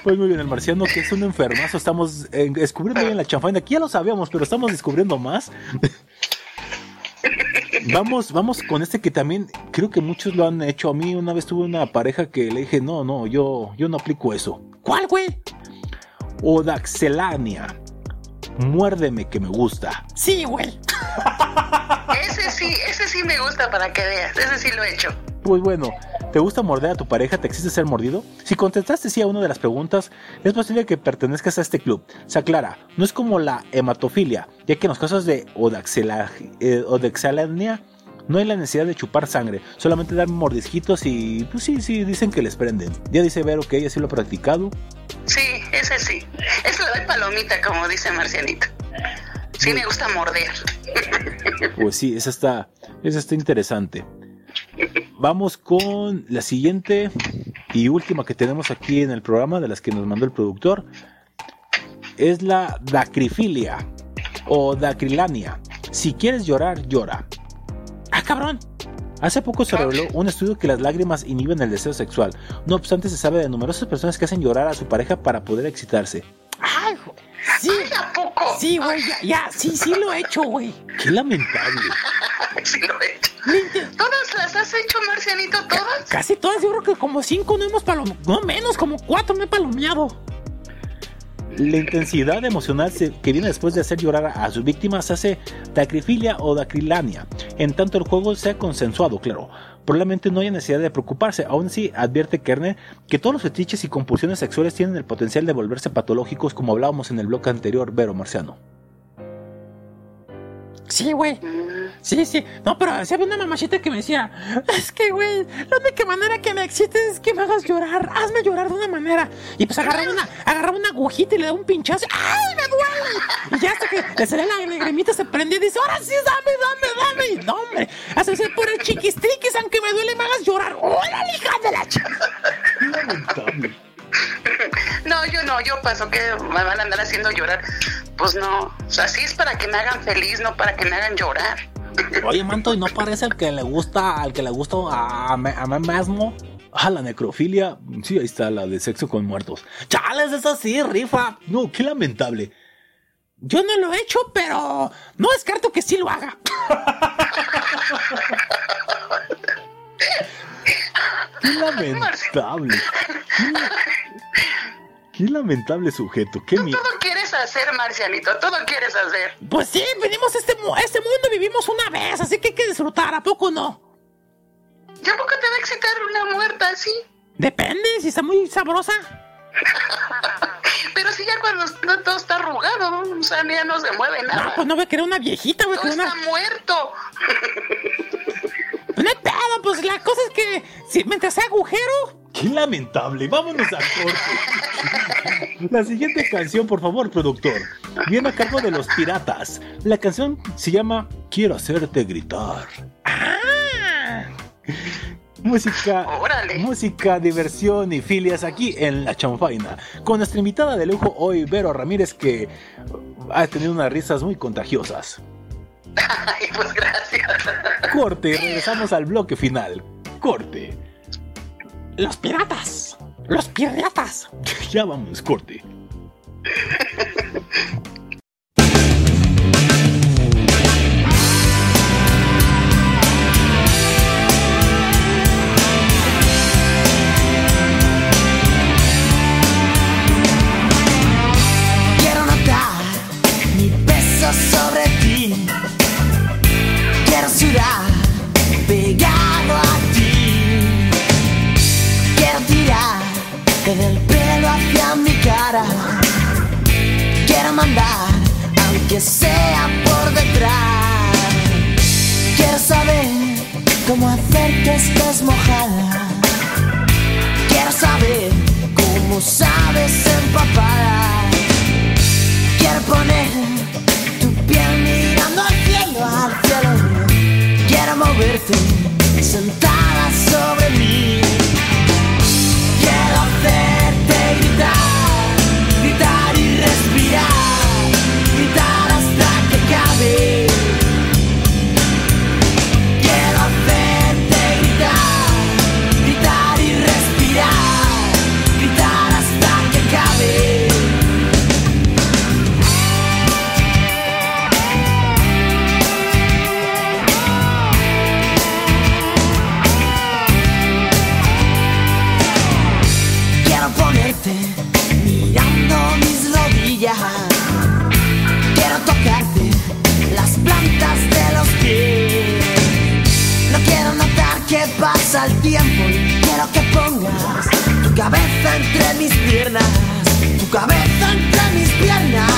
Pues muy bien, el marciano que es un enfermazo, estamos eh, descubriendo bien la chanfaina. Aquí ya lo sabíamos, pero estamos descubriendo más. Vamos, vamos con este que también creo que muchos lo han hecho. A mí una vez tuve una pareja que le dije, no, no, yo, yo no aplico eso. ¿Cuál, güey? Odaxelania. Muérdeme que me gusta. Sí, güey. Ese sí, ese sí me gusta para que veas. Ese sí lo he hecho. Pues bueno, ¿te gusta morder a tu pareja? ¿Te existe ser mordido? Si contestaste sí a una de las preguntas, es posible que pertenezcas a este club. Se aclara, no es como la hematofilia, ya que en los casos de odaxela- eh, no hay la necesidad de chupar sangre, solamente dar mordisquitos y pues sí, sí, dicen que les prenden. Ya dice Vero que ella sí lo ha practicado. Sí, ese sí. Ese le doy palomita, como dice Marcianito. Sí me gusta morder. Pues sí, esa está, esa está interesante. Vamos con la siguiente y última que tenemos aquí en el programa, de las que nos mandó el productor. Es la dacrifilia o dacrilania. Si quieres llorar, llora. Ah, cabrón. Hace poco se reveló un estudio que las lágrimas inhiben el deseo sexual. No obstante, se sabe de numerosas personas que hacen llorar a su pareja para poder excitarse. Ay, güey. Sí. ¿A poco? Sí, güey, ya, ya, sí, sí lo he hecho, güey. ¡Qué lamentable! Sí lo he hecho. ¿Todas las has hecho, Marcianito? ¿Todas? Casi todas, yo creo que como cinco no hemos palomeado. No menos, como cuatro me he palomeado. La intensidad emocional que viene después de hacer llorar a, sus víctimas hace dacrifilia o dacrilania, en tanto el juego sea consensuado, claro. Probablemente no haya necesidad de preocuparse, aún así advierte Kerner que todos los fetiches y compulsiones sexuales tienen el potencial de volverse patológicos como hablábamos en el bloque anterior, Vero Marciano. Sí, güey. Sí, sí. No, pero si había una mamachita que me decía, es que, güey, la única manera que me excites es que me hagas llorar. Hazme llorar de una manera. Y pues agarraba una, agarraba una agujita y le daba un pinchazo. ¡Ay, me duele! Y ya hasta que le salía la lagrimita, se prendía y dice, ahora sí, dame, dame, dame. Y no, hombre, hace ser por el chiquistriquis, aunque me duele, me hagas llorar. ¡Hola, hija de la chica! No, yo no, yo paso que me van a andar haciendo llorar. Pues no, o sea, sí es para que me hagan feliz, no para que me hagan llorar. Oye, manto, ¿y no parece el que le gusta, al que le gusta a, me- a mí mismo? Ah, la necrofilia, sí, ahí está, la de sexo con muertos. Chales, eso sí, rifa. No, qué lamentable. Yo no lo he hecho, pero no descarto que sí lo haga. Qué lamentable. Qué lamentable sujeto. Qué mi... Todo quieres hacer, Marcianito, todo quieres hacer. Pues sí, venimos a este, mu- a este mundo, vivimos una vez, así que hay que disfrutar, ¿a poco no? ¿Ya poco te va a excitar una muerta así? Depende, si está muy sabrosa. Pero si ya cuando no, todo está arrugado, o sea, ya no se mueve No, nada. pues no voy a querer una viejita, voy a Todo querer está una... muerto. No hay pedo, pues la cosa es que si, mientras sea agujero... Qué lamentable. Vámonos a corte. La siguiente canción, por favor, productor. Viene a cargo de los piratas. La canción se llama Quiero hacerte gritar. ¡Ah! Música, Órale. música, diversión y filias aquí en La Chanfaina. Con nuestra invitada de lujo hoy, Vero Ramírez, que ha tenido unas risas muy contagiosas. Ay, pues gracias. Corte regresamos al bloque final. Corte. Los piratas. Los piratas. Ya vamos, corte. Quiero notar mi peso sobre ti. Quiero sudar aunque sea por detrás. Quiero saber cómo hacer que estés mojada. Quiero saber cómo sabes empapada. Quiero poner tu piel mirando al cielo, al cielo. Quiero moverte sentada sobre mí. El tiempo y quiero que pongas tu cabeza entre mis piernas, tu cabeza entre mis piernas.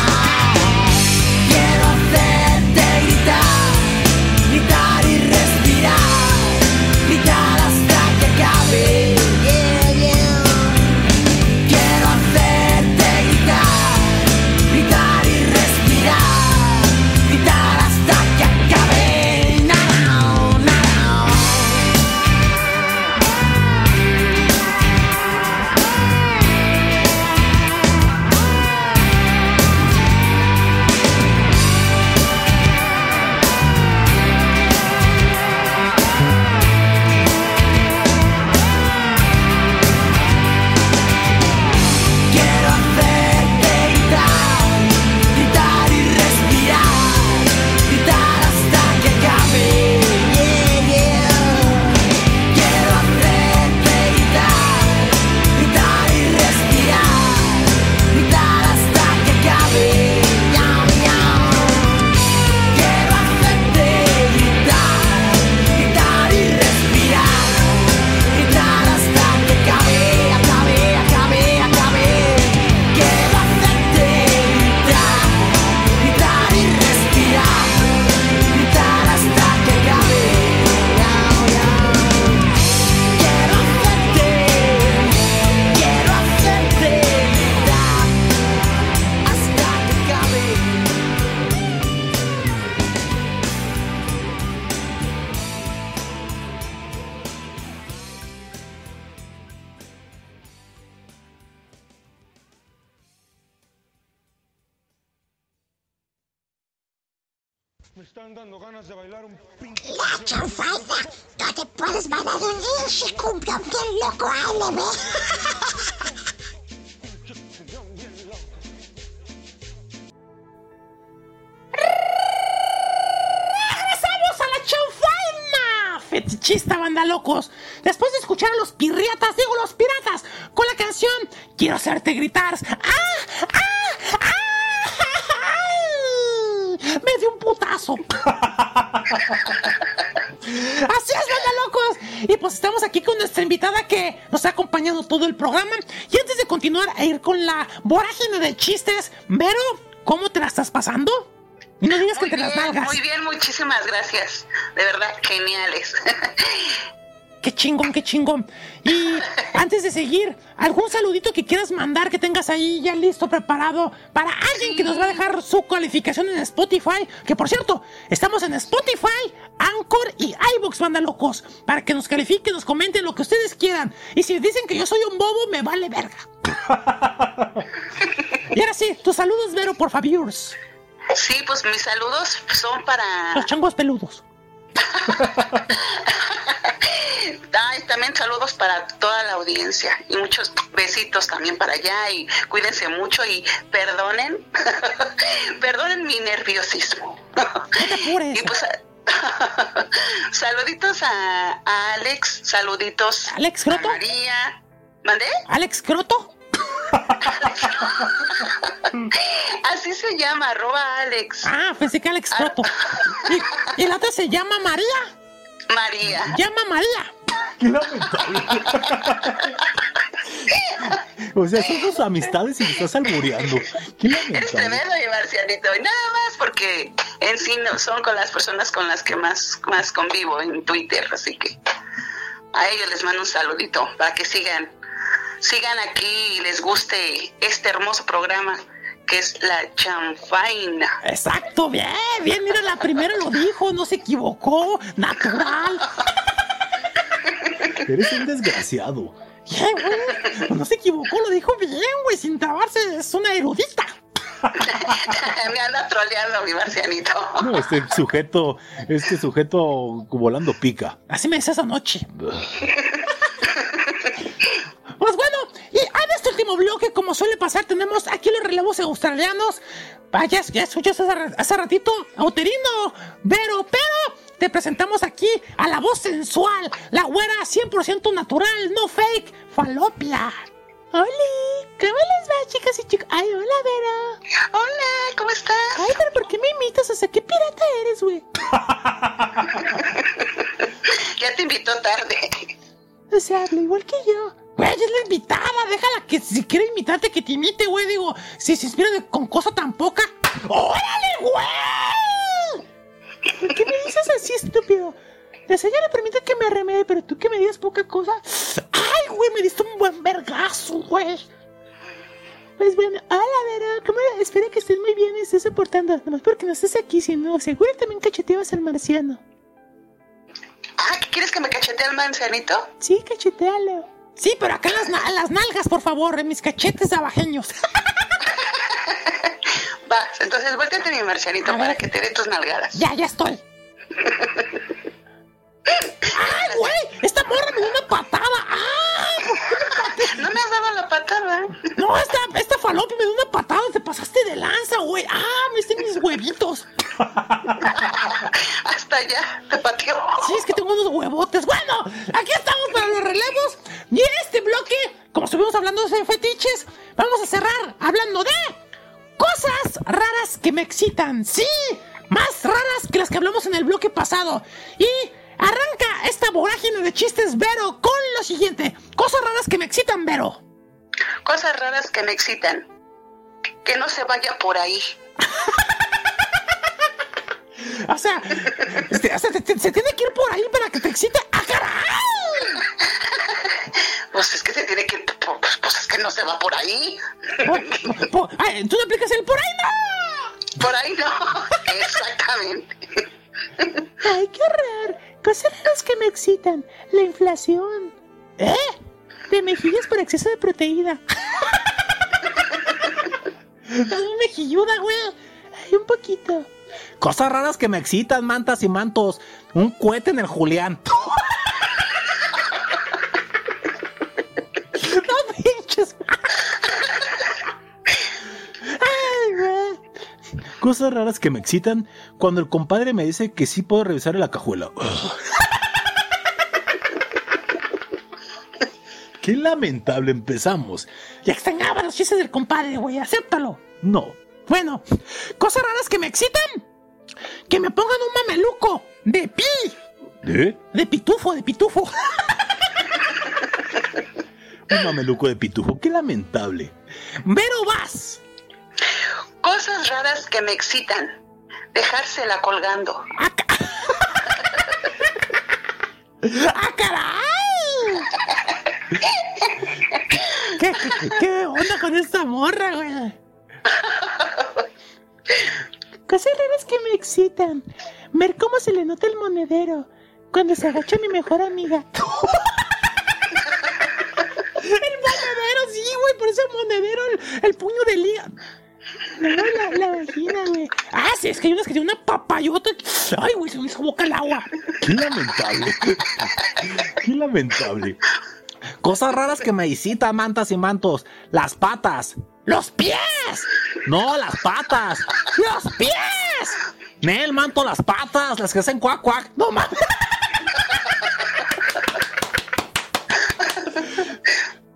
Vorágine de chistes, Vero, ¿cómo te la estás pasando? Y no digas que Muy te las bien, nalgas. muy bien, muchísimas gracias. De verdad, geniales. Qué chingón, qué chingón. Y antes de seguir, ¿algún saludito que quieras mandar que tengas ahí ya listo, preparado para alguien que nos va a dejar su calificación en Spotify? Que por cierto, estamos en Spotify, Anchor y iBox, banda locos. Para que nos califiquen, nos comenten lo que ustedes quieran. Y si dicen que yo soy un bobo, me vale verga. y ahora sí, tus saludos, Vero, por favor. Sí, pues mis saludos son para... Los changos peludos. Ay, también saludos para toda la audiencia y muchos besitos también para allá y cuídense mucho y perdonen, perdonen mi nerviosismo. y pues saluditos a, a Alex, saluditos Alex a Croto. María. ¿Mandé? Alex Croto. Así se llama, arroba Alex. Ah, pensé que Alex Croto. Y, y la otra se llama María. María. Llama María. Qué lamentable. o sea, son tus amistades y me estás albureando. Qué Eres lamentable. tremendo, mi marcianito. Y nada más porque en sí no, son con las personas con las que más, más convivo en Twitter. Así que a ellos les mando un saludito para que sigan, sigan aquí y les guste este hermoso programa que es la chanfaina. Exacto, bien, bien, mira, la primera lo dijo, no se equivocó, natural. Eres un desgraciado. Bien, güey, no se equivocó, lo dijo bien, güey, sin trabarse, es una erudita. Me anda troleando mi marcianito. No, este sujeto, este sujeto volando pica. Así me decías anoche. Pues bueno, y en este último bloque, como suele pasar, tenemos aquí los relevos australianos. Vaya, ya escuchas hace, hace ratito, Auterino, Vero, pero te presentamos aquí a la voz sensual, la güera 100% natural, no fake, Falopia. Hola, ¿cómo les va, chicas y chicos? Ay, hola, Vero. Hola, ¿cómo estás? Ay, pero ¿por qué me imitas? O sea, ¿qué pirata eres, güey? Ya te invitó tarde. O sea, habla igual que yo. Güey, es la invitada, déjala que si quiere imitarte que te imite, güey. Digo, si se inspira de- con cosa tan poca. ¡Órale, güey! ¿Qué me dices así, estúpido? La señora permite que me remede, pero tú que me digas poca cosa. ¡Ay, güey! Me diste un buen vergazo, güey. Pues bueno, hola, Vero. ¿Cómo? Espero que estés muy bien y estés soportando. Nomás porque no estés aquí, si no, seguro también cacheteabas al marciano. Ah, ¿qué ¿quieres que me cachetee al manzanito? Sí, cachetealo. Sí, pero acá las, na- las nalgas, por favor, en mis cachetes abajeños. Va, entonces vuéltete mi marcianito para que te dé tus nalgadas. ya, ya estoy. ¡Ay, güey! ¡Esta morra me dio una patada! ¡Ah! No me has dado la patada. No, esta, esta falopia me dio una patada, te pasaste de lanza, güey. ¡Ah! Me diste mis huevitos. Hasta allá, te pateó. Sí, es que tengo unos huevotes. Bueno, aquí estamos para los relevos. Y en este bloque, como estuvimos hablando de fetiches, vamos a cerrar hablando de cosas raras que me excitan. Sí, más raras que las que hablamos en el bloque pasado. Y arranca esta vorágine de chistes, Vero, con lo siguiente. Cosas raras que me excitan, Vero. Cosas raras que me excitan. Que no se vaya por ahí. O sea, este, o sea, te- te- se tiene que ir por ahí para que te excite. ¡Ah, caray! Pues es que se tiene que. Pues, pues es que no se va por ahí. Por- por- ay, ¿Tú no aplicas el por ahí no? Por ahí no. Exactamente. Ay, qué raro. Cosas raras que me excitan. La inflación. ¿Eh? De mejillas por exceso de proteína. Estás muy mejilluda, güey. Ay, un poquito. Cosas raras que me excitan, mantas y mantos. Un cohete en el Julián. No pinches. Ay, güey. Cosas raras que me excitan cuando el compadre me dice que sí puedo revisar la cajuela. Qué lamentable empezamos. Ya extrañaba los chistes del compadre, güey. Acéptalo. No. Bueno, cosas raras que me excitan. Que me pongan un mameluco de pi. ¿Eh? De pitufo, de pitufo. Un mameluco de pitufo. Qué lamentable. Vero vas. Cosas raras que me excitan. Dejársela colgando. ¡Ah, caray! ¿Qué, qué, qué onda con esta morra, güey? Cosas raras que me excitan. Ver cómo se le nota el monedero cuando se agacha mi mejor amiga. el monedero, sí, güey, por ese monedero, el, el puño de liga. No, la, la vagina, güey. Ah, sí, es que hay unas que tienen una papayota. Ay, güey, se me hizo boca el agua. Qué lamentable. Qué lamentable. Cosas raras que me excitan, mantas y mantos. Las patas. ¡Los pies! No, las patas. ¡Los pies! Nel, manto, las patas. Las que hacen cuac, cuac. No mames.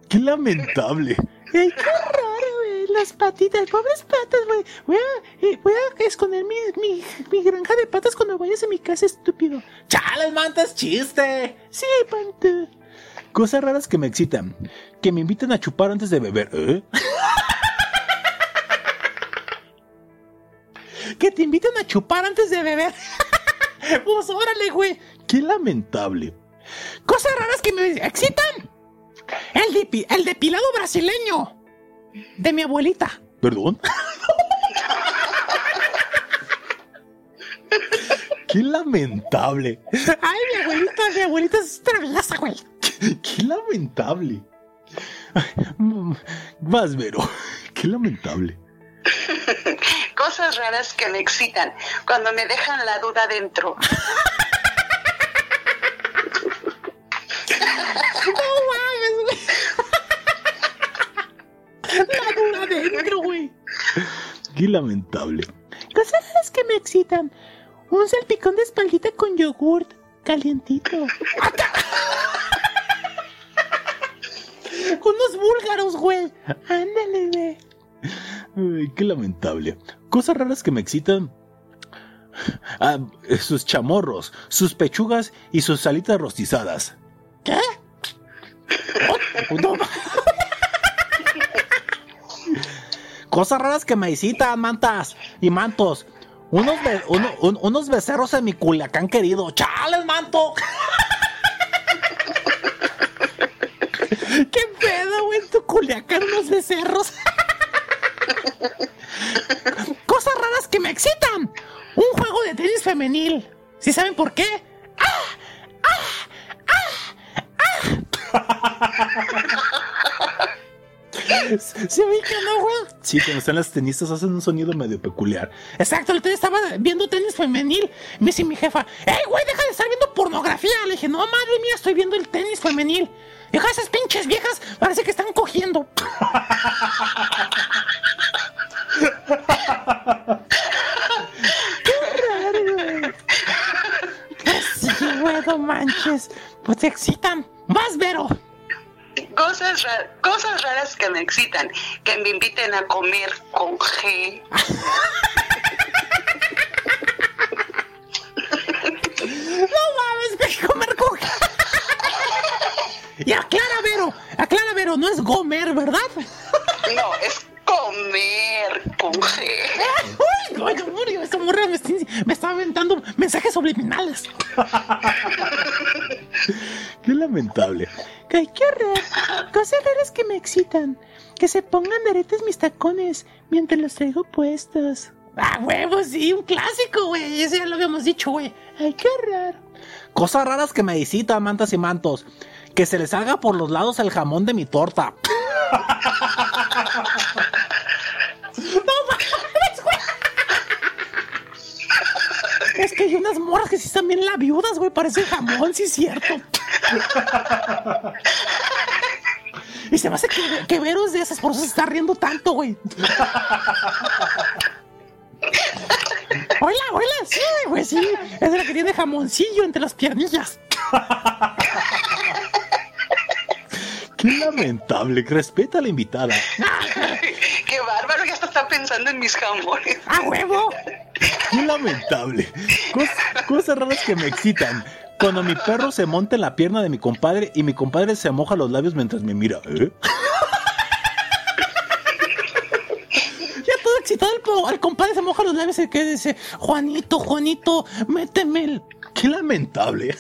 Qué lamentable. Ay, qué raro, güey. Las patitas, pobres patas, güey. Voy a, eh, voy a esconder mi, mi, mi granja de patas cuando vayas a mi casa, estúpido. Chales, mantas, chiste. Sí, panto. Cosas raras que me excitan. Que me inviten a chupar antes de beber. ¿Eh? Que te inviten a chupar antes de beber. pues órale, güey. Qué lamentable. Cosas raras que me excitan. El, depi- el depilado brasileño. De mi abuelita. ¿Perdón? Qué lamentable. Ay, mi abuelita, mi abuelita es traviesa, güey. Qué lamentable. Ay, mm, Vas, Vero. Qué lamentable. Cosas raras que me excitan. Cuando me dejan la duda dentro. No mames, güey. La dura dentro, güey. Qué lamentable. Cosas raras que me excitan. Un salpicón de espaldita con yogurt calientito. Con unos búlgaros, güey. Ándale, güey. Ay, qué lamentable. Cosas raras que me excitan. Ah, sus chamorros, sus pechugas y sus alitas rostizadas. ¿Qué? Cosas raras que me visitan, mantas y mantos. Unos, unos becerros en mi Culiacán querido. ¡Chales, manto! ¿Qué pedo, güey? Tu Culiacán unos becerros. Cosas raras que me excitan. Un juego de tenis femenil. ¿Sí saben por qué? ¿Se ubican, no, güey? Sí, cuando están las tenistas hacen un sonido medio peculiar. Exacto, el otro día estaba viendo tenis femenil. Me dice mi jefa, ¡Ey, güey, deja de estar viendo pornografía! Le dije, no, madre mía, estoy viendo el tenis femenil. Deja esas pinches viejas, parece que están cogiendo. Qué raro, güey. Pues sí, güey, no manches. Pues te excitan. Vas, Vero. Cosas, ra- cosas raras que me excitan. Que me inviten a comer con G. No mames, ve comer con Y aclara, Vero. Aclara, Vero, no es gomer, ¿verdad? No, es comer con G. Uy, murió. Esta morra me, está- me está aventando mensajes subliminales. Qué lamentable. Ay, qué horror. Cosas raras que me excitan. Que se pongan de aretes mis tacones mientras los traigo puestos. Ah, huevo, sí, un clásico, güey. Eso ya lo habíamos dicho, güey. Ay, qué raro. Cosas raras que me visitan, mantas y mantos. Que se les haga por los lados el jamón de mi torta. Es que hay unas morras que sí están bien labiudas, güey. Parece jamón, sí es cierto. Y se me hace que, que Vero es de esas, por eso se está riendo tanto, güey. Hola, hola, sí, güey, sí. Es la que tiene jamoncillo entre las piernillas. Qué lamentable. Respeta a la invitada. Qué bárbaro, ya hasta está pensando en mis jamones. ¡A huevo! Qué lamentable. Cos- cosas raras que me excitan. Cuando mi perro se monta en la pierna de mi compadre y mi compadre se moja los labios mientras me mira. ¿eh? Ya todo excitado, el, el compadre se moja los labios y que dice: Juanito, Juanito, méteme el. Qué lamentable.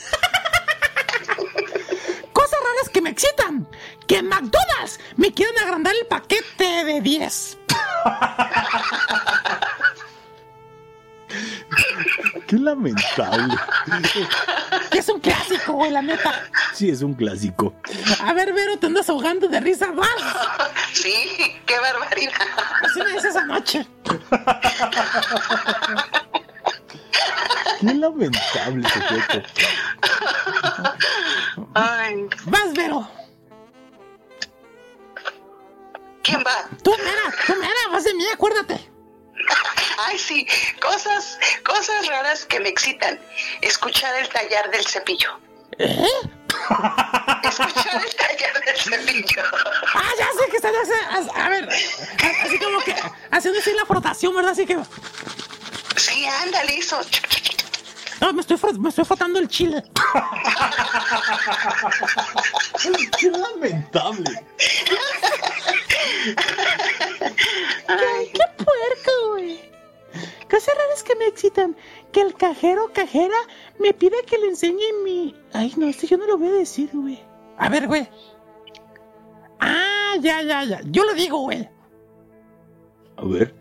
Me excitan. Que en McDonald's me quieren agrandar el paquete de 10. Qué lamentable. Que es un clásico, güey, la neta. Sí, es un clásico. A ver, Vero, te andas ahogando de risa más. Sí, qué barbaridad. Así me dices anoche. Qué lamentable sujeto. Ay, Vas, Vero. ¿quién va? Tú, mera, tú, mera, vas de mí, acuérdate. Ay, sí, cosas, cosas raras que me excitan. Escuchar el tallar del cepillo. ¿Eh? Escuchar el tallar del cepillo. Ah, ya sé que están haciendo. A ver, así como que haciendo así la frotación, ¿verdad? Así que. Sí, ándale, eso. No, me estoy, me estoy frotando el chile. Qué lamentable. Ay, ¡Qué puerco, güey! Cosas raras que me excitan. Que el cajero o cajera me pide que le enseñe mi. Ay, no, este yo no lo voy a decir, güey. A ver, güey. Ah, ya, ya, ya. Yo lo digo, güey. A ver.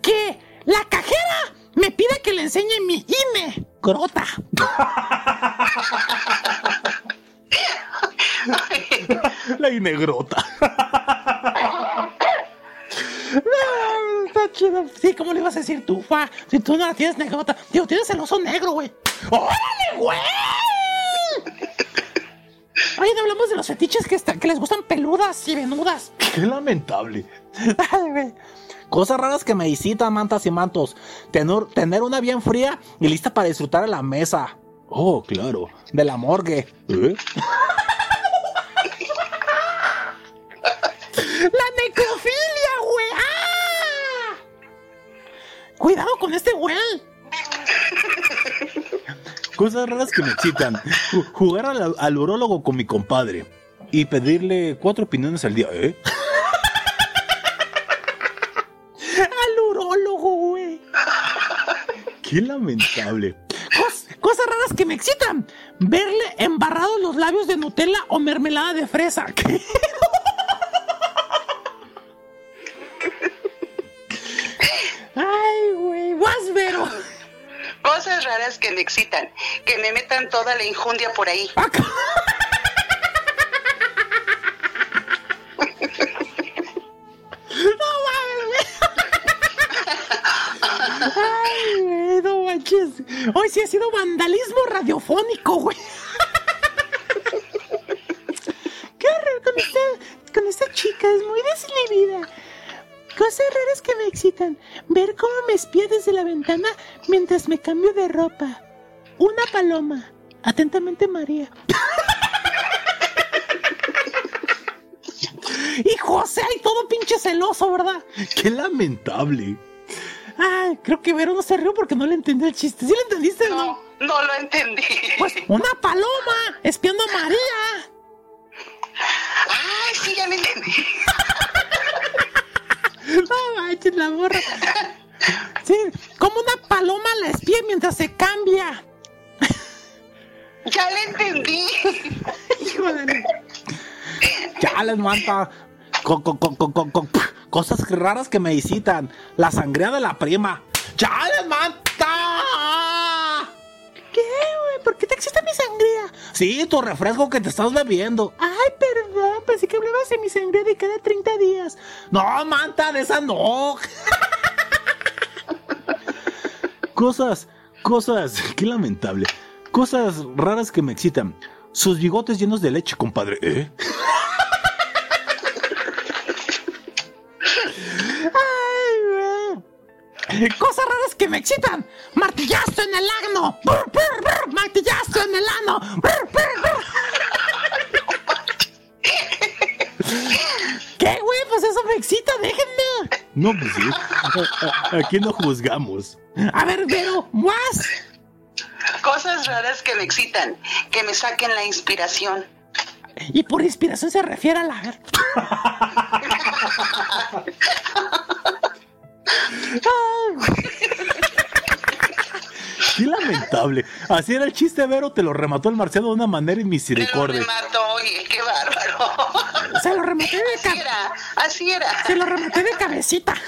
Que la cajera me pide que le enseñe mi INE. Grota. La inegrota. Está chido. Sí, ¿cómo le ibas a decir tú, fa? Si tú no la tienes negrota. Digo, tienes el oso negro, güey. ¡Órale, güey! Oye, no hablamos de los fetiches que, está- que les gustan peludas y venudas. Qué lamentable. Ay, güey. Cosas raras que me visitan, mantas y mantos. Tener, tener una bien fría y lista para disfrutar a la mesa. Oh, claro. De la morgue. ¿Eh? ¡La necrofilia, güey! ¡Ah! Cuidado con este güey. Cosas raras que me excitan. Ju- Jugar al, al urólogo con mi compadre. y pedirle cuatro opiniones al día, ¿eh? Qué lamentable. Cos- cosas raras que me excitan. Verle embarrados los labios de Nutella o mermelada de fresa. ¿Qué? Ay, güey. Vas, Vero. Cosas raras que me excitan, que me metan toda la injundia por ahí. No mames, güey. Ay, Hoy sí ha sido vandalismo radiofónico, güey. Qué horror con esta, con esta chica, es muy desinhibida. Cosas raras que me excitan. Ver cómo me espía desde la ventana mientras me cambio de ropa. Una paloma. Atentamente, María. Y José, y todo pinche celoso, ¿verdad? Qué lamentable. Ay, creo que Vero no se rió porque no le entendió el chiste. ¿Sí le entendiste o no? No lo entendí. Pues una paloma espiando a María. Ay, sí, ya lo entendí. No manches, la morra. Sí, como una paloma la espía mientras se cambia. Ya lo entendí. Híjole. Ya les manta. Co- co- co- co- co- co- cosas raras que me visitan. La sangría de la prima. ¡Ya les manta! ¿Qué, güey? ¿Por qué te excita mi sangría? Sí, tu refresco que te estás bebiendo. Ay, perdón, pensé que hablabas de mi sangría de cada 30 días. No, manta, de esa no. cosas, cosas, qué lamentable. Cosas raras que me excitan. Sus bigotes llenos de leche, compadre. ¿Eh? Cosas raras que me excitan. Martillazo en el ano. Brr, brr, brr. Martillazo en el ano. Brr, brr, brr. ¿Qué, güey? Pues eso me excita, déjenme. No, pues sí. Aquí no juzgamos. A ver, Vero, más. Cosas raras que me excitan, que me saquen la inspiración. Y por inspiración se refiere a la. Qué lamentable. Así era el chiste, Vero. Te lo remató el marciano de una manera inmisericordia. Mató, oye, qué bárbaro. Se lo rematé de Así era, así era. Se lo rematé de cabecita.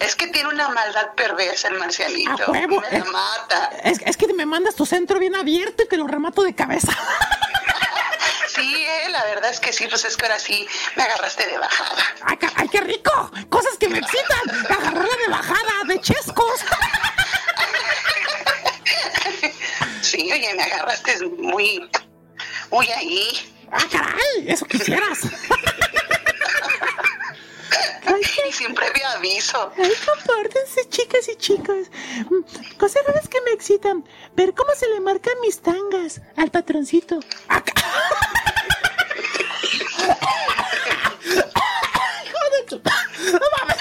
Es que tiene una maldad perversa el marcianito. A huevo. Me la mata. Es, es que me mandas tu centro bien abierto y te lo remato de cabeza. Sí, eh, la verdad es que sí, pues es que ahora sí me agarraste de bajada. ¡Ay, qué rico! Cosas que me excitan. Agarrarla de bajada, de chescos. Sí, oye, me agarraste muy, muy ahí. ¡Ah, caray! Eso quisieras. Y sin previo aviso. Ay, compórtense, chicas y chicos. Cosas raras que me excitan. Ver cómo se le marcan mis tangas al patroncito. Acá. Hijo de tu- No mames.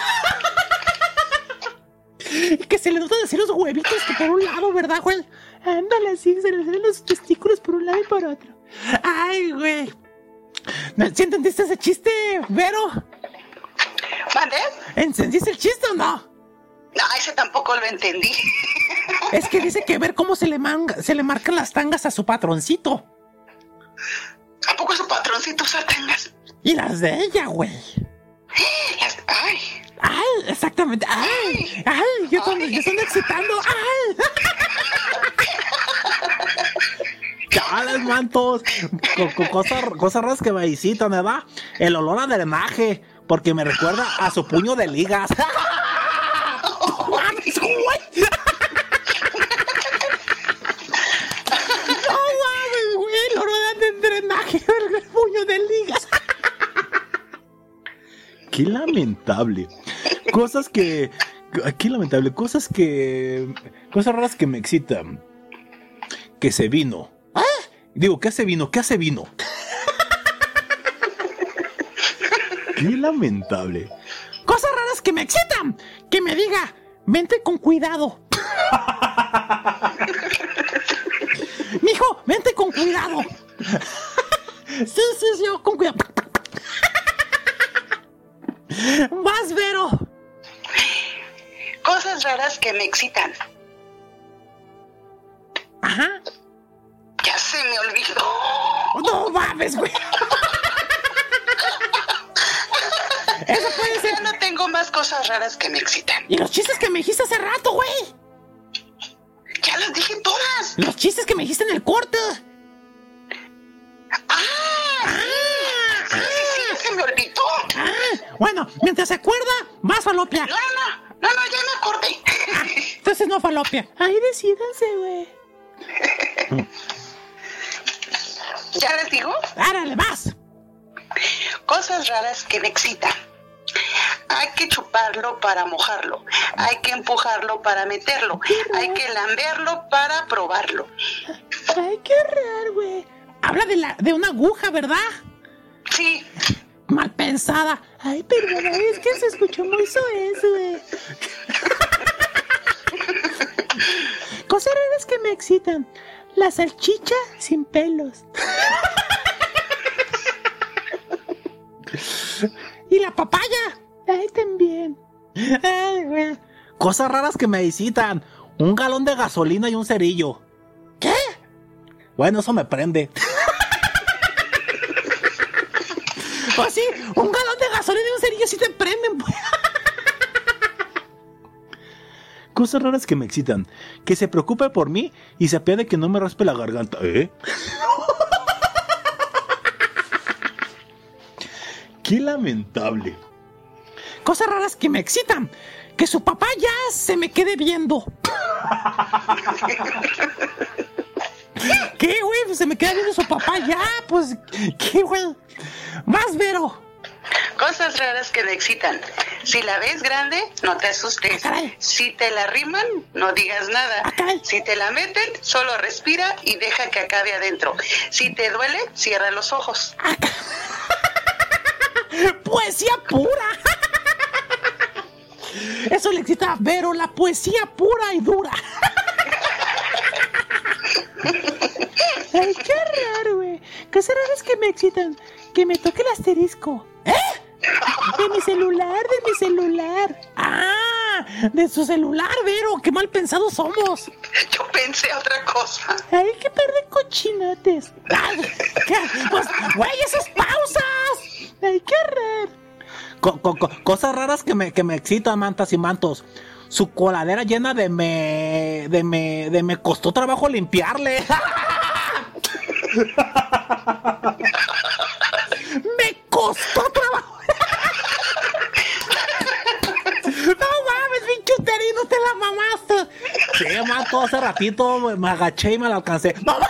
Y que se le notan así los huevitos que por un lado, ¿verdad, güey? Ándale así, se le salen los testículos por un lado y por otro. Ay, güey. ¿Sí entendiste ese chiste, Vero? ¿Mande? ¿Encendiste el chiste o no? No, ese tampoco lo entendí. Es que dice que ver cómo se le, manga, se le marcan las tangas a su patroncito. ¿A poco su patroncito usa tangas? Y las de ella, güey. Las- Ay, Ay, exactamente. Ay, ay, yo, cuando- yo estoy excitando. Ay. Chales, mantos. Co- co- cosas, cosas raras que me visitan, ¿verdad? El olor a drenaje. Porque me recuerda a su puño de ligas. Drenaje, el puño de ligas. Qué lamentable. Cosas que. Qué lamentable. Cosas que. Cosas raras que me excitan. Que se vino. Digo, ¿qué hace vino? ¿Qué hace vino? Qué lamentable. Cosas raras que me excitan. Que me diga, vente con cuidado. Mijo, vente con cuidado. Sí, sí, sí, con cuidado. Vas, Vero. Cosas raras que me excitan. Ajá. Ya se me olvidó. No mames, güey. Eso puede ser. Ya no tengo más cosas raras que me excitan. Y los chistes que me dijiste hace rato, güey. Ya las dije todas. Los chistes que me dijiste en el corte. ¡Ah! Sí, sí, ya se me olvidó. Ah, bueno, mientras se acuerda, vas, falopia. No, no, no, no, ya me acordé. Entonces no, falopia. Ahí decídanse, güey. ¿Ya les digo? Árale, vas. Cosas raras que me excitan. Hay que chuparlo para mojarlo. Hay que empujarlo para meterlo. Hay que lamberlo para probarlo. Ay, qué raro, güey. Habla de, la, de una aguja, ¿verdad? Sí, Mal pensada. Ay, perdona, es que se escuchó muy soez. Cosas raras que me excitan. La salchicha sin pelos. y la papaya. Ay, también. Ay, güey. Cosas raras que me excitan. Un galón de gasolina y un cerillo. ¿Qué? Bueno, eso me prende. Pues sí, un galón de gasolina y un cerillo sí te prenden, pues. Cosas raras que me excitan. Que se preocupe por mí y se apiade que no me raspe la garganta. ¿Eh? Qué lamentable. Cosas raras que me excitan. Que su papá ya se me quede viendo. ¿Qué, güey? Pues se me queda viendo su papá ya. Pues, ¿qué, güey? Más, Vero. cosas raras que me excitan. Si la ves grande, no te asustes. Ah. Si te la riman, no digas nada. Ah. Si te la meten, solo respira y deja que acabe adentro. Si te duele, cierra los ojos. Poesía pura. Eso le excita a Vero, la poesía pura y dura. Ay, qué raro, güey. Cosas raras que me excitan. Que me toque el asterisco. ¿Eh? De mi celular, de mi celular. Ah, de su celular, Vero. Qué mal pensados somos. Yo pensé otra cosa. Ay, qué par de cochinotes. Ay, ¿qué? Pues, güey, esas pausas. Ay, qué raro. Co- co- co- cosas raras que me, que me excitan, mantas y mantos. Su coladera llena de me. de me. de me costó trabajo limpiarle. Me costó trabajo. No mames, pinche uterino, te la mamaste. Sí, manto, hace ratito me, agaché y me la alcancé. No, ma-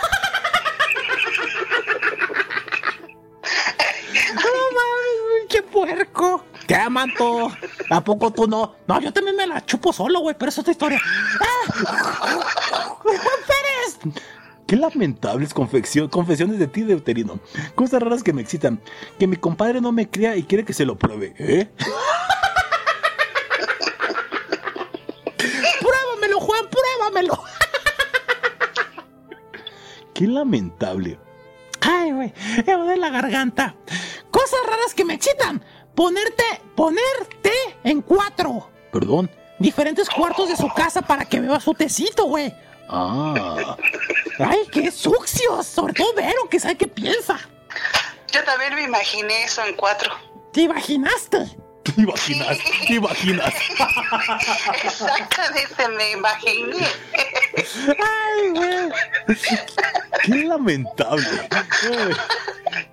No mames, pinche puerco. ¿Qué, manto? ¿A poco tú no? No, yo también me la chupo solo, güey, pero es otra historia. ¡Ah! ¡Juan Pérez! Qué lamentables confesiones de ti, deuterino. Cosas raras que me excitan. Que mi compadre no me cría y quiere que se lo pruebe, ¿eh? Pruébamelo, Juan, pruébamelo. Qué lamentable. Ay, güey, me duele la garganta. Cosas raras que me excitan. Ponerte, ponerte en cuatro. Perdón. Diferentes cuartos de su casa para que beba su tecito, güey. Ah. Ay, qué sucios. Sobre todo Vero, que sabe qué piensa. Yo también me imaginé eso en cuatro. ¿Te imaginaste? ¿Te imaginas? ¿Te imaginas? Exactamente, me imaginé. Ay, güey. Qué lamentable.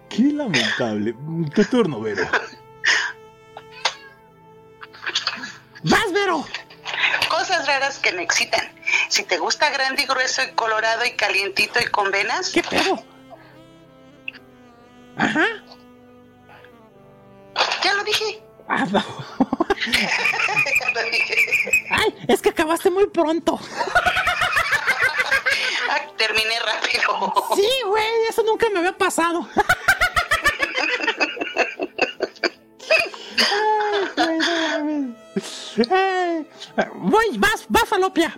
Qué lamentable. Tu turno, Vero. Vas, Vero. Cosas raras que me excitan. Si te gusta grande y grueso y colorado y calientito y con venas, ¿Qué pedo? Ajá. ya lo dije. Ah, no. Ya lo dije. Ay, es que acabaste muy pronto. Ah, terminé rápido. Sí, güey, eso nunca me había pasado. Ay, voy, vas, vas, falopia.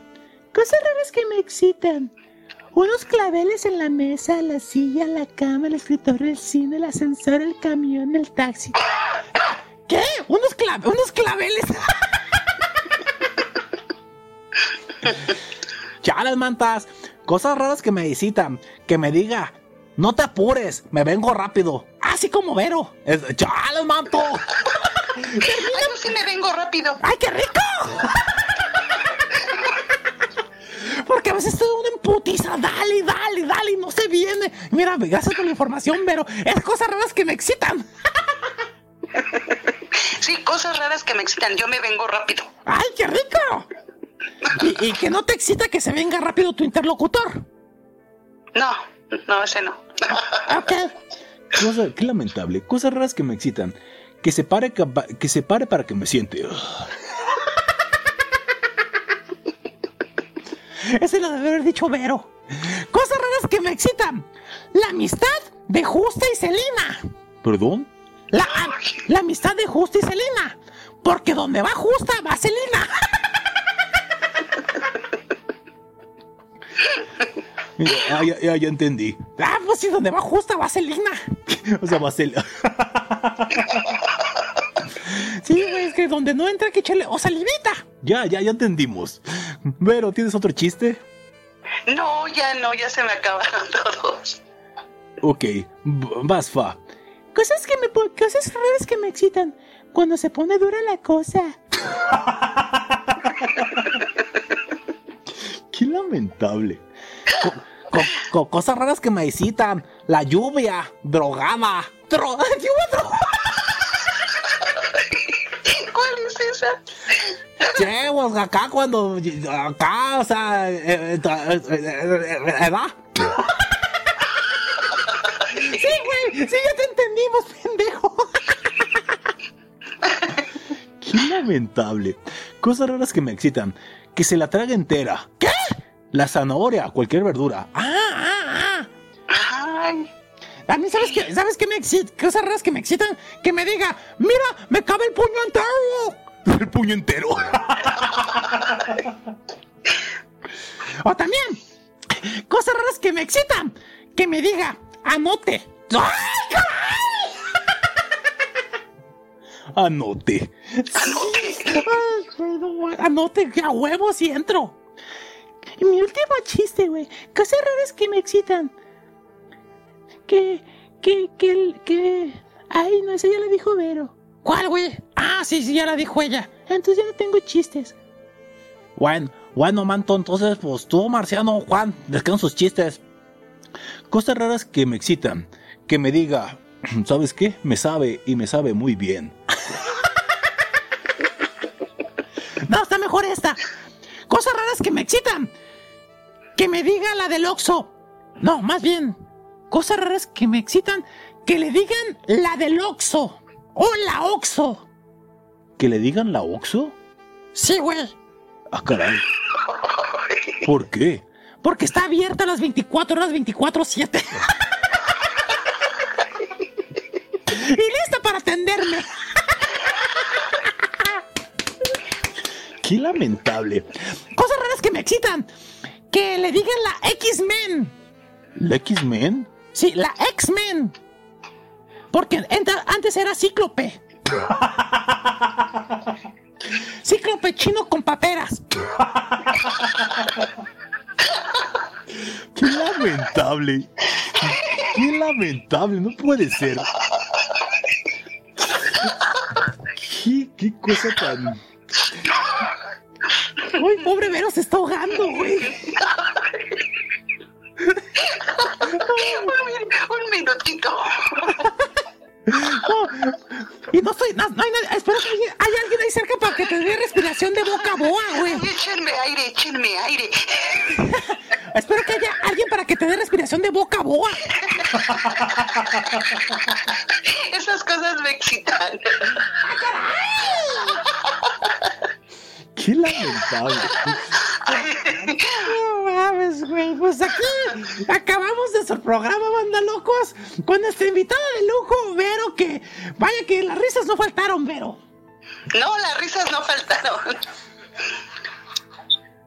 Cosas raras que me excitan. Unos claveles en la mesa, la silla, la cama, el escritorio, el cine, el ascensor, el camión, el taxi. ¿Qué? ¿Unos, cla- unos claveles? Chales, mantas. Cosas raras que me visitan. Que me diga, no te apures, me vengo rápido. Así como Vero. Es- Chales, manto. Ay, yo sí me vengo rápido. ¡Ay, qué rico! Porque a veces estoy una emputiza, dale, dale, dale, no se viene. Mira, gracias por la información, pero es cosas raras que me excitan. Sí, cosas raras que me excitan. Yo me vengo rápido. ¡Ay, qué rico! Y, y que no te excita que se venga rápido tu interlocutor. No, no, ese no. Ok. Cosa- qué lamentable. Cosas raras que me excitan. Que se pare, que se pare para que me siente. Ese lo debe haber dicho Vero. Cosas raras que me excitan. La amistad de Justa y Celina. ¿Perdón? La, la amistad de Justa y Celina. Porque donde va Justa va Celina. Ah, ya, ya, ya entendí. Ah, pues sí, donde va Justa va Celina. O sea, va a ser- Sí, güey, es que donde no entra hay que echarle o salivita. Ya, ya, ya entendimos. Pero, ¿tienes otro chiste? No, ya no, ya se me acabaron todos. Ok, vas, fa. Cosas que me cosas raras que me excitan. Cuando se pone dura la cosa. Qué lamentable. Co- co- co- cosas raras que me excitan. La lluvia, drogada. Dro lluvia drogada. ¿Cuál es esa? Che, pues acá cuando. Acá, o sea. eh, eh, eh, eh, eh, ¿Edad? Sí, güey, sí, ya te entendimos, pendejo. Qué lamentable. Cosas raras que me excitan. Que se la traga entera. ¿Qué? La zanahoria, cualquier verdura. Ah, ah, ah. Ay, A mí, ¿sabes qué? ¿Sabes qué me excita? Cosas raras que me excitan. Que me diga, mira, me cabe el puño entero. El puño entero. O también, cosas raras que me excitan. Que me diga, anote. ¡Ay, caray! Anote. Ay, no Anote, a huevos y entro. Y mi último chiste, güey. Cosas raras que me excitan. Que, que, que, el- que... Ay, no, esa ya la dijo Vero. ¿Cuál, güey? Ah, sí, sí, ya la dijo ella. Entonces ya no tengo chistes. Bueno, bueno, manto, entonces, pues tú, Marciano, Juan, descansen sus chistes. Cosas raras que me excitan. Que me diga, ¿sabes qué? Me sabe y me sabe muy bien. No, está mejor esta. Cosas raras que me excitan. Que me diga la del Oxo. No, más bien. Cosas raras que me excitan. Que le digan la del Oxo. O la Oxo. ¿Que le digan la Oxo? Sí, güey. Ah, caray. ¿Por qué? Porque está abierta las 24 horas 24-7. y lista para atenderme. Qué lamentable. Cosas raras que me excitan. Que le digan la X-Men. ¿La X-Men? Sí, la X-Men. Porque antes era Cíclope. Cíclope chino con paperas. Qué lamentable. Qué lamentable, no puede ser. Qué, qué cosa tan. Uy, pobre Vero se está ahogando, güey. un, un minutito. No, y no estoy. No, no hay nadie. Espero que hay alguien ahí cerca para que te dé respiración de boca a boa, güey. Échenme aire, échenme aire. Espero que haya alguien para que te dé respiración de boca a boa. Esas cosas me excitan. Qué lamentable. No mames, güey. Pues aquí acabamos nuestro programa, banda locos, con nuestra invitada de lujo, Vero, que vaya que las risas no faltaron, Vero. No, las risas no faltaron.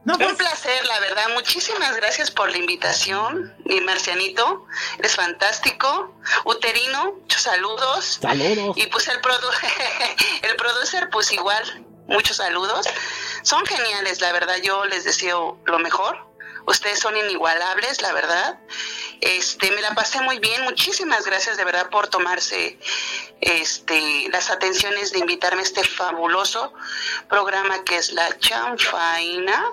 Un placer, la verdad. Muchísimas gracias por la invitación, mi marcianito. Eres fantástico. Uterino, muchos saludos. Saludos. Y pues el, produ el producer, pues igual, muchos saludos. Son geniales, la verdad. Yo les deseo lo mejor. Ustedes son inigualables, la verdad. Este, me la pasé muy bien. Muchísimas gracias de verdad por tomarse este las atenciones de invitarme a este fabuloso programa que es La Chanfaina.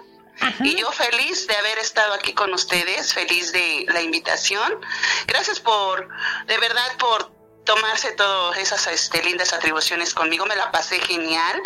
Y yo feliz de haber estado aquí con ustedes, feliz de la invitación. Gracias por, de verdad, por tomarse todas esas este, lindas atribuciones conmigo, me la pasé genial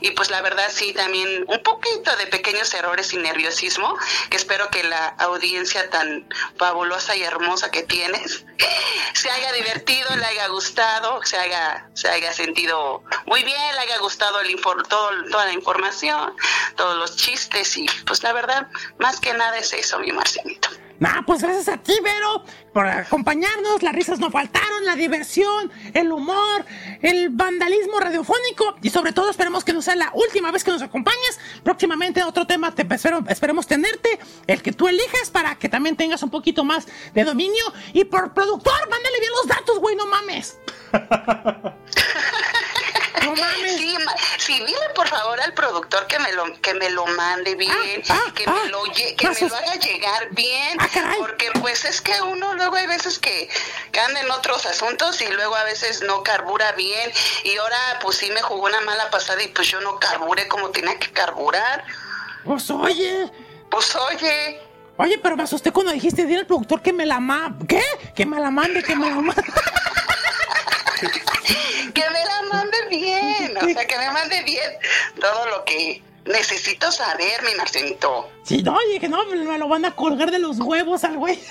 y pues la verdad sí, también un poquito de pequeños errores y nerviosismo, que espero que la audiencia tan fabulosa y hermosa que tienes se haya divertido, le haya gustado, se haya, se haya sentido muy bien, le haya gustado el infor- todo, toda la información, todos los chistes y pues la verdad, más que nada es eso, mi Marcianito. Nah, pues gracias a ti, Vero, por acompañarnos. Las risas no faltaron, la diversión, el humor, el vandalismo radiofónico y sobre todo esperemos que no sea la última vez que nos acompañes. Próximamente otro tema te espero, esperemos tenerte, el que tú elijas para que también tengas un poquito más de dominio. Y por productor, mándale bien los datos, güey, no mames. No mames. Sí, ma- sí, dile por favor al productor que me lo que me lo mande bien, que me lo lle- que me lo haga llegar bien, porque pues es que uno luego hay veces que, que anda en otros asuntos y luego a veces no carbura bien y ahora pues sí me jugó una mala pasada y pues yo no carburé como tenía que carburar. Pues oye. Pues oye. Oye, pero me asusté cuando dijiste, dile al productor que me la ma... ¿Qué? Que me la mande, que me la mande. que me la mande bien, o sea, que me mande bien todo lo que necesito saber, mi Marcenito. Sí, no, dije, no, me lo van a colgar de los huevos al güey.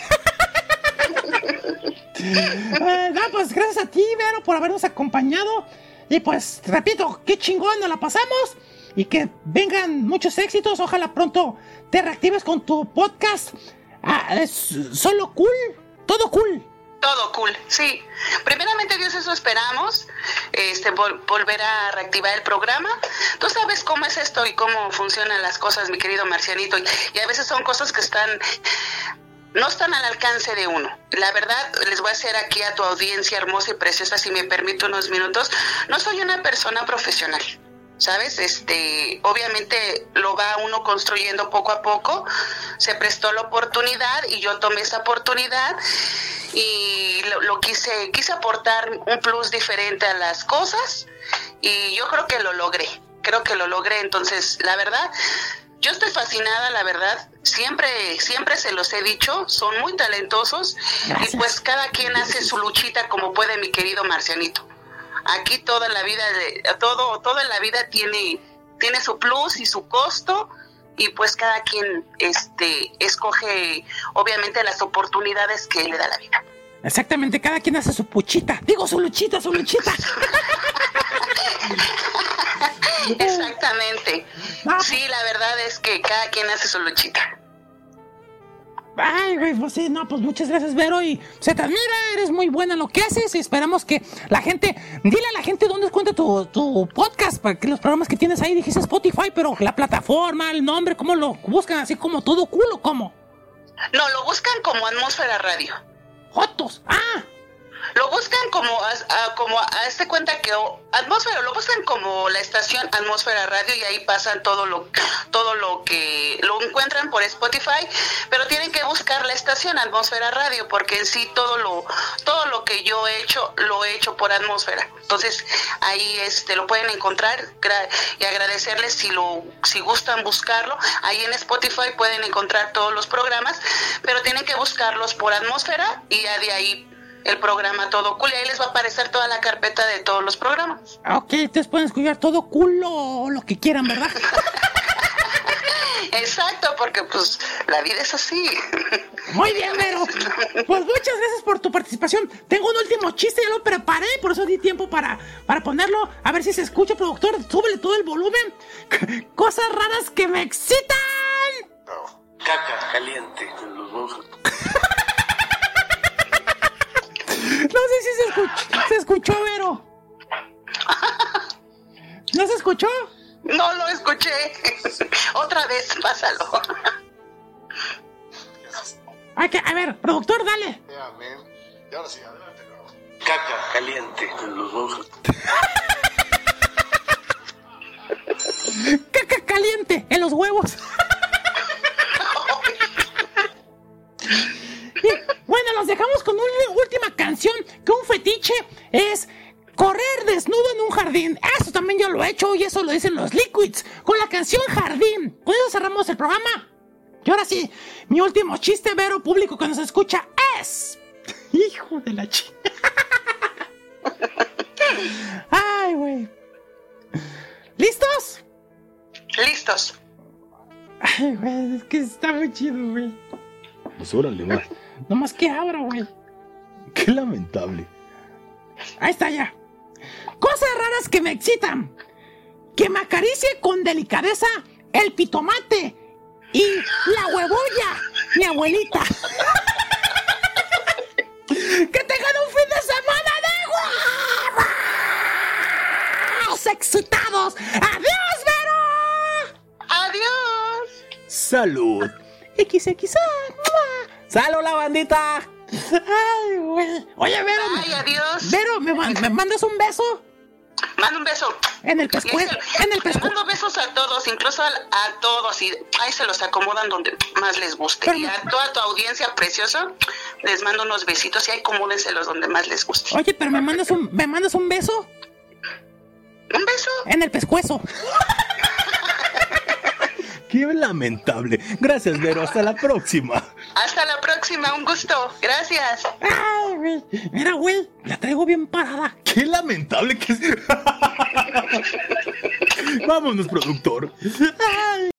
Eh, no, pues gracias a ti, Vero, por habernos acompañado. Y pues, repito, qué chingón nos la pasamos. Y que vengan muchos éxitos. Ojalá pronto te reactives con tu podcast. Ah, es solo cool, todo cool. Todo cool, sí. Primeramente Dios eso esperamos, este vol- volver a reactivar el programa. Tú sabes cómo es esto y cómo funcionan las cosas, mi querido Marcianito, y, y a veces son cosas que están no están al alcance de uno. La verdad, les voy a hacer aquí a tu audiencia hermosa y preciosa, si me permite unos minutos, no soy una persona profesional. ¿Sabes? Este, obviamente lo va uno construyendo poco a poco. Se prestó la oportunidad y yo tomé esa oportunidad y lo, lo quise, quise aportar un plus diferente a las cosas y yo creo que lo logré. Creo que lo logré. Entonces, la verdad, yo estoy fascinada, la verdad. Siempre, siempre se los he dicho, son muy talentosos y pues cada quien hace su luchita como puede, mi querido Marcianito. Aquí toda la vida, de- todo, en la vida tiene, tiene su plus y su costo y pues cada quien, este, escoge obviamente las oportunidades que le da la vida. Exactamente, cada quien hace su puchita. Digo, su luchita, su luchita. Exactamente. Sí, la verdad es que cada quien hace su luchita. Ay, güey, pues sí, no, pues muchas gracias, Vero. Y se te admira, eres muy buena en lo que haces. Y esperamos que la gente. Dile a la gente dónde encuentra tu, tu podcast, para que los programas que tienes ahí, dijiste Spotify, pero la plataforma, el nombre, ¿cómo lo buscan? Así como todo culo, ¿cómo? No, lo buscan como Atmósfera Radio. ¡Jotos! ¡Ah! Lo buscan como, a- como, hazte cuenta que o- Atmósfera, lo buscan como la estación Atmósfera Radio y ahí pasan todo lo, todo lo que lo encuentran por Spotify, pero tienen que buscar la estación Atmósfera Radio porque en sí todo lo, todo lo que yo he hecho, lo he hecho por Atmósfera. Entonces ahí este lo pueden encontrar y agradecerles si lo, si gustan buscarlo. Ahí en Spotify pueden encontrar todos los programas, pero tienen que buscarlos por Atmósfera y ya de ahí el programa Todo Cool y ahí les va a aparecer toda la carpeta de todos los programas. Ah, Ok, ustedes pueden escuchar todo culo o lo que quieran, ¿verdad? Exacto, porque pues la vida es así. Muy bien, Vero. Pues muchas gracias por tu participación. Tengo un último chiste, ya lo preparé, por eso di tiempo para, para ponerlo. A ver si se escucha, productor. Súbele todo el volumen. Cosas raras que me excitan. Caca caliente en los huevos. No sé si se escuchó, se escuchó, Vero. ¿No se escuchó? No lo escuché. Otra vez, pásalo. Hay que- a ver, productor, dale. Y ahora sí, adelante, Caca caliente en los huevos. Caca caliente en los huevos. Bueno, los dejamos con una última canción que un fetiche es correr desnudo en un jardín. Eso también yo lo he hecho y eso lo dicen los Liquids con la canción Jardín. Con eso cerramos el programa. Y ahora sí, mi último chiste vero público que nos escucha es... Hijo de la ch... Ay, güey. ¿Listos? Listos. Ay, güey, es que está muy chido, güey. Pues órale, va. Nomás que abra, güey. Qué lamentable. Ahí está ya. Cosas raras que me excitan. Que me acaricie con delicadeza el pitomate y la huevoya, mi abuelita. que tengan un fin de semana de huevos excitados. ¡Adiós, Vero! ¡Adiós! Salud. XXA. ¡Salud, la bandita! Ay, güey. Oye, Vero. Ay, adiós. Vero, ¿me, man- me mandas un beso? Manda un beso. En el pescuezo. En el pescuezo. mando besos a todos, incluso al- a, todos. Y ahí se los acomodan donde más les guste. Pero- y a toda tu audiencia preciosa, les mando unos besitos y acomódenselos donde más les guste. Oye, pero me mandas un, me mandas un beso ¿Un beso? en el pescuezo. Qué lamentable. Gracias, Vero. Hasta la próxima. Hasta la próxima, un gusto. Gracias. Ay, güey. Mira, güey, la traigo bien parada. Qué lamentable que es. Vámonos, productor. Ay.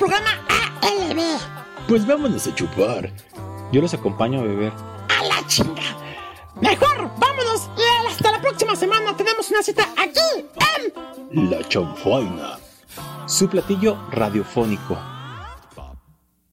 Programa ALB. Pues vámonos a chupar. Yo los acompaño a beber. A la chinga. Mejor, vámonos y hasta la próxima semana tenemos una cita aquí en La chanfaina. Su platillo radiofónico.